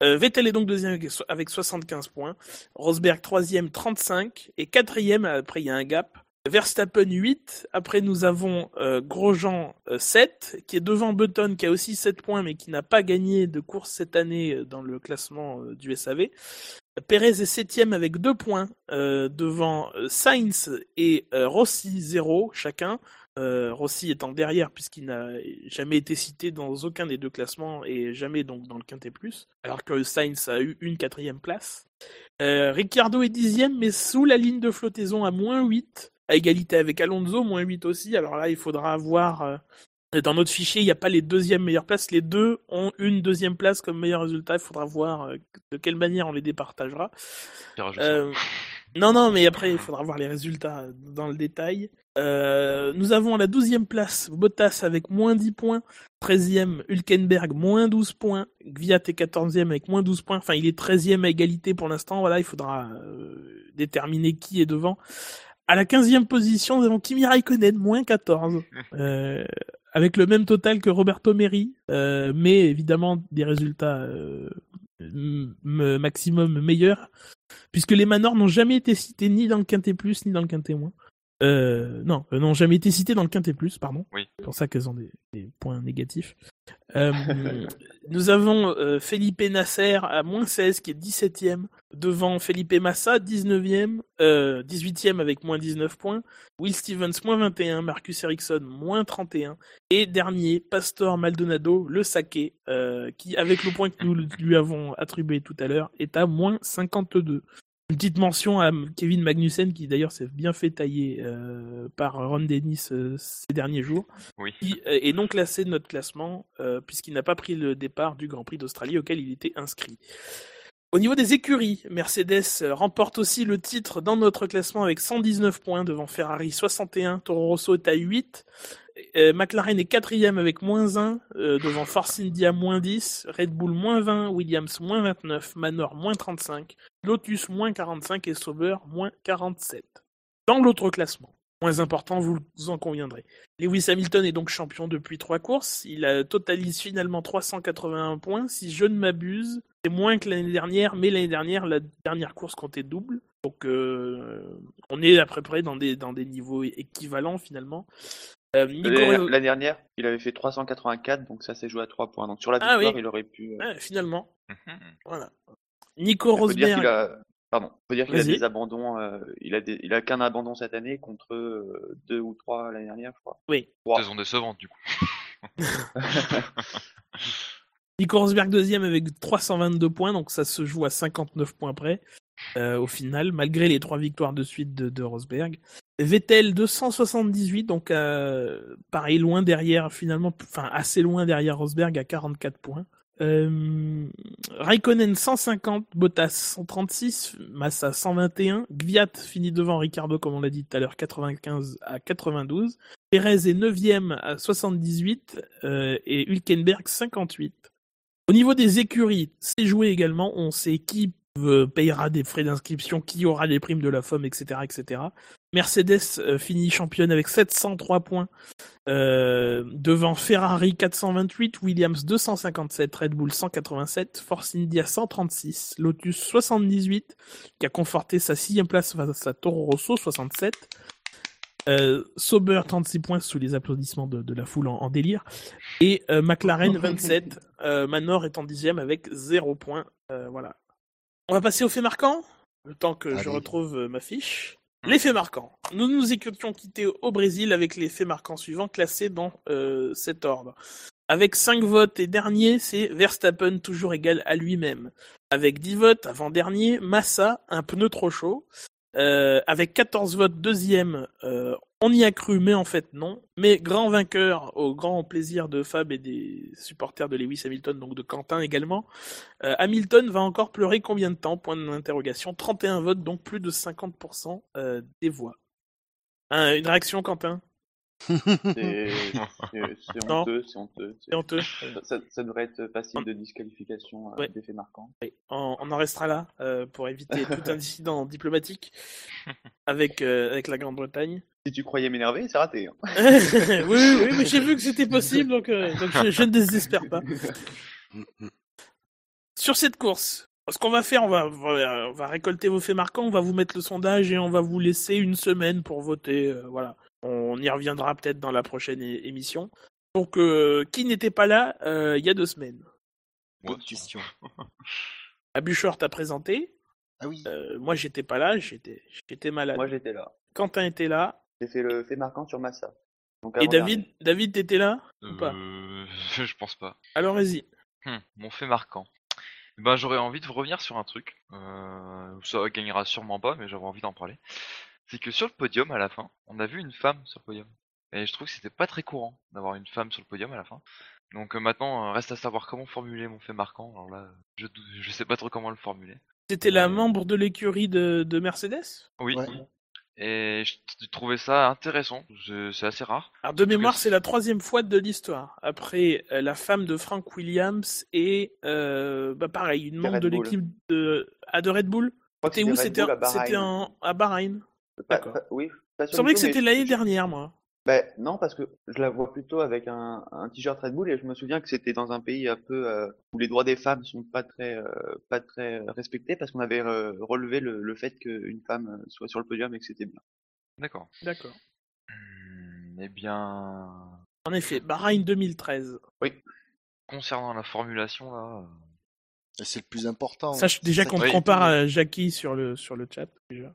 Euh, Vettel est donc deuxième avec 75 points. Rosberg troisième 35 et quatrième. Après il y a un gap. Verstappen 8. Après nous avons euh, Grosjean euh, 7 qui est devant Button qui a aussi 7 points mais qui n'a pas gagné de course cette année euh, dans le classement euh, du SAV. Pérez est septième avec deux points devant Sainz et Rossi 0 chacun. Rossi étant derrière puisqu'il n'a jamais été cité dans aucun des deux classements et jamais donc dans le Quintet alors que Sainz a eu une quatrième place. Ricciardo est dixième mais sous la ligne de flottaison à moins 8, à égalité avec Alonso, moins 8 aussi. Alors là il faudra voir... euh, dans notre fichier, il n'y a pas les deuxièmes meilleures places. Les deux ont une deuxième place comme meilleur résultat. Il faudra voir euh, de quelle manière on les départagera. Euh, non, non, mais après, il faudra voir les résultats dans le détail. Euh, nous avons à la 12e place Bottas avec moins 10 points. 13e, Hülkenberg, moins 12 points. Gviat est 14e avec moins 12 points. Enfin, il est 13e à égalité pour l'instant. Voilà, il faudra euh, déterminer qui est devant. À la 15e position, nous avons Kimi Raikkonen, moins 14. Euh, avec le même total que Roberto Meri, euh, mais évidemment des résultats euh, maximum meilleurs, puisque les Manors n'ont jamais été cités ni dans le Quintet Plus ni dans le Quintet Moins. Euh, non, n'ont jamais été cités dans le Quintet Plus, pardon. Oui. C'est pour ça qu'elles ont des, des points négatifs. Euh, nous avons euh, Felipe Nasser à moins 16 qui est 17e, devant Felipe Massa 19e, euh, 18e avec moins 19 points, Will Stevens moins 21, Marcus Ericsson moins 31 et dernier Pastor Maldonado le saké euh, qui avec le point que nous lui avons attribué tout à l'heure est à moins 52. Une petite mention à Kevin Magnussen qui d'ailleurs s'est bien fait tailler euh, par Ron Dennis euh, ces derniers jours Oui. qui euh, est non classé de notre classement euh, puisqu'il n'a pas pris le départ du Grand Prix d'Australie auquel il était inscrit. Au niveau des écuries, Mercedes euh, remporte aussi le titre dans notre classement avec 119 points devant Ferrari 61, Toro Rosso est à 8, euh, McLaren est quatrième avec moins 1 euh, devant Force India moins 10, Red Bull moins 20, Williams moins 29, Manor moins 35, Lotus moins 45 et Sauber moins 47. Dans l'autre classement, moins important, vous en conviendrez. Lewis Hamilton est donc champion depuis trois courses. Il totalise finalement 381 points. Si je ne m'abuse, c'est moins que l'année dernière, mais l'année dernière, la dernière course comptait double. Donc euh, on est à peu près dans des, dans des niveaux équivalents finalement. Euh, Nico L'année dernière, il avait fait 384, donc ça s'est joué à 3 points. Donc sur la Ah victoire, oui. il aurait pu. euh, finalement, Mhm. voilà. Nico Rosberg. a, pardon, faut dire qu'il a des abandons. euh, il a des, il a qu'un abandon cette année contre euh, deux ou trois l'année dernière, je crois. Oui. Trois. Saison décevante, du coup. Nico Rosberg deuxième avec 322 points, donc ça se joue à 59 points près euh, au final, malgré les trois victoires de suite de, de Rosberg. Vettel 278, donc euh, pareil loin derrière finalement, enfin assez loin derrière Rosberg à 44 points. Euh, Raikkonen 150, Bottas 136, Massa 121, Gviat finit devant Ricardo comme on l'a dit tout à l'heure 95 à 92, Perez est 9e à 78 euh, et Hülkenberg 58. Au niveau des écuries, c'est joué également. On sait qui payera des frais d'inscription, qui aura des primes de la FOM, etc., etc. Mercedes euh, finit championne avec 703 points euh, devant Ferrari 428, Williams 257, Red Bull 187, Force India 136, Lotus 78 qui a conforté sa sixième place face à Toro Rosso 67. Euh, Sauber 36 points sous les applaudissements de, de la foule en, en délire et euh, McLaren 27 euh, Manor est en dixième avec 0 points Euh, voilà on va passer aux faits marquants le temps que je retrouve euh, ma fiche. Les faits marquants. Nous nous étions quittés au Brésil avec les faits marquants suivants classés dans euh, cet ordre. Avec 5 votes et dernier c'est Verstappen toujours égal à lui-même. Avec 10 votes avant dernier Massa un pneu trop chaud euh, avec 14 votes deuxième, euh, on y a cru, mais en fait non. Mais grand vainqueur, au grand plaisir de Fab et des supporters de Lewis Hamilton, donc de Quentin également. Euh, Hamilton va encore pleurer combien de temps? Point d'interrogation. 31 votes, donc plus de 50% euh, des voix. Hein, une réaction, Quentin? C'est honteux, c'est honteux. c'est- honteux. Ça, devrait être facile de disqualification euh, Ouais. d'effet marquant. On, on en restera là euh, pour éviter tout incident diplomatique avec, euh, avec la Grande-Bretagne. Si tu croyais m'énerver, c'est raté. hein. oui, oui, mais j'ai vu que c'était possible, donc, euh, donc je, je ne désespère pas. Sur cette course, ce qu'on va faire, on va, on va- on va récolter vos faits marquants, on va vous mettre le sondage et on va vous laisser une semaine pour voter. euh, voilà, on y reviendra peut-être dans la prochaine émission. Donc, euh, qui n'était pas là euh, il y a deux semaines? Bonne question. Abucheur t'a présenté. Ah oui. euh, moi, j'étais pas là, j'étais, j'étais malade. Moi, j'étais là. Quentin était là. J'ai fait le fait marquant sur Massa. Donc, Et David, dernier. David, t'étais là ou pas? Euh, je pense pas. Alors, vas-y. Hmm, mon fait marquant. Eh Ben, j'aurais envie de revenir sur un truc. Euh, ça gagnera sûrement pas, mais j'avais envie d'en parler. C'est que sur le podium, à la fin, on a vu une femme sur le podium. Et je trouve que c'était pas très courant d'avoir une femme sur le podium à la fin. Donc euh, maintenant, euh, reste à savoir comment formuler mon fait marquant. Alors là, je, dou- je sais pas trop comment le formuler. C'était la Euh, membre de l'écurie de, de Mercedes? Oui. Ouais. Et je trouvais ça intéressant. C'est assez rare. Alors de mémoire, c'est la troisième fois de l'histoire. Après euh, la femme de Frank Williams et euh, bah pareil, une membre Red de Bull. l'équipe de ah, de Red Bull. C'était où C'était à Bahreïn. Pas- oui, pas Il semblait que c'était l'année dernière, moi. Ben, non, parce que je la vois plutôt avec un, un t-shirt Red Bull et je me souviens que c'était dans un pays un peu euh, où les droits des femmes sont pas très euh, pas très respectés parce qu'on avait euh, relevé le, le fait qu'une femme soit sur le podium et que c'était bien. D'accord. D'accord. Hmm, eh bien, En effet, Bahreïn 2013. Oui. concernant la formulation, là, C'est le plus important. Sache déjà qu'on te compare à Jackie sur le, sur le chat. Déjà.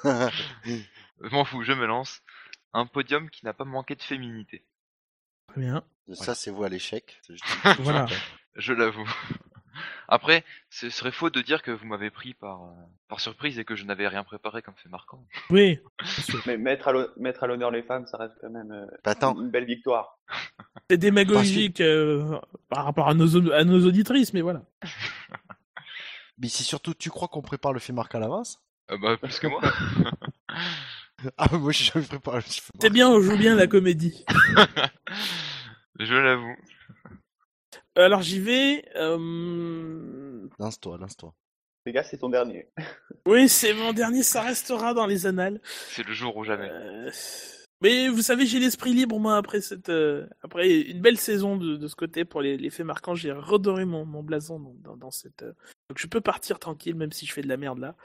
je m'en fous, je me lance. Un podium qui n'a pas manqué de féminité. Très bien. Ça, c'est vous à l'échec. Voilà. Je l'avoue. Après, ce serait faux de dire que vous m'avez pris par, euh, par surprise et que je n'avais rien préparé comme fait marquant. Oui. Mais mettre à l'honneur les femmes, ça reste quand même euh, Bah, une belle victoire. C'est démagogique euh, par rapport à nos, à nos auditrices, mais voilà. mais si surtout tu crois qu'on prépare le fait marque à l'avance? Ah bah, plus que moi. Ah, moi j'ai jamais préparé le fait C'est bien, on joue bien la comédie. je l'avoue. Alors j'y vais. euh, Lance-toi, lance-toi. Les gars, c'est ton dernier. Oui, c'est mon dernier, ça restera dans les annales. C'est le jour ou jamais. Euh, Mais vous savez, j'ai l'esprit libre, moi, après cette, euh, après une belle saison de, de ce côté pour les, les faits marquants. J'ai redoré mon, mon blason dans, dans, dans cette. euh, Donc je peux partir tranquille, même si je fais de la merde là.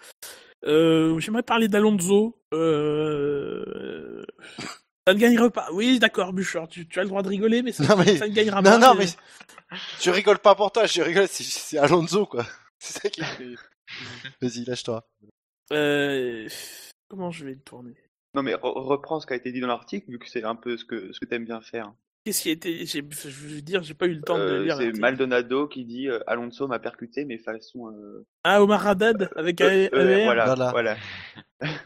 Euh, J'aimerais parler d'Alonso. Euh... Ça ne gagnera pas. Oui, d'accord, Bouchard, tu, tu as le droit de rigoler, mais ça, Non, mais- ça ne gagnera Non, pas. non, mais je rigole pas pour toi, je rigole, c'est- c'est Alonso quoi. C'est ça qui fait. Vas-y, lâche-toi. Euh... Comment je vais le tourner? Non, mais re- reprends ce qui a été dit dans l'article, vu que c'est un peu ce que, ce que t'aimes bien faire. Qu'est-ce qui a été Je veux dire, j'ai pas eu le temps de Euh, lire. c'est l'article. Maldonado qui dit euh, Alonso m'a percuté, mais façon. Euh... Ah, Omar Haddad avec un ER. voilà, Voilà. voilà.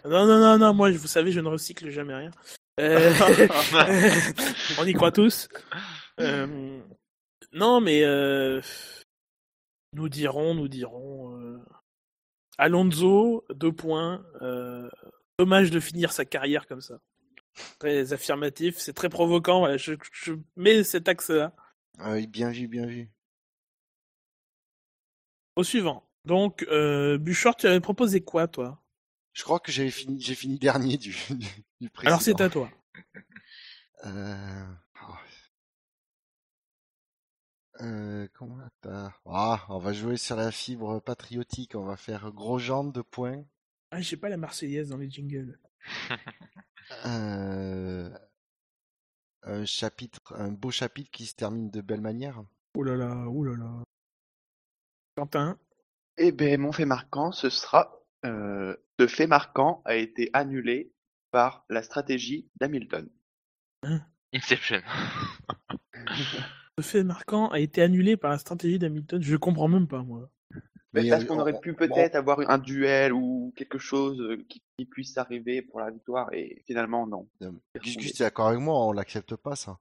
Non, non, non, non, moi, vous savez, je ne recycle jamais rien. Euh, On y croit tous. Euh, Non, mais euh, nous dirons, nous dirons. euh, Alonso, deux points. euh, Dommage de finir sa carrière comme ça. Très affirmatif, c'est très provoquant. voilà, je, je mets cet axe-là. Ah oui, bien vu, bien vu. Au suivant. Donc, euh, Buchor, tu avais proposé quoi, toi? Je crois que j'avais fini, j'ai fini dernier du, du, président. Alors, c'est à toi. Euh... oh. Euh, comment t'as... Ah, on va jouer sur la fibre patriotique, on va faire Grosjean de points. Ah, j'ai pas la Marseillaise dans les jingles. Euh... Un chapitre, un beau chapitre qui se termine de belle manière. Oh là là, oh là là. Quentin? Eh ben, mon fait marquant, ce sera. Euh, ce fait marquant a été annulé par la stratégie d'Hamilton. Inception. Ce fait marquant a été annulé par la stratégie d'Hamilton. Je comprends même pas, moi. Mais Mais, parce euh, qu'on on- aurait pu peut-être avoir un duel ou quelque chose euh, qui, qui puisse arriver pour la victoire et finalement non. Gus, t'es d'accord avec moi, on l'accepte pas ça.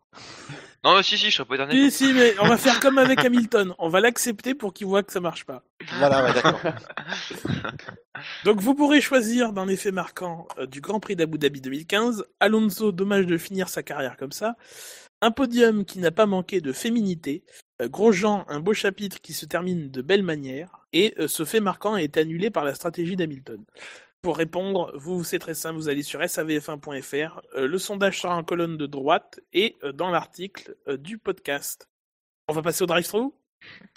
Non, mais si, si, je serais pas dernier. Si, si, mais on va faire comme avec Hamilton. On va l'accepter pour qu'il voit que ça marche pas. Voilà, ouais, d'accord. Donc vous pourrez choisir dans les faits marquants euh, du Grand Prix d'Abu Dhabi 2015, Alonso, dommage de finir sa carrière comme ça, un podium qui n'a pas manqué de féminité, euh, Grosjean, un beau chapitre qui se termine de belle manière, et euh, ce fait marquant est annulé par la stratégie d'Hamilton. Pour répondre, vous, c'est très simple, vous allez sur savf1.fr, euh, le sondage sera en colonne de droite et dans l'article du podcast. On va passer au drive-thru?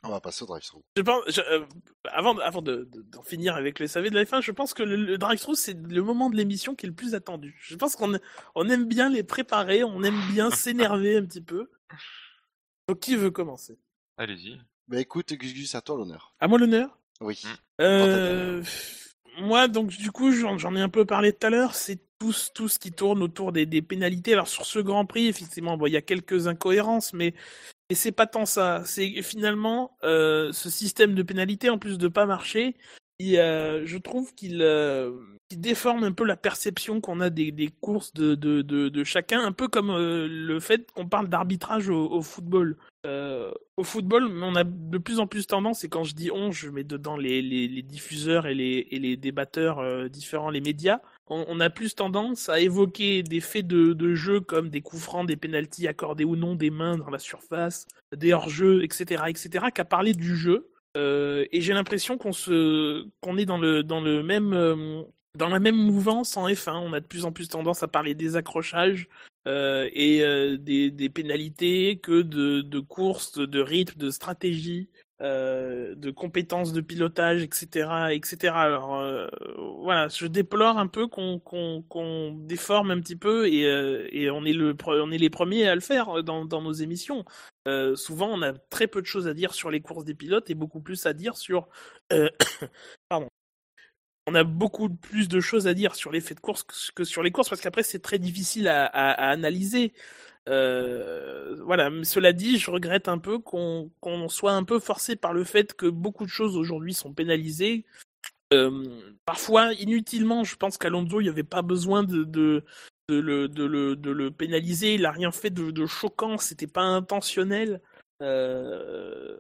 On va passer au drive-thru. je pense, je- euh, avant, avant de, de- d'en finir avec le SAV de la F1, je pense que le, le drive-thru, c'est le moment de l'émission qui est le plus attendu. Je pense qu'on on aime bien les préparer, on aime bien s'énerver un petit peu. Donc, qui veut commencer? Allez-y. Bah écoute, Gus Gus, à toi l'honneur. À moi l'honneur? Oui. Euh, moi, donc, du coup, j'en j'en ai un peu parlé tout à l'heure. C'est tout, tout ce qui tourne autour des, des pénalités. Alors, sur ce Grand Prix, effectivement, bon, il y a quelques incohérences, mais, mais c'est pas tant ça. C'est finalement euh, ce système de pénalités, en plus de pas marcher, il, euh, je trouve qu'il euh, qu'il déforme un peu la perception qu'on a des, des courses de, de, de, chacun, un peu comme le fait qu'on parle d'arbitrage au football. Euh, au football, on a de plus en plus tendance, et quand je dis on, je mets dedans les, les, diffuseurs et les, et les débatteurs euh, différents, les médias, on, a plus tendance à évoquer des faits de, de jeu comme des coups francs, des pénalties accordés ou non, des mains dans la surface, des hors-jeux, etc., etc., qu'à parler du jeu. Euh, et j'ai l'impression qu'on est dans le, dans le même, dans la même mouvance en F1. On a de plus en plus tendance à parler des accrochages euh, et euh, des, pénalités que de, de courses, de rythme, de stratégie. euh, de compétences de pilotage, etc., etc. Alors voilà, je déplore un peu qu'on déforme un petit peu et, on est les premiers à le faire dans, dans nos émissions. Souvent, on a très peu de choses à dire sur les courses des pilotes et beaucoup plus à dire sur pardon. On a beaucoup plus de choses à dire sur les faits de course que, sur les courses parce qu'après c'est très difficile à, analyser. Euh, voilà, cela dit, je regrette un peu qu'on soit un peu forcé par le fait que beaucoup de choses aujourd'hui sont pénalisées. Euh, parfois inutilement, je pense qu'Alonso, il n'y avait pas besoin de, le, pénaliser. Il a rien fait de, de choquant, c'était pas intentionnel. Euh,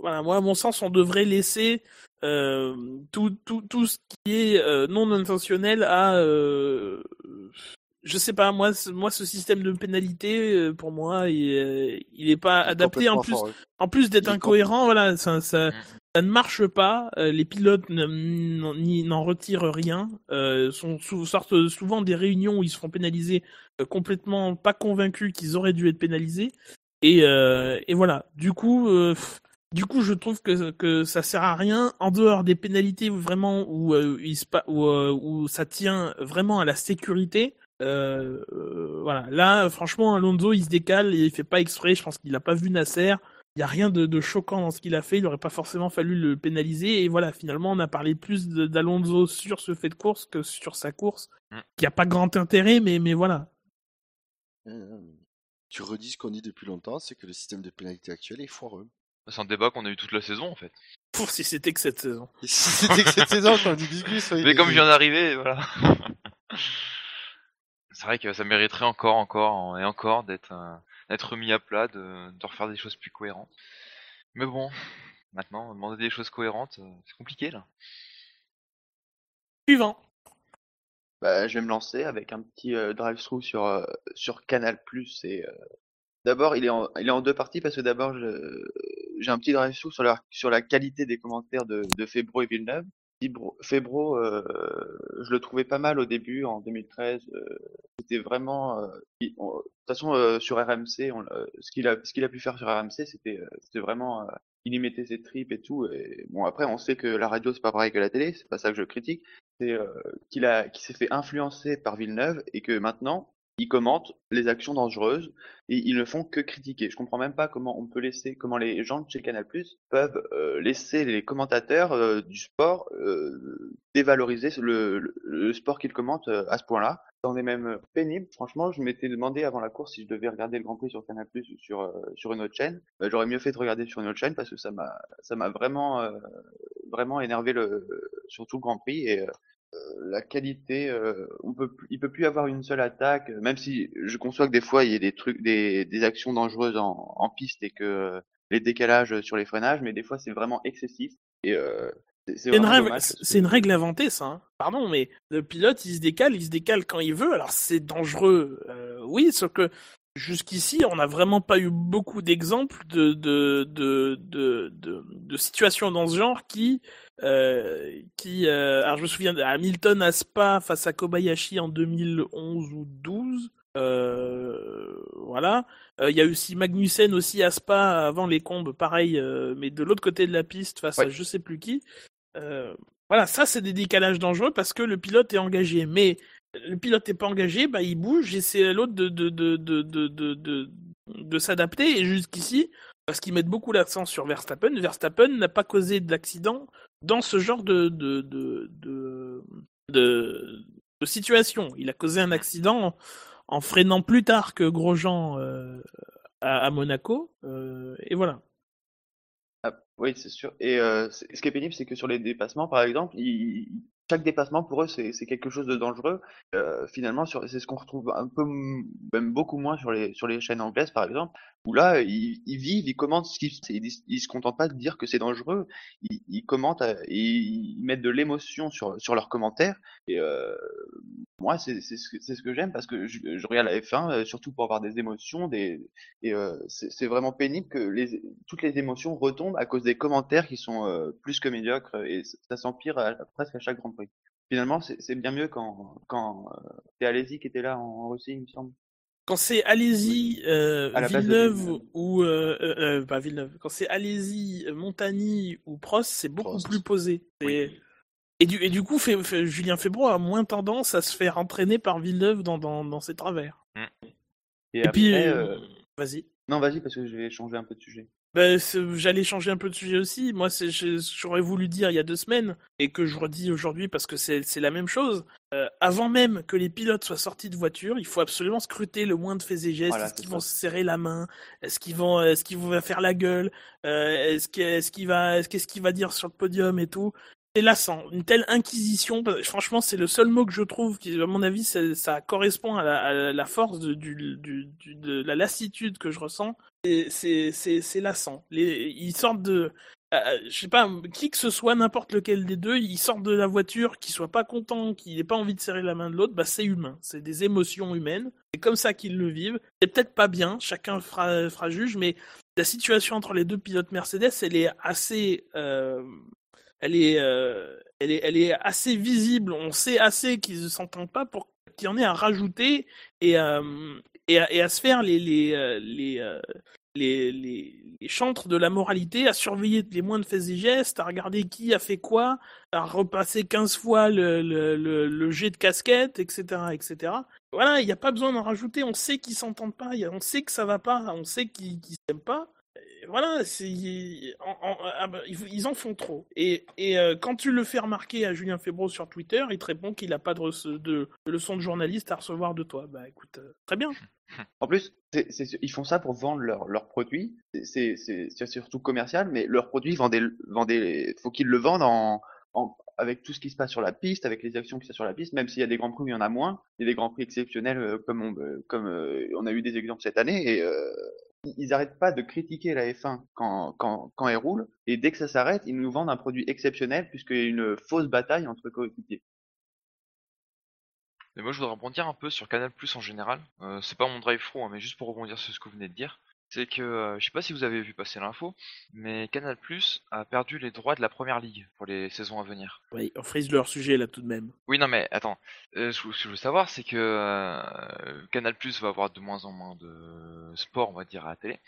voilà, moi, à mon sens, on devrait laisser euh, tout, tout, tout ce qui est euh, non intentionnel à euh, je sais pas, moi, ce- moi, ce système de pénalité, euh, pour moi, il, euh, il est pas Il est adapté. En plus, en plus d'être incohérent, voilà, ça, ça, Mm. ça ne marche pas. euh, les pilotes ne- n'en retirent rien. Euh, sont sou- sortent souvent des réunions où ils se font pénaliser, euh, complètement pas convaincus qu'ils auraient dû être pénalisés. Et, euh, et voilà. Du coup, euh, du coup, je trouve que, que ça sert à rien en dehors des pénalités où vraiment où, euh, il se pa- où, euh, où ça tient vraiment à la sécurité. Euh, euh, voilà. Là, franchement, Alonso, il se décale et il fait pas exprès. Je pense qu'il a pas vu Nasser. Il y a rien de, de choquant dans ce qu'il a fait. Il aurait pas forcément fallu le pénaliser. Et voilà, finalement, on a parlé plus d'Alonso sur ce fait de course que sur sa course, Mm. qui a pas grand intérêt, mais mais voilà. Tu redis ce qu'on dit depuis longtemps, c'est que le système de pénalité actuel est foireux. C'est un débat qu'on a eu toute la saison en fait. Pour si c'était que cette saison. Et si c'était que cette saison qu'on dit Gus, ouais, Mais comme je viens d'arriver, voilà. C'est vrai que ça mériterait encore, encore et encore d'être euh, remis à plat, de, de refaire des choses plus cohérentes. Mais bon, maintenant, demander des choses cohérentes, euh, c'est compliqué là. Suivant. Bah, je vais me lancer avec un petit euh, drive-through sur euh, sur Canal euh, d'abord il est en deux parties parce que d'abord j'ai un petit drive-through sur la qualité des commentaires de de Febro et Villeneuve. Febro, je le trouvais pas mal au début en 2013. euh, c'était vraiment de toute façon sur RMC, ce qu'il a pu faire sur RMC, c'était vraiment il y mettait ses tripes et tout. Bon après on sait que la radio c'est pas pareil que la télé, c'est pas ça que je critique. Euh, qu'il a qui s'est fait influencer par Villeneuve et que maintenant ils commentent les actions dangereuses et ils ne font que critiquer. Je comprends même pas comment on peut laisser, comment les gens de chez Canal+ peuvent euh, laisser les commentateurs euh, du sport dévaloriser le, sport qu'ils commentent à ce point-là. C'en est même pénible. Franchement, je m'étais demandé avant la course si je devais regarder le Grand Prix sur Canal+ ou sur euh, sur une autre chaîne. Bah, J'aurais mieux fait de regarder sur une autre chaîne parce que ça m'a vraiment euh, vraiment énervé le surtout le Grand Prix et euh, la qualité, euh, on peut, plus- il peut plus avoir une seule attaque, euh, même si je conçois que des fois il y a des trucs, des, des actions dangereuses en, piste et que euh, les décalages sur les freinages, mais des fois c'est vraiment excessif et euh, c'est une, règle, c'est une inventée, ça. hein. Pardon, mais le pilote, il se décale, il se décale quand il veut. Alors c'est dangereux, euh, oui, sauf que jusqu'ici, on n'a vraiment pas eu beaucoup d'exemples de, de, de, de, de, de situations dans ce genre qui, euh, qui, euh, alors je me souviens de Hamilton à Spa face à Kobayashi en 2011 ou 12. Euh, voilà. Il y a aussi Magnussen aussi à Spa avant les combes, pareil, mais de l'autre côté de la piste face à je sais plus qui. Euh, voilà, ça c'est des décalages dangereux parce que le pilote est engagé. Mais le pilote n'est pas engagé, bah il bouge et c'est à l'autre de de de de de s'adapter. Et jusqu'ici, parce qu'ils mettent beaucoup l'accent sur Verstappen, Verstappen n'a pas causé d'accident dans ce genre de de situation. Il a causé un accident en, freinant plus tard que Grosjean euh, à, Monaco. euh, et voilà. Oui, c'est sûr. Et ce qui est pénible, c'est que sur les dépassements, par exemple, chaque dépassement pour eux, c'est quelque chose de dangereux. Finalement, c'est ce qu'on retrouve un peu, même beaucoup moins sur les sur les chaînes anglaises, par exemple, où là, ils, ils vivent, ils commentent ce qu'ils, ils, ils se contentent pas de dire que c'est dangereux. Ils, ils commentent, à- ils, ils mettent de l'émotion sur sur leurs commentaires. Et euh, moi, c'est ce ce que j'aime parce que je, je regarde la F1 euh, surtout pour avoir des émotions, des et euh, c'est vraiment pénible que les, toutes les émotions retombent à cause des commentaires qui sont euh, plus que médiocres et ça s'empire presque à chaque Grand Prix. Finalement, c'est bien mieux quand, quand euh, c'est Alési qui était là en Russie, il me semble. Quand c'est allez-y euh, Villeneuve ou euh, euh, euh, pas Villeneuve, quand c'est allez-y Montagny ou Prost, c'est beaucoup Prost. plus posé. Et du et du coup, fait, fait- Julien Febro a moins tendance à se faire entraîner par Villeneuve dans dans, dans ses travers. Et, Et, puis, après, euh, euh, vas-y. non, vas-y parce que je vais changer un peu de sujet. Ben, c'est- j'allais changer un peu de sujet aussi. Moi, j'aurais voulu dire il y a deux semaines, et que je redis aujourd'hui parce que c'est la même chose. Euh, avant même que les pilotes soient sortis de voiture, il faut absolument scruter le moins de faits et gestes. Voilà, est-ce qu'ils vont se serrer la main? Est-ce qu'ils vont, est-ce qu'ils vont faire la gueule? Euh, Est-ce que- est-ce qu'il va, est-ce qu'est-ce qu'il va dire sur le podium et tout? C'est lassant. Une telle inquisition, bah, franchement, c'est le seul mot que je trouve qui, à mon avis, ça, correspond à la, force de, la lassitude que je ressens. C'est lassant. Ils sortent de. euh, je sais pas, qui que ce soit, n'importe lequel des deux, ils sortent de la voiture, qu'ils soient pas contents, qu'ils n'aient pas envie de serrer la main de l'autre, bah c'est humain. C'est des émotions humaines. C'est comme ça qu'ils le vivent. C'est peut-être pas bien, chacun fera, fera juge, mais la situation entre les deux pilotes Mercedes, elle est assez. euh, elle est, euh, elle est, elle est assez visible. On sait assez qu'ils ne s'entendent pas pour qu'il y en ait à rajouter et, euh, et, à, se faire les, euh, les, les, les, chantres de la moralité, à surveiller les moindres faits et gestes, à regarder qui a fait quoi, à repasser 15 fois le, le, le, jet de casquette, etc. etc. Voilà, il n'y a pas besoin d'en rajouter. On sait qu'ils s'entendent pas, on sait que ça va pas, on sait qu'ils qu'ils s'aiment pas. Voilà, ah bah, ils en font trop. Et, euh, quand tu le fais remarquer à Julien Febro sur Twitter, il te répond qu'il n'a pas de, de, de leçon de journaliste à recevoir de toi. Bah écoute, euh, très bien. En plus, ils font ça pour vendre leurs leurs produits. C'est- surtout commercial, mais leurs produits vendez, faut qu'ils le vendent en, en- avec tout ce qui se passe sur la piste, avec les actions qui se passent sur la piste. Même s'il y a des grands prix il y en a moins, il y a des grands prix exceptionnels euh, comme on, comme on a eu des exemples cette année. Ils- ils arrêtent pas de critiquer la F1 quand elle roule. Et dès que ça s'arrête, ils nous vendent un produit exceptionnel puisqu'il y a une fausse bataille entre coéquipiers. Mais moi, je voudrais rebondir un peu sur Canal en général. Euh, c'est pas mon drive pro, hein, mais juste pour rebondir sur ce que vous venez de dire. C'est que, euh, je sais pas si vous avez vu passer l'info, mais Canal Plus a perdu les droits de la première ligue pour les saisons à venir. Oui, on frise leur sujet là tout de même. Oui, non, mais attends. Euh, ce que je veux savoir, c'est que euh, Canal Plus va avoir de moins en moins de sport, on va dire, à la télé.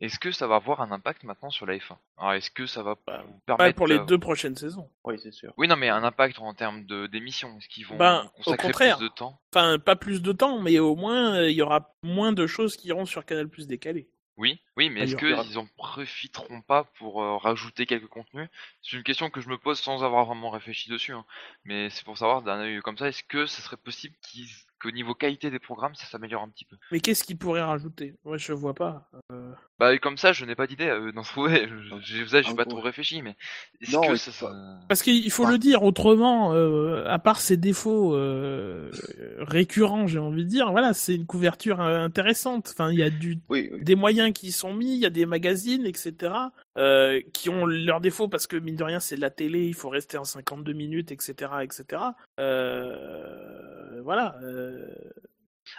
Est-ce que ça va avoir un impact maintenant sur la F1 Alors, est-ce que ça va Bah, Pas permettre pour les d'av- deux prochaines saisons. Oui, c'est sûr. Oui, non, mais un impact en termes de d'émissions. Est-ce qu'ils vont Ben, au consacrer contraire. plus de temps? Enfin, pas plus de temps, mais au moins, euh, il y aura moins de choses qui iront sur Canal Plus décalé. Oui, oui, mais Ah, est-ce qu'ils en profiteront pas pour euh, rajouter quelques contenus? C'est une question que je me pose sans avoir vraiment réfléchi dessus, hein. mais c'est pour savoir d'un œil comme ça, est-ce que ce serait possible qu'ils- qu'au niveau qualité des programmes, ça s'améliore un petit peu Mais qu'est-ce qu'ils pourraient rajouter? Moi, je vois pas. Euh, Bah comme ça, je n'ai pas d'idée euh, d'en trouver. Je- J'ai ça, j'ai Ah, pas ouais. trop réfléchi, mais est-ce Non, que ça, ça- Parce qu'il faut Enfin- le dire autrement, euh, à part ses défauts euh, récurrents, j'ai envie de dire, voilà, c'est une couverture euh, intéressante. Enfin, il y a du, Oui, oui. des moyens qui sont mis, il y a des magazines, etc., euh, qui ont leurs défauts parce que mine de rien, c'est de la télé, il faut rester en 52 minutes, etc., etc. Euh, voilà. euh,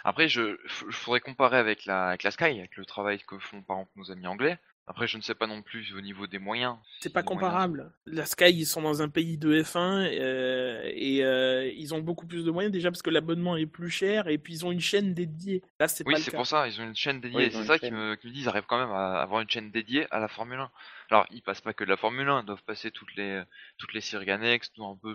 Après, je, faudrait comparer avec la, avec la Sky, avec le travail que font par exemple nos amis anglais. Après, je ne sais pas non plus au niveau des moyens. C'est pas moyens comparable. La Sky, ils sont dans un pays de F1 euh, et euh, ils ont beaucoup plus de moyens déjà parce que l'abonnement est plus cher et puis ils ont une chaîne dédiée. Là, c'est Oui, pas le c'est pour ça, ils ont une chaîne dédiée. Oui, c'est ça qui me, qui me dit, ils arrivent quand même à avoir une chaîne dédiée à la Formule 1. Alors, ils passent pas que de la Formule 1, ils doivent passer toutes les, toutes les séries annexes, tout un peu,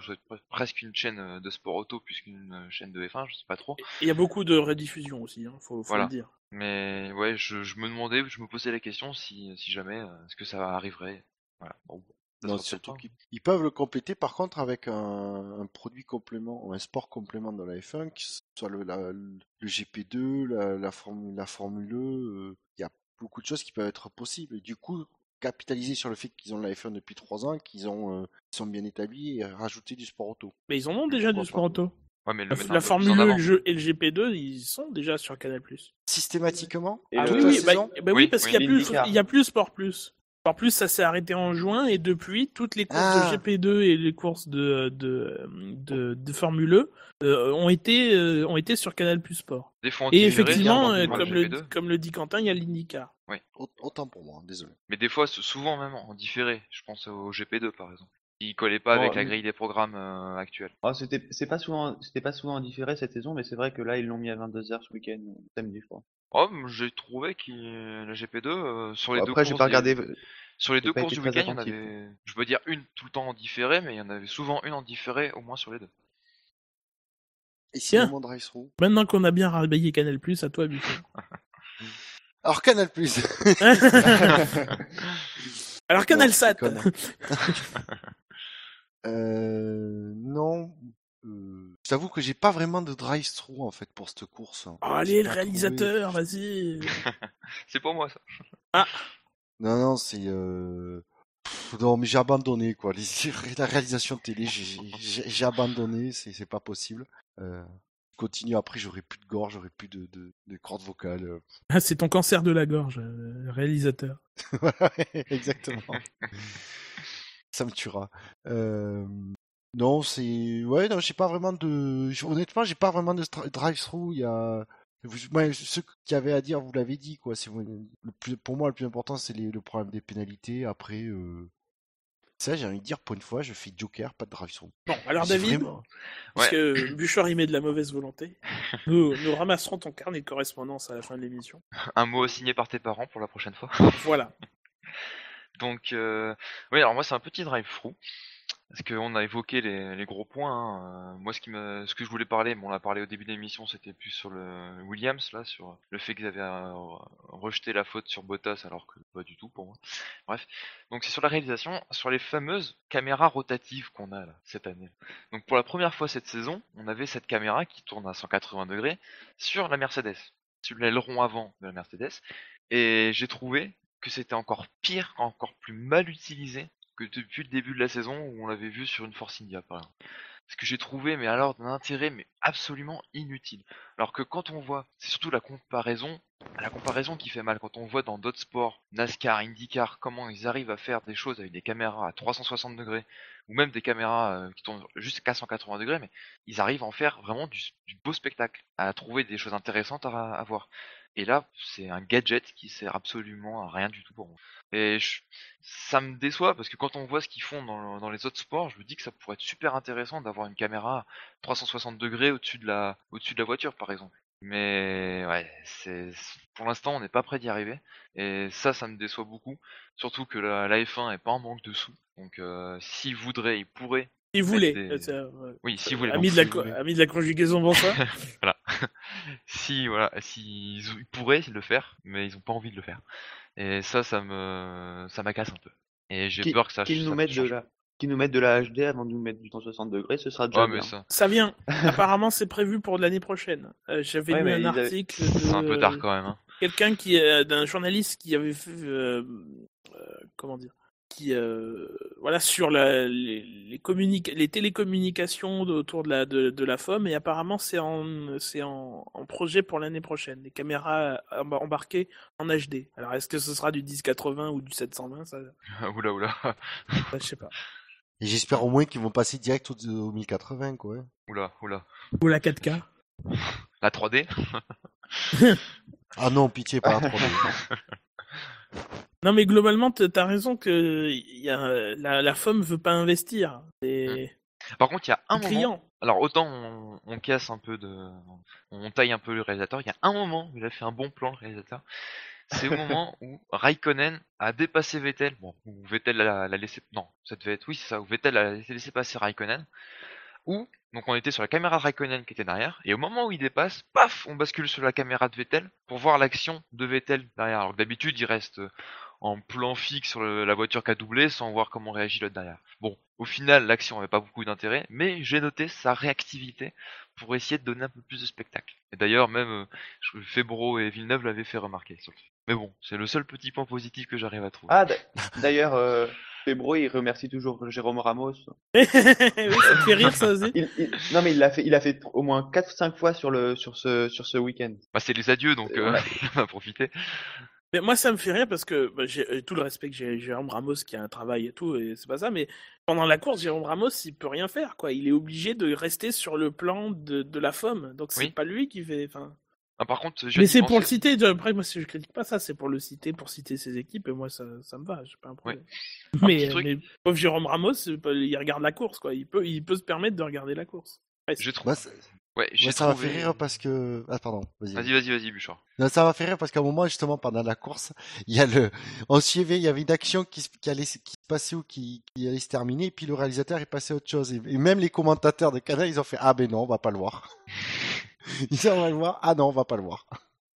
presque une chaîne euh, de sport auto plus qu'une chaîne de F1, je sais pas trop. Et Il y a beaucoup de rediffusions aussi, hein, faut, faut Voilà. le dire. Mais ouais, je, je me demandais, je me posais la question si, si jamais, euh, est-ce que ça arriverait? Voilà. Bon, Non, surtout qu'ils ils peuvent le compléter par contre avec un, un produit complément, ou un sport complément dans la F1, que ce soit le, la- le GP2, la, la, Formule, la Formule E, euh, il y a beaucoup de choses qui peuvent être possibles. Et du coup, capitaliser sur le fait qu'ils ont la F1 depuis trois ans, qu'ils ont, euh, qu'ils sont bien établis et rajouter du sport auto. Mais ils en ont déjà du sport auto. Ouais, mais le La, Formule en 1 avant. et le jeu- et le GP2, ils sont déjà sur Canal+. Systématiquement Et Ah oui, oui, bah, bah oui, Oui, parce oui. qu'il y a plus, l'IndyCar. il y a plus Sport Plus. Sport Plus, ça s'est arrêté en juin et depuis, toutes les courses Ah. de GP2 et les courses de de de, de Formule E euh, ont été euh, ont été sur Canal Plus Sport. Des fois en Et effectivement, euh, comme le GP2. comme le dit Quentin, il y a l'IndyCar. Au- Autant pour moi, désolé. Mais des fois, sou- souvent même en différé. Je pense au GP2 par exemple. Il collait pas avec Oh, la grille des programmes euh, actuels. Ah, c'était c'est pas souvent c'était pas souvent différé cette saison, mais c'est vrai que là ils l'ont mis à 22h ce week-end, samedi je crois. Oh, j'ai trouvé que la GP2 euh, sur les Bon, deux après j'ai courses pas regardé sur les deux courses du week-end, il y en attentif. avait, je veux dire une tout le temps en différé, mais il y en avait souvent une en différé, au moins sur les deux. Et Tiens. through. Maintenant qu'on a bien rhabillé Canal+, à toi, Buffer. Alors, Canal Plus. Alors, Canal Sat. Euh, non. Euh, je t'avoue que j'ai pas vraiment de drive through en fait pour cette course. Oh, J'ai allez, le réalisateur, vas-y. C'est pour moi ça. Ah, Non, non, c'est. Euh... pff, non, mais j'ai abandonné quoi. Les... La réalisation de télé, j'ai- abandonné. C'est c'est pas possible. Euh... je Continue après, j'aurai plus de gorge, j'aurai plus de, de, de cordes vocales. euh. Ah, c'est ton cancer de la gorge, euh, réalisateur. Exactement. Ça me tuera. Euh, Non, c'est ouais, non, j'ai pas vraiment de. Honnêtement, j'ai pas vraiment de drive-through. Il y a vous- moi, ce qu'il y avait à dire, vous l'avez dit quoi. C'est le plus pour moi le plus important, c'est les- le problème des pénalités. Après, euh... ça, j'ai envie de dire pour une fois, je fais Joker, pas de drive-through. Bon, alors David, vraiment- parce Ouais. que Bouchard y met de la mauvaise volonté, nous, nous ramasserons ton carnet de correspondance à la fin de l'émission. Un mot signé par tes parents pour la prochaine fois. Voilà. Donc, euh... oui, alors moi c'est un petit drive through parce qu'on a évoqué les, gros points. hein. Euh, Moi, ce que je voulais parler, bon, on l'a parlé au début de l'émission, c'était plus sur le Williams là, sur le fait qu'ils avaient euh, rejeté la faute sur Bottas, alors que pas du tout pour moi. Bref, donc c'est sur la réalisation, sur les fameuses caméras rotatives qu'on a là cette année. Donc pour la première fois cette saison, on avait cette caméra qui tourne à 180 degrés sur la Mercedes, sur l'aileron avant de la Mercedes, et j'ai trouvé que c'était encore pire, encore plus mal utilisé que depuis le début de la saison où on l'avait vu sur une Force India par exemple. Ce que j'ai trouvé, mais alors d'un intérêt mais absolument inutile. Alors que quand on voit, c'est surtout la comparaison, la comparaison qui fait mal. Quand on voit dans d'autres sports, NASCAR, IndyCar, comment ils arrivent à faire des choses avec des caméras à 360 degrés ou même des caméras euh, qui tournent jusqu'à 180 degrés, mais ils arrivent à en faire vraiment du, beau spectacle, à trouver des choses intéressantes à voir. Et là, c'est un gadget qui sert absolument à rien du tout pour moi. Et je- ça me déçoit parce que quand on voit ce qu'ils font dans, dans les autres sports, je me dis que ça pourrait être super intéressant d'avoir une caméra 360 degrés au-dessus de la, au-dessus de la voiture, par exemple. Mais ouais, c'est pour l'instant on n'est pas prêt d'y arriver et ça, ça me déçoit beaucoup. Surtout que la, la F1 est pas en manque de sous, donc euh, s'ils voudraient, ils pourraient. Il mettre voulait. des- euh, ça, ouais. Oui, s'ils voulaient. Ami donc, de, la voulaient. de la conjugaison, bonsoir. voilà. si voilà, si ils, ils pourraient le faire, mais ils ont pas envie de le faire. Et ça, ça me, ça m'agace un peu. Et j'ai Qui- peur que ça. Qu'ils ça nous mettent de change. la qu'ils nous mettent de la HD avant de nous mettre du 160 degrés, ce sera déjà Ouais, mais bien. ça, Ça vient. Apparemment, c'est prévu pour l'année prochaine. Euh, J'avais Ouais, lu mais un ils avaient- article c'est un peu de tard quand même. Hein. quelqu'un qui euh, d'un journaliste qui avait fait euh, euh, comment dire qui euh, voilà sur la, les, les, communica- les télécommunications de- autour de la de, de la FOM et apparemment c'est en c'est en, en projet pour l'année prochaine les caméras emba- embarquées en HD alors est-ce que ce sera du 1080 ou du 720 ça, oula oula, ça, je sais pas Et j'espère au moins qu'ils vont passer direct au, au 1080 quoi. hein. oula oula. ou la 4K La 3D. Ah non, pitié, pas la 3D. non mais globalement t'as raison que il y a la, la FOM veut pas investir c'est Par contre, il y a un moment. Alors autant on, on casse un peu de, on taille un peu le réalisateur. Il y a un moment où il a fait un bon plan le réalisateur. C'est au moment où Raikkonen a dépassé Vettel. Bon, où Vettel l'a l'a laissé, non, ça devait être, oui c'est ça, où Vettel a laissé laissé passer Raikkonen. Où donc on était sur la caméra de Raikkonen qui était derrière, et au moment où il dépasse, paf, on bascule sur la caméra de Vettel pour voir l'action de Vettel derrière. Alors d'habitude il reste euh, en plan fixe sur la voiture qui a doublé sans voir comment réagit l'autre derrière. Bon, au final l'action n'avait pas beaucoup d'intérêt, mais j'ai noté sa réactivité pour essayer de donner un peu plus de spectacle. Et d'ailleurs même euh, Febro et Villeneuve l'avaient fait remarquer. Mais bon, c'est le seul petit point positif que j'arrive à trouver. Ah, d'ailleurs, euh, Febro, il remercie toujours Jérôme Ramos. oui ça te fait rire ça aussi Il, il- non, mais il l'a fait, il a fait au moins 4-5 fois sur le, sur ce, sur ce week-end. Bah c'est les adieux donc euh, Ouais. il en a profité. Mais moi, ça me fait rire parce que bah, j'ai tout le respect que j'ai Jérôme Ramos qui a un travail et tout, et c'est pas ça, mais pendant la course, Jérôme Ramos, il peut rien faire, quoi. Il est obligé de rester sur le plan de, de la FOM, donc c'est Oui. pas lui qui fait. Ah, par contre, je Mais c'est pour le citer. Après, moi, si je critique pas ça, c'est pour le citer, pour citer ses équipes, et moi, ça, ça me va, j'ai pas un problème. Un Mais, mais pauvre Jérôme Ramos, il regarde la course, quoi. Il peut, il peut se permettre de regarder la course. Presque. J'ai trouvé. Ouais, j'ai ça m'a trouvé. fait rire parce que. Ah, pardon, vas-y. Vas-y, vas-y, vas-y, Bouchard. Non, ça m'a fait rire parce qu'à un moment, justement, pendant la course, il y a le, on suivait, il y avait une action qui, allait, se- qui se passait ou qui, qui allait se terminer, et puis le réalisateur est passé à autre chose. Et, et même les commentateurs de Canal, ils ont fait, ah ben non, on va pas le voir. ils on va le voir. Ah non, on va pas le voir.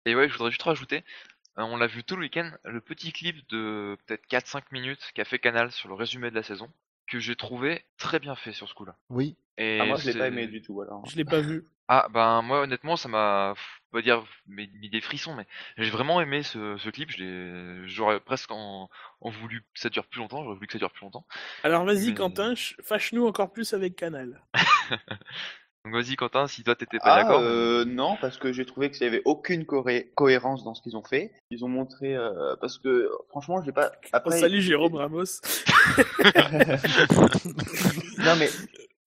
Et ouais, je voudrais juste rajouter, euh, on l'a vu tout le week-end, le petit clip de peut-être 4-5 minutes qu'a fait Canal sur le résumé de la saison, que j'ai trouvé très bien fait sur ce coup-là. Oui. Et Ah, moi, je l'ai pas aimé du tout, alors. Je l'ai pas vu. Ah, ben moi honnêtement, ça m'a, pas dire mis, mis des frissons, mais j'ai vraiment aimé ce, ce clip. je l'ai- J'aurais presque en, en voulu que ça dure plus longtemps. J'aurais voulu que ça dure plus longtemps. Alors vas-y, Mais- Quentin, ch- fâche-nous encore plus avec Canal. Donc vas-y Quentin, si toi t'étais pas Ah, d'accord. euh, non, parce que j'ai trouvé qu'il y avait aucune cohérence dans ce qu'ils ont fait. Ils ont montré, euh, parce que franchement, j'ai pas. Oh, Après, salut Jérôme Ramos. non mais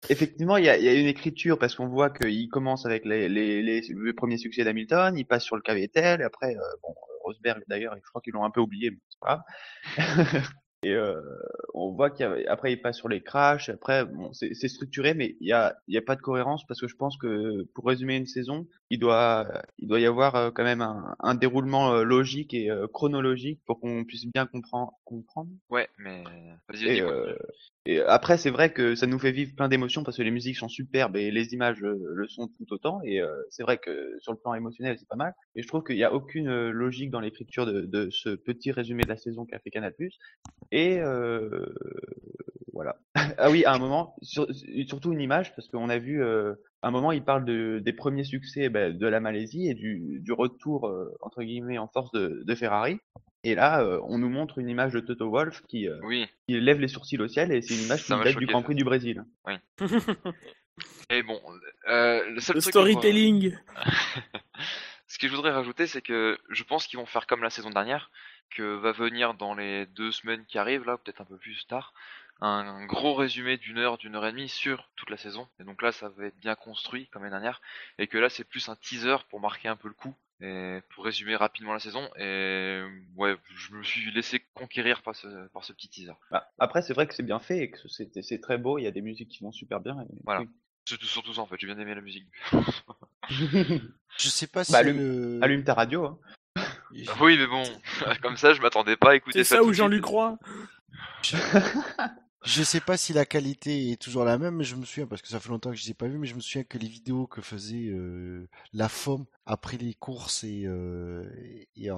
effectivement, il y a, il y a une écriture parce qu'on voit qu'il commence avec les, les, les, le premier succès d'Hamilton, il passe sur le cas Vettel, et après, euh, bon, Rosberg d'ailleurs, je crois qu'ils l'ont un peu oublié, mais c'est pas grave. et euh, on voit qu'après il passe sur les crashs, après, bon, c'est structuré, mais il y a, il y a pas de cohérence parce que je pense que pour résumer une saison, il doit, il doit y avoir euh, quand même un, un déroulement euh, logique et euh, chronologique pour qu'on puisse bien comprendre. comprendre. Ouais, mais vas-y, Et, euh, et après, c'est vrai que ça nous fait vivre plein d'émotions parce que les musiques sont superbes et les images le sont tout autant. Et euh, c'est vrai que sur le plan émotionnel, c'est pas mal. Et je trouve qu'il n'y a aucune logique dans l'écriture de, de ce petit résumé de la saison qu'a fait Canal+. Et euh, voilà. ah oui, à un moment, sur- surtout une image parce qu'on a vu. euh, à un moment, il parle de, des premiers succès ben, de la Malaisie et du, du retour euh, entre guillemets en force de, de Ferrari. Et là, euh, on nous montre une image de Toto Wolff qui, euh, Oui. lève les sourcils au ciel et c'est une image qui date du Grand ça. Prix du Brésil. Et bon, euh, le seul Le truc storytelling. Ce que je voudrais rajouter, c'est que je pense qu'ils vont faire comme la saison dernière, que va venir dans les deux semaines qui arrivent, là, peut-être un peu plus tard, un gros résumé d'une heure, d'une heure et demie sur toute la saison. Et donc là, ça va être bien construit comme l'année dernière, et que là, c'est plus un teaser pour marquer un peu le coup, et pour résumer rapidement la saison. Et ouais, je me suis laissé conquérir par ce, par ce petit teaser. Bah, après, c'est vrai que c'est bien fait et que c'est c'est très beau. Il y a des musiques qui vont super bien. et- Voilà. oui. C'est surtout ça en fait, j'ai bien aimé la musique. Je sais pas si Bah, allume- le... Allume ta radio. Hein. Oui, mais bon, comme ça, je m'attendais pas à écouter C'est ça où. Jean-Luc Roy? Je sais pas si la qualité est toujours la même, mais je me souviens, parce que ça fait longtemps que je les ai pas vus, mais je me souviens que les vidéos que faisait euh, la FOM après les courses et, euh, et en,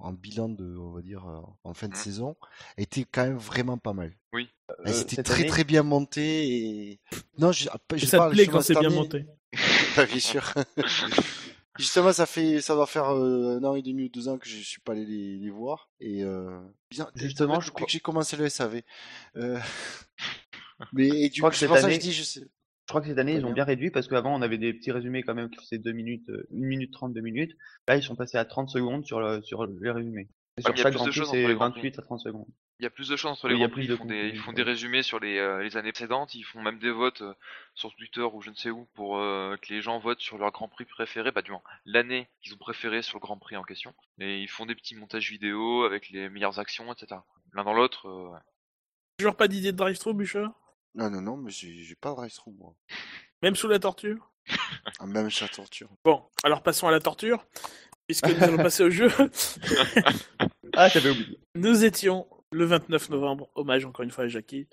en bilan de, on va dire, en fin de Mhm. saison, étaient quand même vraiment pas mal. Oui. Elles Euh, étaient très année- très bien montées et... Non, je, Et je ça te parle plaît justement quand c'est bien monté? Bah, bien sûr. Justement, ça fait, ça doit faire euh, un an et demi ou deux ans que je suis pas allé les, les voir. Et euh, bien, Justement, je crois- que j'ai commencé le SAV. Euh... Mais et du crois coup, que c'est ça je dis, je sais. Je crois que cette année, ils ont bien. réduit parce qu'avant, on avait des petits résumés quand même qui faisaient 2 minutes, euh, 1 minute 30, 2 minutes. Là, ils sont passés à 30 secondes sur, le, sur les résumés. Et sur mais il y a chaque plus Grand de Prix, choses entre c'est les Grands Prix. 28 à 30 secondes. Il y a plus de chances entre Oui, les il y a grands plus prix, de ils font, des, contenu, ils font ouais. des résumés sur les, euh, les années précédentes, ils font même des votes euh, sur Twitter ou je ne sais où pour euh, que les gens votent sur leur grand prix préféré, bah du moins l'année qu'ils ont préféré sur le grand prix en question. Et ils font des petits montages vidéo avec les meilleures actions, etc. L'un dans l'autre, euh, ouais. Toujours pas d'idée de drive-thru, Bûcher Non, non, non, mais j'ai pas de drive moi. Même sous la torture Ah, Même sa torture. Bon, alors passons à la torture, puisque nous allons passer au jeu. Ah, j'avais oublié. Nous étions le 29 novembre, hommage encore une fois à Jackie.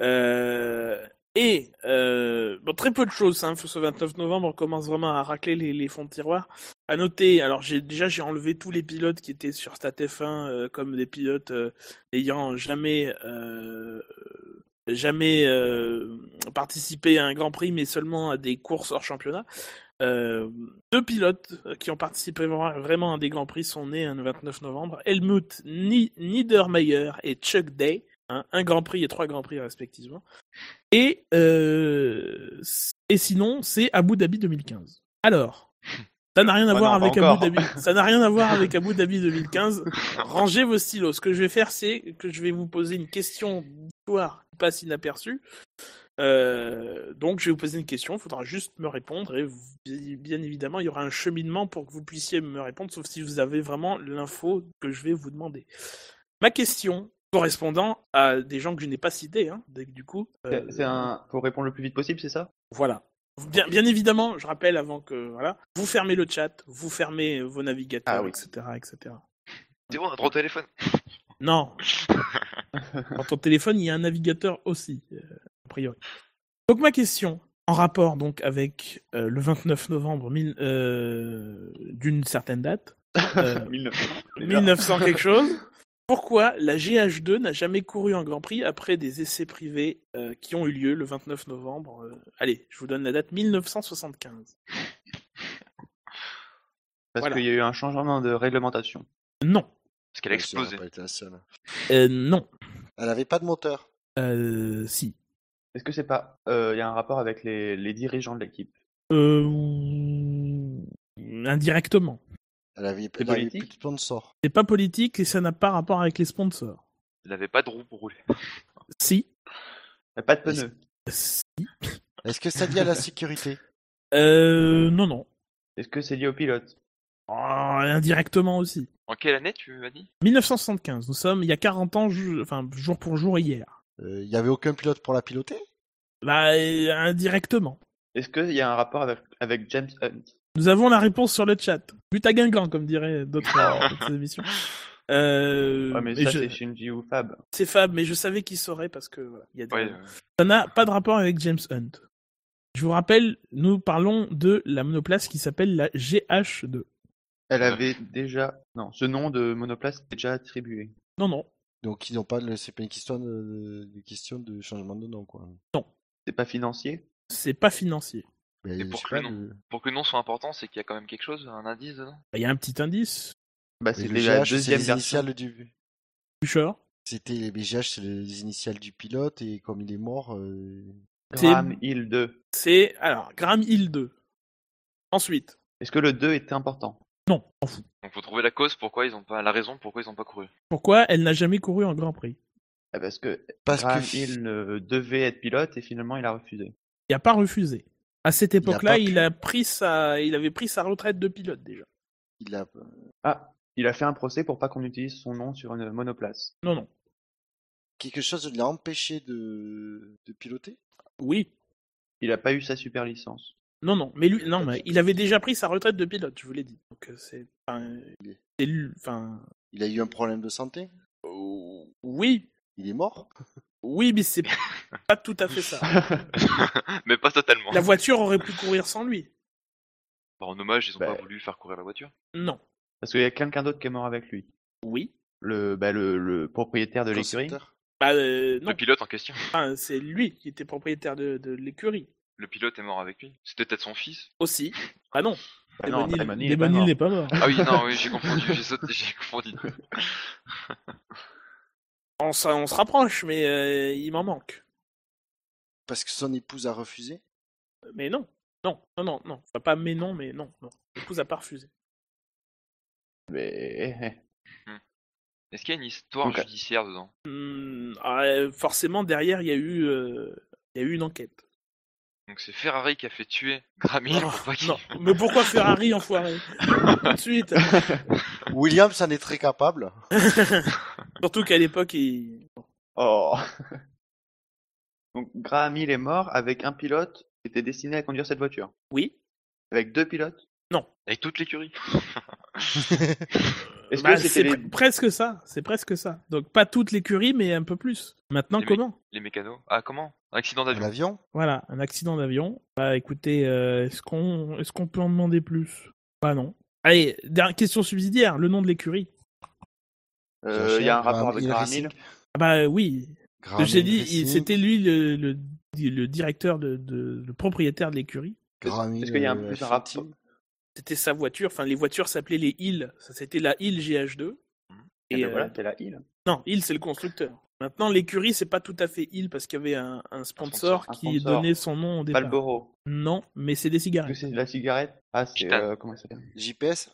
Euh, et euh, bon, très peu de choses. Hein, ce 29 novembre, on commence vraiment à racler les, les fonds de tiroir. À noter, alors j'ai déjà j'ai enlevé tous les pilotes qui étaient sur Stat F1 euh, comme des pilotes ayant jamais jamais participé à un Grand Prix, mais seulement à des courses hors championnat. Euh, deux pilotes qui ont participé vra- vraiment à des Grands Prix sont nés hein, le 29 novembre. Helmut Ni- Niedermayer et Chuck Day. hein, un Grand Prix et trois Grands Prix respectivement. Et, euh, et sinon, c'est Abu Dhabi 2015. Alors, ça n'a rien à voir non, avec Abu. Dhabi. Ça n'a rien à voir avec Abu Dhabi 2015. Rangez vos stylos. Ce que je vais faire, c'est que je vais vous poser une question d'histoire qui passe inaperçue. Euh, donc, je vais vous poser une question. Il faudra juste me répondre. Et vous- bien évidemment, il y aura un cheminement pour que vous puissiez me répondre, sauf si vous avez vraiment l'info que je vais vous demander. Ma question, correspondant à des gens que je n'ai pas cités, hein, donc, du coup. euh, C'est- C'est un. Faut répondre le plus vite possible, c'est ça? Voilà. Bien, bien évidemment, je rappelle avant que voilà, vous fermez le chat, vous fermez vos navigateurs, Ah oui. etc., etc. Théo, on a droit au téléphone. Non. Dans ton téléphone, il y a un navigateur aussi, euh, a priori. Donc ma question, en rapport donc avec euh, le 29 novembre euh, d'une certaine date, euh, 1900. 1900 quelque chose. Pourquoi la GH2 n'a jamais couru en Grand Prix après des essais privés euh, qui ont eu lieu le 29 novembre euh, Allez, je vous donne la date 1975. Parce Voilà. qu'il y a eu un changement de réglementation. Non, Parce qu'elle a explosé. n'a pas été la seule. Euh, non, Elle avait pas de moteur. Euh, si. Est-ce que c'est pas. euh, Il y a un rapport avec les, les dirigeants de l'équipe? Euh, indirectement. Elle avait, elle plus de sponsor. C'est pas politique et ça n'a pas rapport avec les sponsors. Elle n'avait pas de roue pour rouler. Si. Il n'y a pas de pneus? Si. Est-ce que ça dit à la sécurité? Euh, non, non. Est-ce que c'est lié au pilote? Ah, indirectement aussi. En quelle année tu m'as dit? 1975, nous sommes il y a 40 ans, ju- enfin jour pour jour hier. Euh, Il y avait aucun pilote pour la piloter? Bah, euh, indirectement. Est-ce qu'il y a un rapport avec, avec James Hunt? Nous avons la réponse sur le chat. But à Guingamp, comme diraient d'autres euh, émissions. Euh, Ouais, mais ça, je- c'est Shinji ou Fab. c'est Fab, mais je savais qu'il saurait parce que voilà, il y a des... Ouais, euh, Ça n'a pas de rapport avec James Hunt. Je vous rappelle, nous parlons de la monoplace qui s'appelle la GH2. Elle avait déjà. Non, ce nom de monoplace était déjà attribué. Non, non. Donc ils n'ont pas c'est pas une question de... de question de changement de nom quoi. C'est pas financier? C'est pas financier. Mais Et pour que le pas, nom. le- Pour que le nom soit important, c'est qu'il y a quand même quelque chose, un indice dedans? Bah, Il y a un petit indice. Bah, la c'est deuxième les initiales du. C'était les BGH, c'est les initiales du pilote et comme il est mort, euh, C'est- Graham Hill 2. C'est alors Graham Hill 2. Ensuite, Est-ce que le 2 était important? Non, on fout. Donc faut trouver la cause pourquoi ils ont pas, la raison pourquoi ils ont pas couru. Pourquoi elle n'a jamais couru en Grand Prix? Ah, Parce que parce Graham que Hill euh, devait être pilote et finalement il a refusé. Il n'a pas refusé. À cette a époque-là, il, a pris sa, il avait pris sa retraite de pilote déjà. il a Ah, il a fait un procès pour pas qu'on utilise son nom sur une monoplace. Non, non. quelque chose l'a empêché de... de piloter? Oui. Il a pas eu sa super licence. Non, non. Mais lui, non, mais il avait déjà pris sa retraite de pilote, je vous l'ai dit. Donc euh, c'est, enfin, c'est lui- enfin, Il a eu un problème de santé? euh, oui, Il est mort? oui, mais c'est pas tout à fait ça. Mais pas totalement. La voiture aurait pu courir sans lui. Bon, en hommage, ils ont Bah. pas voulu faire courir la voiture? Non. Parce qu'il y a quelqu'un d'autre qui est mort avec lui. Oui. Le, bah, le, le propriétaire de l'écurie? Bah euh, non. Le pilote en question. Enfin, c'est lui qui était propriétaire de, de l'écurie Le pilote est mort avec lui. C'était peut-être son fils. aussi. Ah non. Bah non, pas n'est pas mort. Ah oui, non, oui, j'ai confondu, j'ai sauté, j'ai confondu. On, se- on se rapproche, mais euh, il m'en manque. Parce que son épouse a refusé? Mais non. Non, non, non, non. Enfin, pas mais non, mais non, non. L'épouse a pas refusé. Mais Est-ce qu'il y a une histoire judiciaire dedans? Hmm, ah, euh, forcément, derrière, il y a eu, euh, il y a eu une enquête. Donc c'est Ferrari qui a fait tuer Grammy Oh, pour non, mais pourquoi Ferrari, enfoiré Tout de suite. Williams en est très capable. Surtout qu'à l'époque, il... Oh Donc Graham Hill est mort avec un pilote qui était destiné à conduire cette voiture. Oui. Avec deux pilotes. Avec toute l'écurie. Bah, c'est les... presque ça. C'est presque ça. Donc pas toute l'écurie, mais un peu plus. Maintenant, Les comment Les mécanos. Ah, comment? Un accident Un d'avion. avion? Voilà, un accident d'avion. Bah écoutez, euh, est-ce qu'on est-ce qu'on peut en demander plus? Bah non. Allez, dernière question subsidiaire, le nom de l'écurie. Euh, Il y a un rapport avec. Hill. Ah bah oui, j'ai dit, c'était lui le, le, le directeur de, de- le propriétaire de l'écurie. Est-ce qu'il y a un euh, plus un F1 rapport? C'était sa voiture, enfin les voitures s'appelaient les Hill. Ça c'était la Hill GH2. Et, Et, ben voilà, euh, c'est la Hill. Non, Hill c'est le constructeur. Maintenant l'écurie c'est pas tout à fait Hill parce qu'il y avait un, un sponsor sponsor. Un qui sponsor. donnait son nom au départ. Malboro. Non, mais c'est des cigarettes. c'est de la cigarette? Ah, c'est... Euh, comment ça s'appelle? JPS.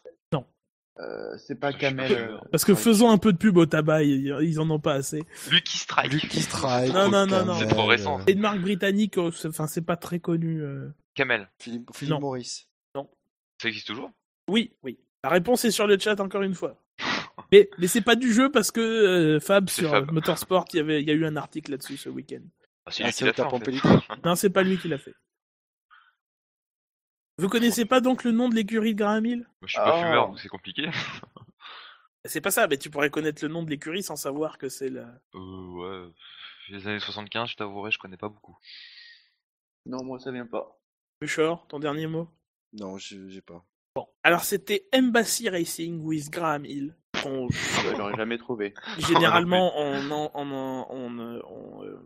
Euh, c'est pas sûr. euh, Parce que faisons un peu de pub au tabac, ils, ils en ont pas assez. Lucky Strike. Lucky Strike. Non, non, non, non. C'est trop récent. Et de marque britannique, c'est- enfin, c'est pas très connu. euh. Kamel. Philippe, Philippe Non. Maurice. Ça existe toujours? Oui, oui. La réponse est sur le chat encore une fois. Mais, mais c'est pas du jeu parce que euh, Fab sur Fab. Motorsport, il y avait, il y a eu un article là-dessus ce week-end. ah, C'est Ah, lui c'est qui l'a fait en Non, c'est pas lui qui l'a fait. Vous connaissez pas donc le nom de l'écurie de Graham Hill Moi, Je suis pas Ah. fumeur donc c'est compliqué. C'est pas ça, mais tu pourrais connaître le nom de l'écurie sans savoir que c'est la. Euh, ouais. Les années 75, je t'avouerai, je connais pas beaucoup. Non, moi ça vient pas. Bouchard, ton dernier mot? Non, je- j'ai pas. Bon, alors c'était Embassy Racing with Graham Hill. On- Je l'aurais jamais trouvé. généralement, on, en- on, en- on, euh, on, euh,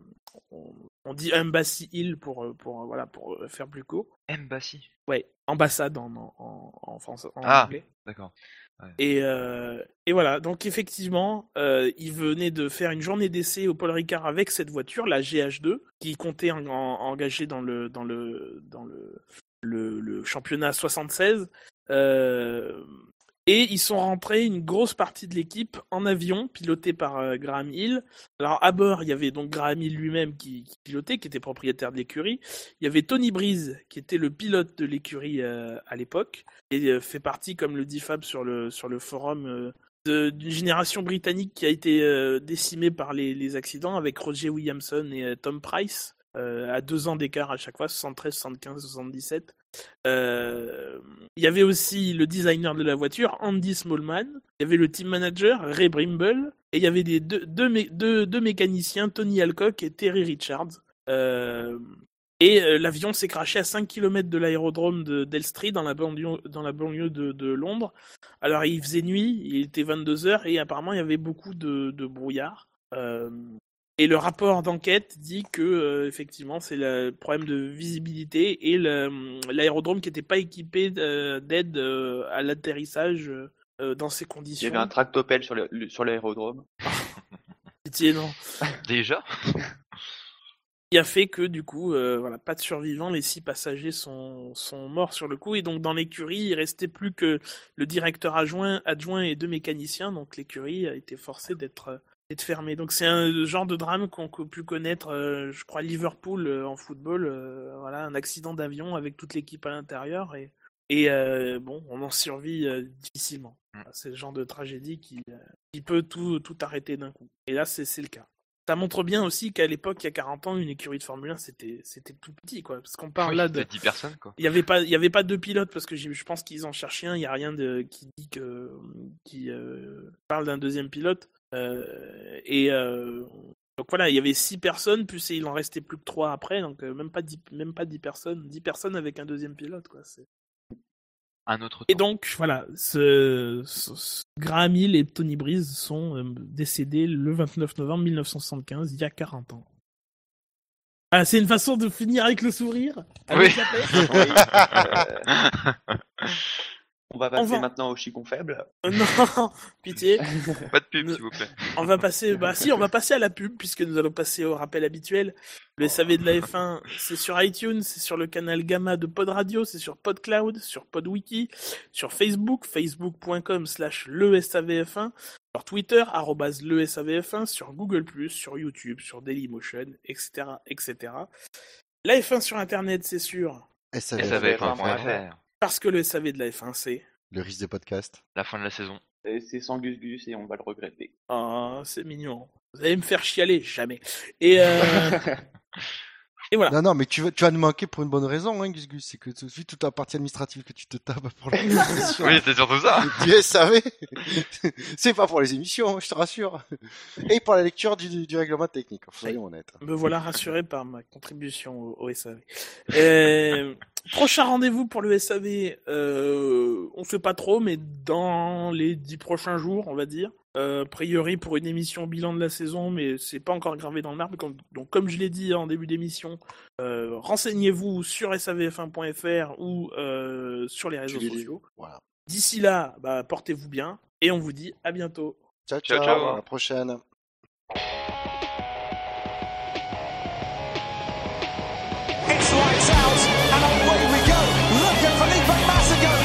on- on dit Embassy Hill pour, euh, pour, voilà, pour faire plus court. Mbassi. Ouais, ambassade en, en, en, en français. En Ah. anglais. D'accord. Et, euh, et voilà, donc effectivement, euh, il venait de faire une journée d'essai au Paul Ricard avec cette voiture, la GH2, qui comptait en, en- engager dans le dans le dans le le, le championnat 76. Euh, et ils sont rentrés une grosse partie de l'équipe en avion, piloté par euh, Graham Hill. Alors à bord, il y avait donc Graham Hill lui-même qui, pilotait, qui était propriétaire de l'écurie. Il y avait Tony Breeze, qui était le pilote de l'écurie euh, à l'époque, et euh, fait partie, comme le dit Fab sur le, forum, d'une génération britannique qui a été décimée par les, les accidents, avec Roger Williamson et Tom Price, euh, à deux ans d'écart à chaque fois, 73, 75, 77. Euh, il y avait aussi le designer de la voiture, Andy Smallman. Il y avait le team manager, Ray Brimble. Et il y avait des deux, deux, mé- deux- deux mécaniciens, Tony Alcock et Terry Richards. Euh, et euh, l'avion s'est craché à 5 km de l'aérodrome de d'Elstree, dans la banlieue, dans la banlieue de, Londres. Alors il faisait nuit, il était 22h, et apparemment il y avait beaucoup de, de brouillard. Et le rapport d'enquête dit que euh, effectivement c'est le problème de visibilité et le- l'aérodrome qui n'était pas équipé euh, d'aide euh, à l'atterrissage euh, dans ces Il conditions. y avait un tractopelle sur l'aérodrome. Pitié, non. Déjà? Qui a fait que du coup, euh, voilà, pas de survivants, les six passagers sont, sont morts sur le coup, et donc dans l'écurie, il restait plus que le directeur adjoint, adjoint et deux mécaniciens, donc l'écurie a été forcée d'être euh, d'être fermée. Donc c'est un genre de drame qu'on a pu connaître, euh, je crois, Liverpool euh, en football, euh, voilà, un accident d'avion avec toute l'équipe à l'intérieur, et, et bon, on en survit difficilement. Mm. C'est le genre de tragédie qui, qui peut tout, tout arrêter d'un coup. Et là, c'est le cas. Ça montre bien aussi qu'à l'époque, il y a 40 ans, une écurie de Formule 1, c'était c'était tout petit, quoi. Parce qu'on parle Oui, là de. c'était 10 personnes quoi. Il n'y avait pas, il y avait pas deux pilotes parce que je pense qu'ils en cherchaient un. Il y a rien de qui dit que qui parle d'un deuxième pilote. Euh, et euh, donc voilà, il y avait six personnes, plus il en restait plus que trois après, donc euh, même pas dix, même pas dix personnes, dix personnes avec un deuxième pilote, quoi. C'est- Un autre Et donc voilà, ce, ce- ce- Graham Hill et Tony Breeze sont euh, décédés le 29 novembre 1975, il y a 40 ans. Ah, c'est une façon de finir avec le sourire avec Oui. la On va passer va- maintenant au chicon faible. Euh, Non, pitié. Pas de pub s'il vous plaît. On va passer, bah si, on va passer à la pub puisque nous allons passer au rappel habituel. Le SAV de la F1, c'est sur iTunes, c'est sur le canal Gamma de Pod Radio, c'est sur PodCloud, sur PodWiki, sur Facebook, facebook.com slash le SAVF1, sur Twitter, arrobase le SAVF1, sur Google+, sur YouTube, sur Dailymotion, etc., etc. La F1 sur Internet, c'est sûr, SAV. SAVF1.fr. parce que le SAV de la F1, c'est... Le risque des podcasts. La fin de la saison. Et C'est sans Gus Gus et on va le regretter. Oh, c'est mignon. Vous allez me faire chialer, jamais. Et, euh, et voilà. Non, non, mais tu vas, tu vas nous manquer pour une bonne raison, hein, Gus Gus. C'est que tout de suite, toute la partie administrative que tu te tapes pour la Oui, c'est surtout ça. du SAV, c'est pas pour les émissions, je te rassure. Et pour la lecture du, du règlement technique, soyons honnêtes. Me voilà rassuré par ma contribution au, au SAV. Euh, prochain rendez-vous pour le SAV, euh, on sait pas trop, mais dans les dix prochains jours, on va dire. Euh, a priori pour une émission bilan de la saison, mais c'est pas encore gravé dans l'arbre. Donc, comme je l'ai dit en début d'émission, euh, renseignez-vous sur savf1.fr ou euh, sur les réseaux sociaux. Voilà. D'ici là, bah, portez-vous bien et on vous dit à bientôt. Ciao, ciao, ciao, à la prochaine.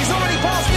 He's already passed.